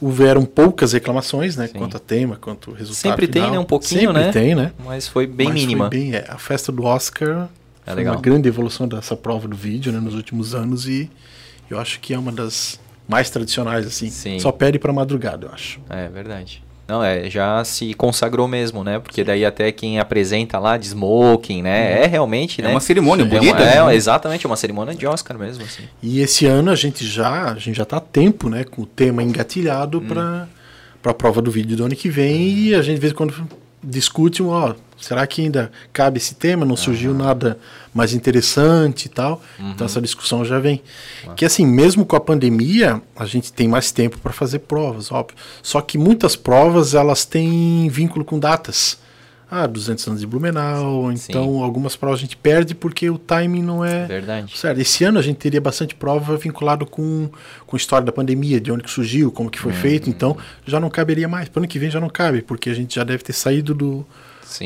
Houveram poucas reclamações, né? Sim. Quanto a tema, quanto o resultado Sempre tem, final. né? Um pouquinho, Sempre né? tem, né? Mas foi bem Mas foi mínima. bem- é, a festa do Oscar É foi legal. uma grande evolução dessa prova do vídeo né, nos últimos anos e eu acho que é uma das mais tradicionais, assim. Sim. Só pede para madrugada, eu acho. É verdade. Não, é, já se consagrou mesmo, né? Porque daí até quem apresenta lá de smoking, né? É realmente, É né? uma cerimônia É uma- bonita, É, né? exatamente, é uma cerimônia de Oscar mesmo, assim. E esse ano a gente já a gente já está a tempo, né, com o tema engatilhado Hum. para para a prova do vídeo do ano que vem e a gente de vez em quando discute, ó, será que ainda cabe esse tema? Não surgiu nada mais interessante e tal. Então essa discussão já vem. Que assim, mesmo com a pandemia, a gente tem mais tempo para fazer provas, óbvio. Só que muitas provas elas têm vínculo com datas. Ah, 200 anos de Blumenau, Sim. então algumas provas a gente perde porque o timing não é Verdade. Certo. Esse ano a gente teria bastante prova vinculado com, com a história da pandemia, de onde que surgiu, como que foi feito, então já não caberia mais. Para ano que vem já não cabe, porque a gente já deve ter saído do.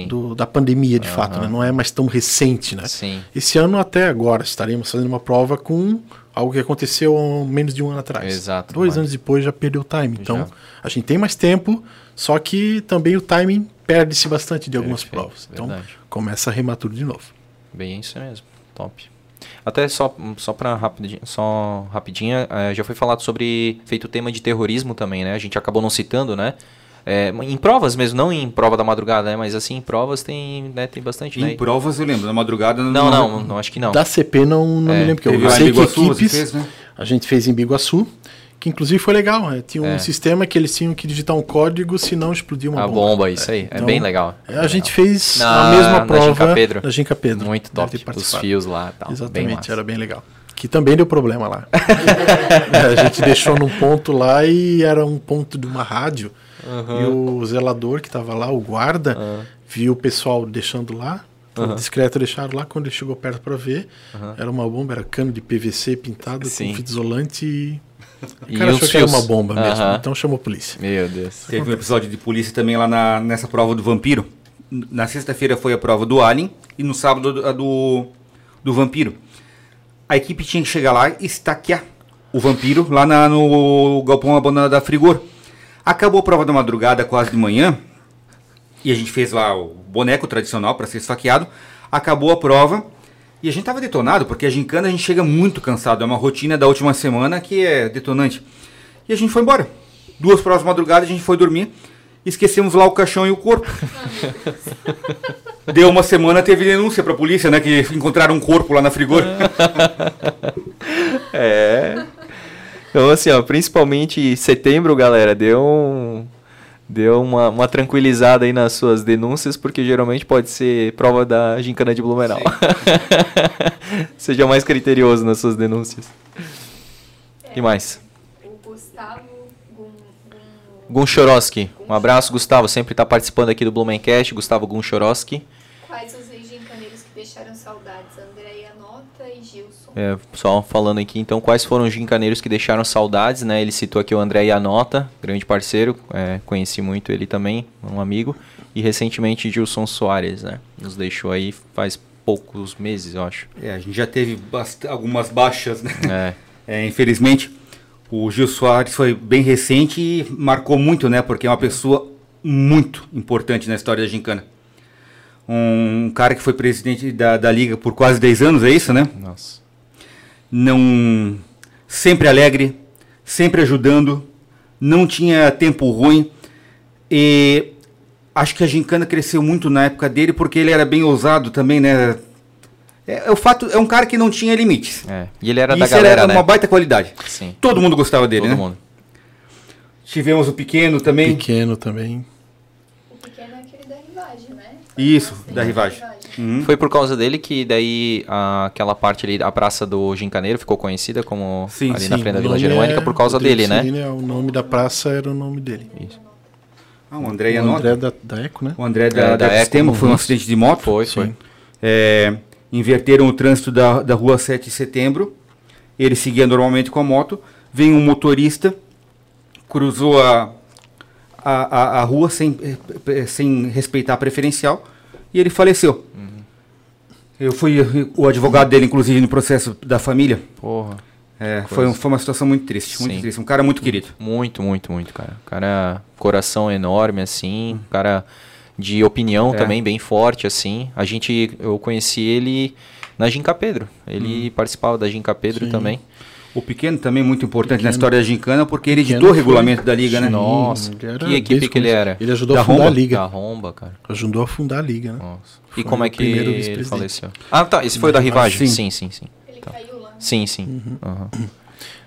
Do- da pandemia de fato, né? não é mais tão recente, né? Sim. Esse ano até agora estaremos fazendo uma prova com algo que aconteceu há menos de um ano atrás. Exato, Dois mas- anos depois já perdeu o timing. Então Já. a gente tem mais tempo, só que também o timing perde-se bastante de algumas Perfeito, provas. Então verdade. começa a remar tudo de novo. Bem isso mesmo. Top. Até só, só para rapidinho, só rapidinho, eh, já foi falado sobre feito o tema de terrorismo também, né? A gente acabou não citando, né? Eh, em provas mesmo, não em prova da madrugada, né? Mas assim, em provas tem, né, tem bastante, né? Em provas eu lembro, na madrugada... Não, não, não, acho que não. Da CP não, não É, me lembro, porque eu sei que equipes... fez, né? A gente fez em Biguaçu, que inclusive foi legal. né? Tinha um É. sistema que eles tinham que digitar um código, senão explodia uma A bomba. bomba, isso aí. é Então, bem legal. É, a gente fez Na- a mesma na prova Ginca Pedro. na Ginca Pedro. Muito Deve top. Os fios lá e tal. bem Exatamente, massa. era bem legal. Que também deu problema lá. É, a gente deixou num ponto lá e era um ponto de uma rádio. E o zelador que estava lá, o guarda, viu o pessoal deixando lá. Tava discreto deixaram lá. Quando ele chegou perto para ver, era uma bomba, era cano de PVC pintado Sim. com fita isolante e. O cara achou que era uma bomba mesmo, então chamou a polícia. Meu Deus. Teve um episódio de polícia também lá na, nessa prova do vampiro. Na sexta-feira foi a prova do Alien e no sábado a do, do vampiro. A equipe tinha que chegar lá e estaquear o vampiro lá na- no galpão abandonado da Frigor. Acabou a prova da madrugada, quase de manhã, e a gente fez lá o boneco tradicional para ser esfaqueado. Acabou a prova e a gente tava detonado, porque a gincana a gente chega muito cansado. É uma rotina da última semana que é detonante. E a gente foi embora. Duas provas de madrugada, a gente foi dormir. Esquecemos lá o caixão e o corpo. Deu uma semana, teve denúncia pra polícia, né? Que encontraram um corpo lá na frigor. É. Então, assim, ó, principalmente setembro, galera, deu um. Deu uma, uma tranquilizada aí nas suas denúncias, porque geralmente pode ser prova da gincana de Blumenau. Seja mais criterioso nas suas denúncias. E mais? O Gustavo Gunchorowski. Um abraço, Gustavo. Sempre está participando aqui do Blumencast. Gustavo Gunchorowski. quais os ex-gincaneiros que deixaram saudades? Andréia Nota e Gilson. É, só falando aqui, então, quais foram os gincaneiros que deixaram saudades, né? Ele citou aqui o André Ianota, grande parceiro, é, conheci muito ele também, um amigo. E recentemente Gilson Soares, né? Nos deixou aí faz poucos meses, eu acho. É, a gente já teve algumas baixas, né? É, É, infelizmente, o Gil Soares foi bem recente e marcou muito, né? Porque é uma pessoa muito importante na história da gincana. Um cara que foi presidente da, da liga por quase 10 anos, é isso, né? nossa. Não sempre alegre, sempre ajudando, não tinha tempo ruim e acho que a gincana cresceu muito na época dele porque ele era bem ousado também, né? É, é o fato é um cara que não tinha limites. É. E ele era E da isso galera, era né? uma baita qualidade. Sim, Todo mundo gostava dele, todo né? mundo. Tivemos o pequeno também. Pequeno também. O pequeno é aquele da rivagem, né? Isso, Bastante da rivagem. Uhum. Foi por causa dele que daí a- aquela parte ali, a Praça do Gincaneiro ficou conhecida como Sim, ali na sim, frente da Vila Germânica é por causa Rodrigo dele, né? Cirine, é O nome da praça era o nome dele. Isso. Ah, o André o. André da, da Eco, né? O André da, É, da, da Eco, Sistema foi um acidente de moto. Foi, Sim. foi. É, inverteram o trânsito da, da rua 7 de setembro. Ele seguia normalmente com a moto. Vem um motorista, cruzou a, a, a, a rua sem, eh, sem respeitar a preferencial e ele faleceu. Eu fui o advogado dele, inclusive, no processo da família. Porra. É, foi, um- foi uma situação muito triste, muito Sim. triste. Um cara muito querido. Muito, muito, muito, cara. Cara, coração enorme, assim. Cara de opinião É. também bem forte, assim. A gente, eu conheci ele na Ginca Pedro. Ele participava da Ginca Pedro Sim. também. O Pequeno também muito importante na Pequeno. história da Gincana, porque ele editou o foi- regulamento da liga, né? Nossa, Ele era que equipe desde que ele era? Ele ajudou Da a fundar Romba? a liga. Da Romba, cara. Ajudou a fundar a liga, né? Nossa. Foi E como é o que primeiro ele vice-presidente. faleceu? Ah, tá. Esse foi o da rivagem. Sim. Sim, sim, sim. Ele Tá. caiu lá. Sim, sim. Aham.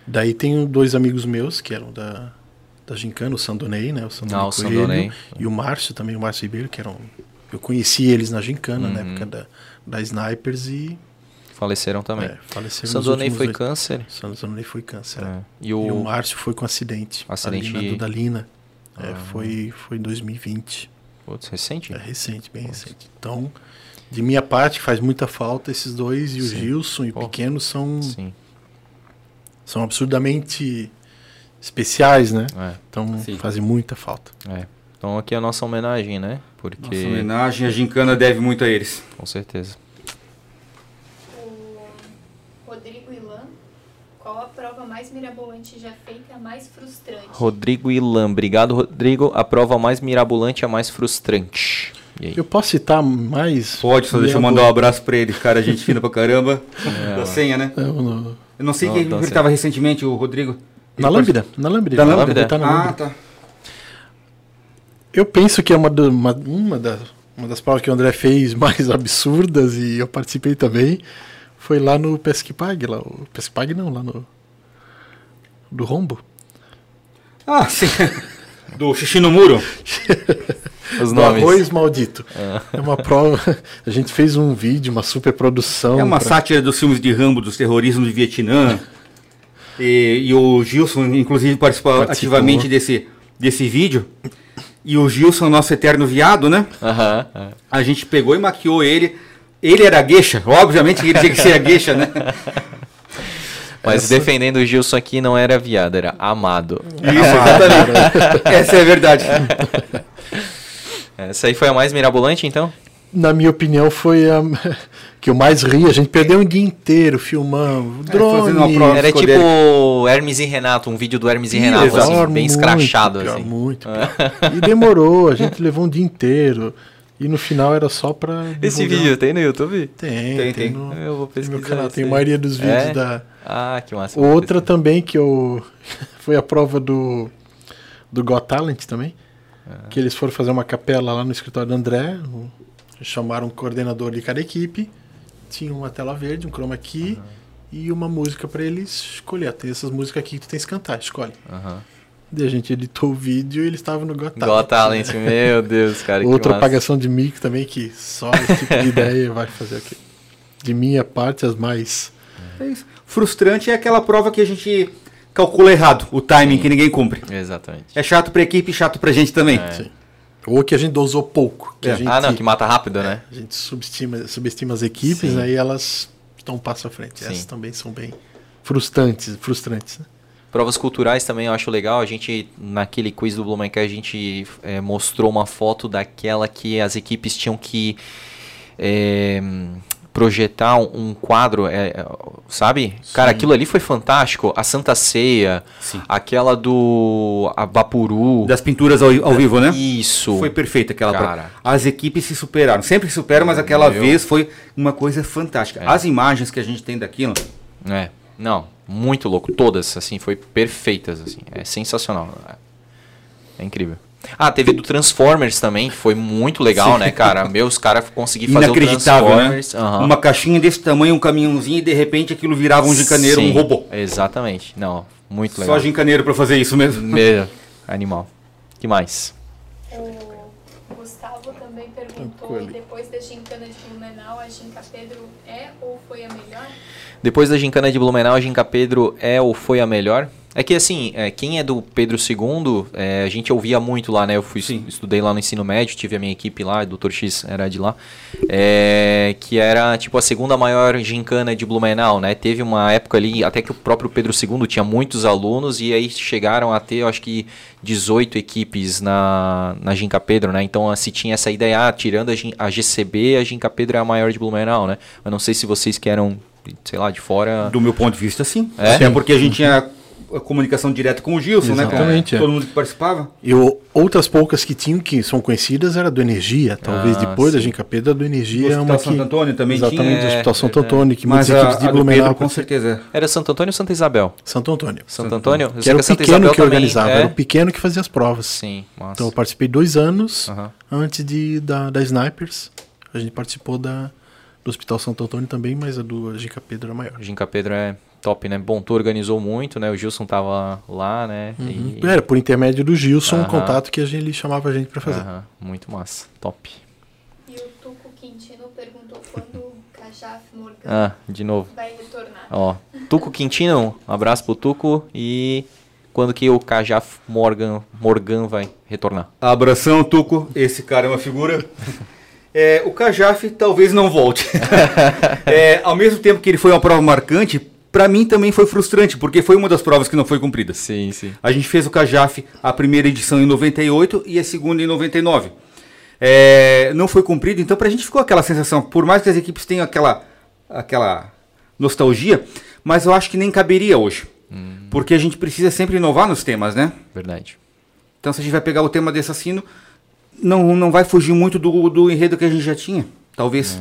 Daí tem dois amigos meus que eram da, da Gincana, o Sandonei, né? O Sandonei Ah, o Coelho, Sandonei. E o Márcio também, o Márcio Ribeiro, que eram... Eu conheci eles na Gincana, Uhum. na época da, da Snipers e Faleceram também. é, faleceram Sandonei foi oito- câncer. Sandonei foi câncer. É. é. E E o o. Márcio foi com acidente. Acidente- Ali na Dudalina. É, Ah. foi, foi em 2020. Putz, recente? É recente, bem recente. Então, de minha parte, faz muita falta esses dois. E o Sim. Gilson e o. Pequeno são, Sim. são absurdamente especiais, né? É, Então, Sim. fazem muita falta. é. Então aqui é a nossa homenagem, né? Nossa Porque. homenagem, a Gincana deve muito a eles. Com certeza. O Rodrigo Ilan, qual a prova mais mirabolante já feita a mais frustrante? Rodrigo Ilan. Obrigado, Rodrigo. A prova mais mirabolante a mais frustrante. Eu posso citar mais? Pode, só deixa eu mandar um abraço pra ele, cara, gente fina pra caramba. É, da senha, né? Eu não- Eu não sei Não, quem tá ele recentemente, o Rodrigo. Ele Na Lambda. Na Lambda. Da Lambda? tá na Ah, Lambda. tá. Eu penso que é uma, do- uma, uma, das, uma das provas que o André fez mais absurdas e eu participei também. Foi lá no Pesquipag, lá. O Pesquipag não, lá no. Do Rombo. Ah, sim. Do xixi no muro. Os Do nomes. arroz maldito. É uma prova. A gente fez um vídeo, uma super produção. É uma pra- sátira dos filmes de Rambo, dos terrorismos do Vietnã. E, e o Gilson, inclusive, participou, Participou. ativamente desse, desse vídeo. E o Gilson, nosso eterno viado, né? Aham. é. A gente pegou e maquiou ele. Ele era gueixa, obviamente que ele tinha que ser a gueixa, né? Mas Essa- defendendo o Gilson aqui, não era viado, era amado. Isso, exatamente. Essa é a verdade. Essa aí foi a mais mirabolante, então? Na minha opinião, foi a que eu mais ri. A gente perdeu um dia inteiro filmando. É, Drone. fazendo uma prova. Era tipo Hermes e Renato, um vídeo do Hermes e Ih, Renato, exato. assim, bem Muito escrachado, pior, assim. Muito. pior. E demorou, a gente levou um dia inteiro. E no final era só pra. Esse divulgar. vídeo tem no YouTube? Tem, Tem, tem. tem. no, Eu vou no pesquisar. meu canal. Tem a maioria dos vídeos É? da. Ah, que massa. Outra também que eu. Foi a prova do. Do Got Talent também. É. Que eles foram fazer uma capela lá no escritório do André. chamaram um coordenador de cada equipe. Tinha uma tela verde, um chroma key. E uma música pra eles escolher. Tem essas músicas aqui que tu tens que cantar, escolhe. Aham. Daí a gente editou o vídeo e eles estavam no Got Talent. Got Talent, meu Deus, cara. Outra apagação de mic também, que só esse tipo de ideia vai fazer aqui. De minha parte, as mais. É isso. Frustrante é aquela prova que a gente calcula errado, o timing que ninguém cumpre. Exatamente. É chato pra equipe e chato pra gente também. É. Sim. Ou que a gente dosou pouco. Que É. a gente, Ah, não, que mata rápido, né? a gente subestima, subestima as equipes, Sim. aí elas estão um passo à frente. Sim. Essas também são bem frustrantes. frustrantes né? Provas culturais também eu acho legal. A gente, naquele quiz do Blumencast, a gente é, mostrou uma foto daquela que as equipes tinham que é, projetar um, quadro, é, sabe? Cara, aquilo ali foi fantástico. A Santa Ceia, Sim. aquela do a Vapuru. Das pinturas ao, ao vivo, né? Isso. Foi perfeita aquela Cara. prova. As equipes se superaram. Sempre se superam, mas aquela Meu. vez foi uma coisa fantástica. É. As imagens que a gente tem daquilo. É, não, muito louco. Todas, assim, foi perfeitas, assim. É sensacional. É, é incrível. Ah, teve do Transformers também, que foi muito legal, né, cara? Meu, os caras conseguiram fazer o Inacreditável, né? Transformers. aham. Uma caixinha desse tamanho, um caminhãozinho, e de repente aquilo virava um gincaneiro, um Sim, robô. Exatamente. Não, muito legal. Só gincaneiro pra fazer isso mesmo. Meu, animal. que mais? Gustavo também perguntou, Tranquilo. e depois da gincana de Blumenau, a Ginca Pedro é ou foi a melhor? Depois da gincana de Blumenau, a Ginca Pedro é ou foi a melhor? É que assim, é, quem é do Pedro II, é, a gente ouvia muito lá, né? Eu fui Sim. estudei lá no ensino médio, tive a minha equipe lá, o Dr. X era de lá, é, que era tipo a segunda maior gincana de Blumenau, né? Teve uma época ali, até que o próprio Pedro II tinha muitos alunos e aí chegaram a ter, eu acho que 18 equipes na, na Ginca Pedro, né? Então se tinha essa ideia, ah, tirando a, a GCB, a Ginca Pedro é a maior de Blumenau, né? Eu não sei se vocês que eram, sei lá, de fora... Do meu ponto de vista, sim. É? Até porque a gente tinha a comunicação direta com o Gilson, né? Exatamente, Com é. todo mundo que participava. E o- outras poucas que tinham, que são conhecidas, era do Energia. Talvez Ah, depois da sim. Ginca Pedro, a do Energia Do é uma Hospital que... Santo Antônio também Exatamente, tinha, do é, Hospital Santo verdade. Antônio, que muitas a, equipes a de do Blumenau... Pedro, com certeza. Era Santo Antônio ou Santa Isabel? Santo Antônio. Santo Antônio? Que era o pequeno Isabel que organizava, é. era o pequeno que fazia as provas. Sim, massa. Então eu participei dois anos antes de, da, da Snipers. A gente participou da, do Hospital Santo Antônio também, mas a do Gica Pedro era maior. Ginca Pedro é Top, né? Bom, tu organizou muito, né? O Gilson tava lá, né? Uhum. E- Era por intermédio do Gilson, um Aham. contato que a gente, ele chamava a gente pra fazer. Muito massa. Top. E o Tuco Quintino perguntou quando o Cajaf Morgan Ah, de novo. vai retornar. Ó, Tuco Quintino, um abraço pro Tuco e quando que o Cajaf Morgan, Morgan vai retornar? Abração, Tuco. Esse cara é uma figura. É, o Cajaf talvez não volte. É, ao mesmo tempo que ele foi uma prova marcante, para mim também foi frustrante, porque foi uma das provas que não foi cumprida. Sim, sim. A gente fez o Cajaf a primeira edição em 98 e a segunda em 99. É, não foi cumprido, então pra gente ficou aquela sensação, por mais que as equipes tenham aquela, aquela nostalgia, mas eu acho que nem caberia hoje. Porque a gente precisa sempre inovar nos temas, né? Verdade. Então, se a gente vai pegar o tema de assassino, não, não vai fugir muito do, do enredo que a gente já tinha. Talvez.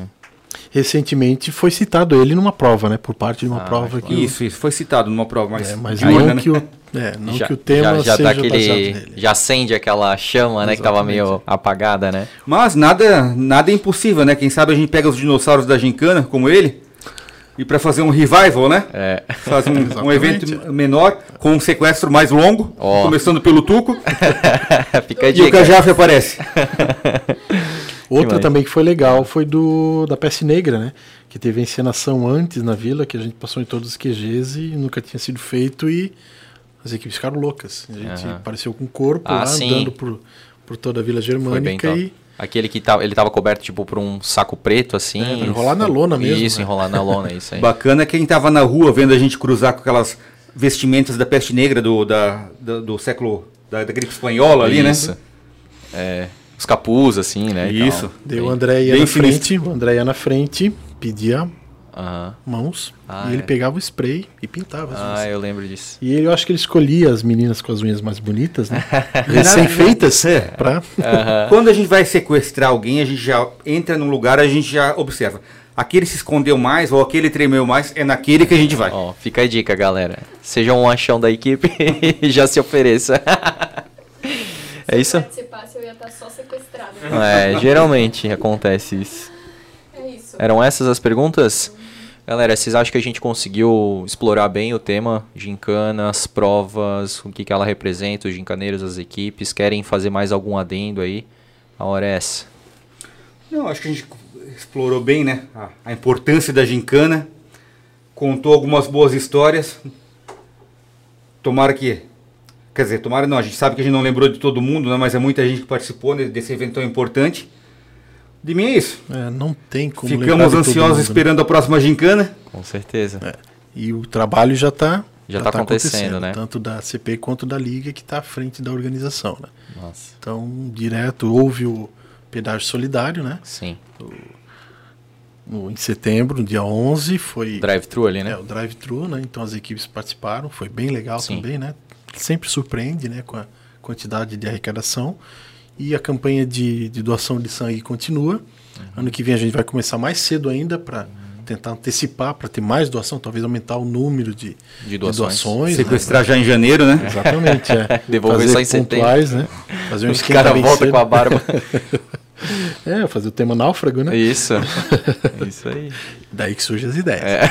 Recentemente foi citado ele numa prova, né? Por parte de uma Ah, prova que. Isso, isso. Foi citado numa prova, mas, É, mas não, urna, né? que o, é, não já, que o tema já, já seja dá baseado aquele, nele. já acende aquela chama, né, que tava meio apagada, né? Mas nada, nada é impossível, né? Quem sabe a gente pega os dinossauros da gincana, como ele, e para fazer um revival, né? É. Faz um, um evento menor, com um sequestro mais longo, Ó. começando pelo Tuco, Fica a e o. Cajaf aparece. Outra também que foi legal foi do da Peste Negra, né? Que teve a encenação antes na vila, que a gente passou em todos os QGs e nunca tinha sido feito e as equipes ficaram loucas. A gente Aham. apareceu com o corpo Ah, lá, sim. andando por, por toda a vila Foi bem germânica e Aquele que tava, ele tava coberto tipo por um saco preto assim. É, enrolar na lona mesmo, Isso, né? enrolar na lona, isso aí. Bacana é quem tava na rua vendo a gente cruzar com aquelas vestimentas da peste negra do, da, do, do século, da, da gripe espanhola ali, Isso. né? É, os capuz assim, né? e. Isso. deu o André ia bem na sinistro. frente, o André ia na frente, pedia Aham. mãos Ah, e ele é. pegava o spray e pintava as unhas. Ah, eu lembro disso. E ele, eu acho que ele escolhia as meninas com as unhas mais bonitas, né? Recém-feitas, É. pra... Quando a gente vai sequestrar alguém, a gente já entra num lugar, a gente já observa. Aquele se escondeu mais ou aquele tremeu mais, é naquele que a gente vai. Ó, fica a dica, galera. Seja um achão da equipe e já se ofereça. é isso? Ia estar só sequestrada. É, geralmente acontece isso. É isso. Eram essas as perguntas? Galera, vocês acham que a gente conseguiu explorar bem o tema? Gincanas, provas, o que, que ela representa, os gincaneiros, as equipes? Querem fazer mais algum adendo aí? A hora é essa. Não, acho que a gente explorou bem, né? A, a importância da gincana. Contou algumas boas histórias. Tomara que. Quer dizer, tomara não, a gente sabe que a gente não lembrou de todo mundo, né? Mas é muita gente que participou né, desse evento tão importante. De mim é isso. É, não tem como lembrar Ficamos ansiosos mundo, né? esperando a próxima gincana. Com certeza. É. E o trabalho já está Já tá acontecendo, né? Tanto da CP quanto da Liga, que está à frente da organização. Né? Nossa. Então, direto, houve o pedágio solidário, né? Sim. No, em setembro, no dia 11, foi Drive-thru ali, né? é, o drive-thru, né? Então as equipes participaram, foi bem legal Sim. também, né? Sempre surpreende, né? Com a quantidade de arrecadação. E a campanha de, de doação de sangue continua. Uhum. Ano que vem a gente vai começar mais cedo ainda para tentar antecipar, para ter mais doação, talvez aumentar o número de, De doações. doações, né? Sequestrar já em janeiro, né? Exatamente, é. Devolver fazer só em setembro. pontuais, né? Fazer um Os esquema caras voltam cedo. com a barba. É, fazer o tema náufrago, né? Isso. Isso aí. Daí que surgem as ideias. É,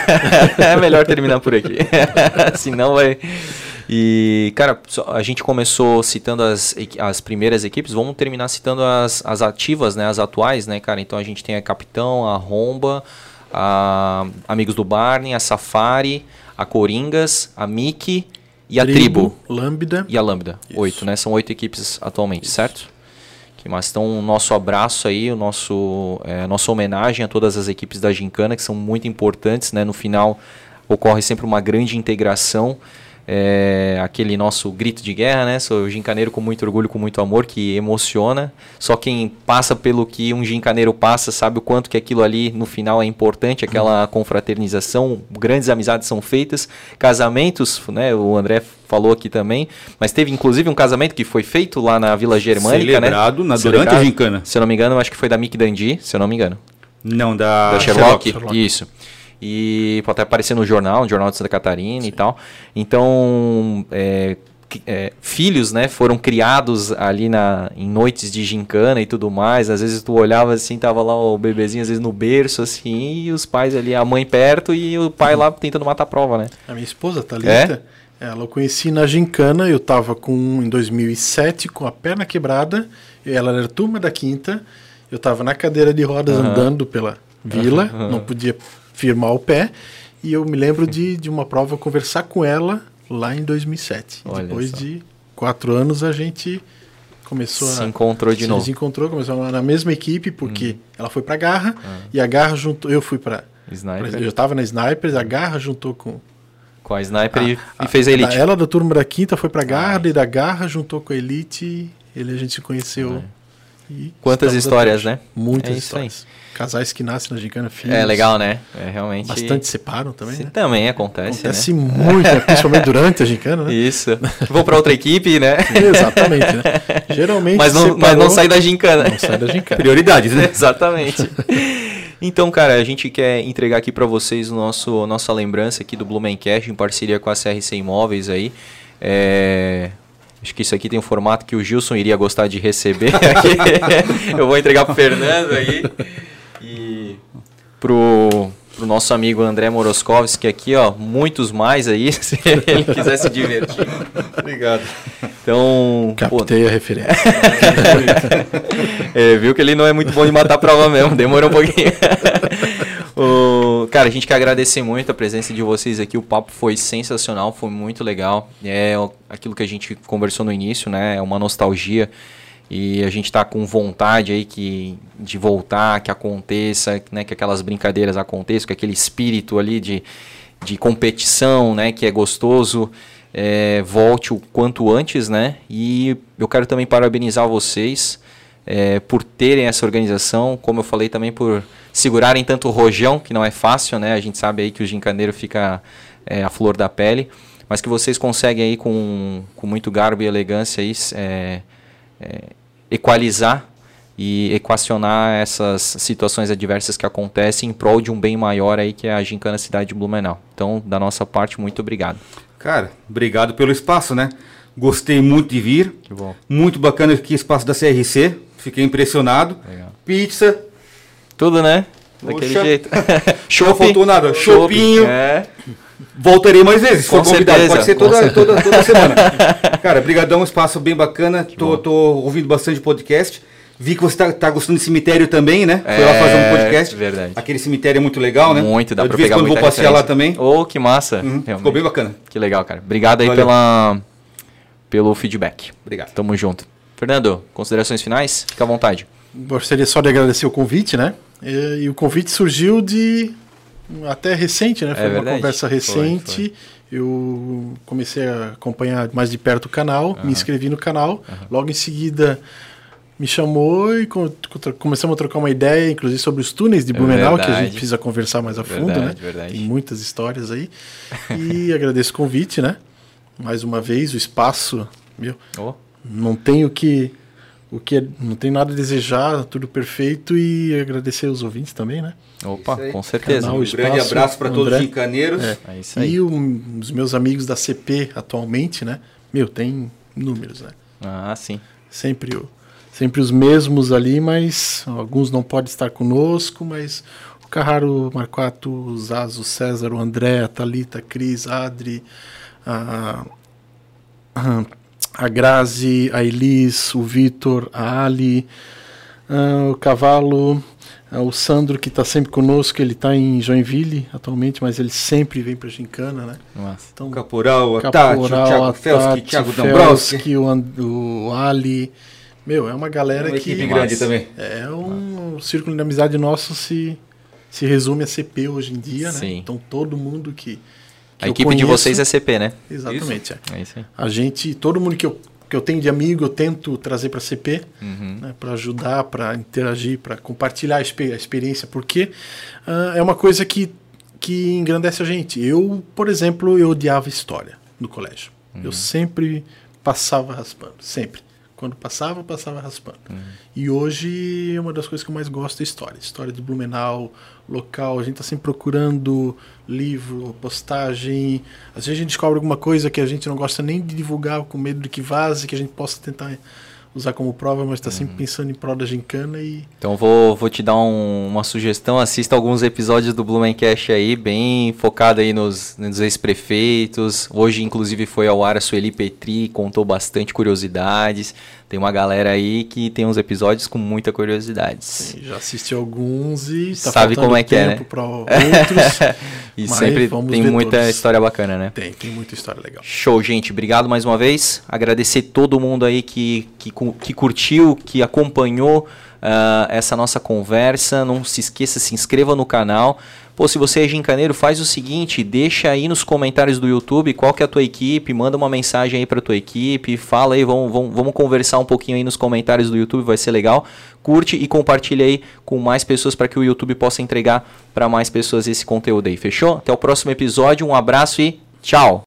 é melhor terminar por aqui. Senão vai. E, cara, a gente começou citando as, as primeiras equipes, vamos terminar citando as, as ativas, né? As atuais, né, cara? Então a gente tem a Capitão, a Romba, a Amigos do Barney, a Safari, a Coringas, a Mickey e a Tribo. Lambda. E a Lambda. Isso. Oito, né? São oito equipes atualmente, certo? Que mais? Então, o nosso abraço aí, o nosso, é, a nossa homenagem a todas as equipes da Gincana, que são muito importantes, né? No final, ocorre sempre uma grande integração. É, aquele nosso grito de guerra, né? Sou gincaneiro com muito orgulho, com muito amor, que emociona. Só quem passa pelo que um gincaneiro passa sabe o quanto que aquilo ali no final é importante, aquela confraternização, grandes amizades são feitas, casamentos, né? O André falou aqui também, mas teve inclusive um casamento que foi feito lá na Vila Germânica, Celebrado né? na- durante a gincana. Se eu não me engano, acho que foi da Mick Dundee, se eu não me engano Não, da, da Sherlock, Sherlock. isso. E pode até aparecer no jornal, no Jornal de Santa Catarina e tal. Então, é, é, filhos, né, foram criados ali na, em noites de gincana e tudo mais. Às vezes tu olhava assim, tava lá o bebezinho, às vezes no berço, assim, e os pais ali, a mãe perto e o pai lá tentando matar a prova, né? A minha esposa, Thalita, ela eu conheci na gincana, eu tava com, em 2007, com a perna quebrada, ela era turma da quinta, eu tava na cadeira de rodas Aham. andando pela vila, Aham. não podia firmar o pé, e eu me lembro de, de uma prova conversar com ela lá em 2007. Olha Depois só. de quatro anos a gente começou Se a... encontrou de se novo. Hum. encontrou, começou na mesma equipe, porque ela foi pra Garra, Ah. e a Garra juntou, eu fui pra... Sniper. Eu tava na Snipers, a Garra juntou com, Com a sniper e, a- e fez a elite. Ela da turma da quinta foi pra Garra, e da Garra juntou com a Elite, ele a gente se conheceu. E Quantas histórias, né? Muitas É histórias. Casais que nascem na Gincana Filhos. É legal, né? É realmente. Bastante separam também, né? Também acontece, Acontece né? muito, principalmente durante a Gincana, né? Isso. Vou pra outra equipe, né? Exatamente, né? Geralmente Mas não, mas separou, não sai da gincana. não sai da Gincana. Prioridades, né? Exatamente. Então, cara, a gente quer entregar aqui para vocês o nosso nossa lembrança aqui do Blumencast em parceria com a CRC Imóveis aí. É, Acho que isso aqui tem um formato que o Gilson iria gostar de receber. Eu vou entregar pro Fernando aí e pro pro nosso amigo André Moroskovski aqui, ó, muitos mais aí, se ele quiser se divertir. Obrigado. Então, pô, Captei a referência. é, viu que ele não é muito bom de matar a prova mesmo, demorou um pouquinho. O- cara, a gente quer agradecer muito a presença de vocês aqui. O papo foi sensacional, foi muito legal. É o- aquilo que a gente conversou no início, né? É uma nostalgia. E a gente tá com vontade aí que, de voltar, que aconteça, né? Que aquelas brincadeiras aconteçam, que aquele espírito ali de, de competição, né? Que é gostoso, é, volte o quanto antes, né? E eu quero também parabenizar vocês é, por terem essa organização, como eu falei também por segurarem tanto o rojão, que não é fácil, né? A gente sabe aí que o gincaneiro fica é, a flor da pele, mas que vocês conseguem aí com, com muito garbo e elegância aí, é, é, equalizar e equacionar essas situações adversas que acontecem em prol de um bem maior aí que é a gincana cidade de Blumenau. Então, da nossa parte, muito obrigado. Cara, obrigado pelo espaço, né? Gostei muito de vir. Que bom. Muito bacana aqui espaço da CRC. Fiquei impressionado. Legal. Pizza. Tudo, né? Daquele Poxa. jeito. Não faltou nada. Chopp, Chopinho. É. Voltarei mais vezes, se Com for convidado. certeza, Pode ser toda, toda, toda semana. Cara, brigadão, um espaço bem bacana. Tô, tô ouvindo bastante podcast. Vi que você tá, tá gostando de cemitério também, né? Foi lá fazer um É, podcast. verdade. Aquele cemitério é muito legal, né? Muito, dá Eu, pra pegar quando muita vou passear lá referência. também. Oh, que massa. Uhum. Ficou bem bacana. Que legal, cara. Obrigado aí Valeu. pela, pelo feedback. Obrigado. Tamo junto. Fernando, considerações finais? Fica à vontade. Gostaria só de agradecer o convite, né? E, e o convite surgiu de até recente, né? Foi uma verdade. conversa Foi, recente. Eu comecei a acompanhar mais de perto o canal, me inscrevi no canal. Logo em seguida me chamou e co- co- começamos a trocar uma ideia, inclusive sobre os túneis de É Blumenau, que a gente precisa conversar mais a fundo, Verdade, né? verdade. Tem muitas histórias aí. E agradeço o convite, né? Mais uma vez, o espaço, meu, Oh, não tenho que o que é- não tenho nada a desejar, tudo perfeito e agradecer os ouvintes também, né? Opa, com certeza. Canal Um grande espaço, abraço para todos os gincaneiros. É. É isso aí. E o- os meus amigos da CP atualmente, né? Meu, tem números, né? Ah, sim. Sempre o sempre os mesmos ali, mas alguns não podem estar conosco, mas o Carraro, o Marquato, o Zazo, o César, o André, a Thalita, a Cris, a Adri, a, a, a Grazi, a Elis, o Vitor, a Ali, ah, o Cavalo, o Sandro, que está sempre conosco, ele está em Joinville atualmente, mas ele sempre vem para Gincana, né? Nossa. Então, Caporal, a Tati, o Caporal, Thiago Felski, Thiago Dombrowski. O, And- o Ali. Meu, é uma galera Uma que. equipe grande também. É um o círculo de amizade nosso se, se resume a CP hoje em dia, né? Sim. Então todo mundo que. que A equipe de conheço- vocês é CP, né? Exatamente. é. É isso aí. A gente, todo mundo que eu, que eu tenho de amigo, eu tento trazer para CP, Uhum. né, para ajudar, para interagir, para compartilhar a, a experiência, porque ah, é uma coisa que, que engrandece a gente. Eu, por exemplo, eu odiava história no colégio. Uhum. Eu sempre passava raspando, sempre. Quando passava, passava raspando. E hoje, uma das coisas que eu mais gosto é história. História de Blumenau, local. A gente está sempre procurando livro, postagem. Às vezes a gente descobre alguma coisa que a gente não gosta nem de divulgar, com medo de que vaze, que a gente possa tentar usar como prova, mas está sempre pensando em prol da gincana e Então vou, vou te dar um- uma sugestão, assista alguns episódios do Blumencast aí, bem focado aí nos, nos ex-prefeitos. Hoje, inclusive, foi ao ar a Sueli Petri, contou bastante curiosidades. Tem uma galera aí que tem uns episódios com muita curiosidades. já assisti alguns e tá Sabe como é que é, né? para outros. E sempre tem muita todos. história bacana, né? tem, tem muita história legal. Show, gente. Obrigado mais uma vez. Agradecer todo mundo aí que, que, que curtiu, que acompanhou ah, essa nossa conversa. Não se esqueça, se inscreva no canal. Pô, se você é gincaneiro, faz o seguinte, deixa aí nos comentários do YouTube qual que é a tua equipe, manda uma mensagem aí pra tua equipe, fala aí, vamos, vamos, vamos conversar um pouquinho aí nos comentários do YouTube, vai ser legal. Curte e compartilha aí com mais pessoas para que o YouTube possa entregar para mais pessoas esse conteúdo aí, fechou? Até o próximo episódio, um abraço e tchau!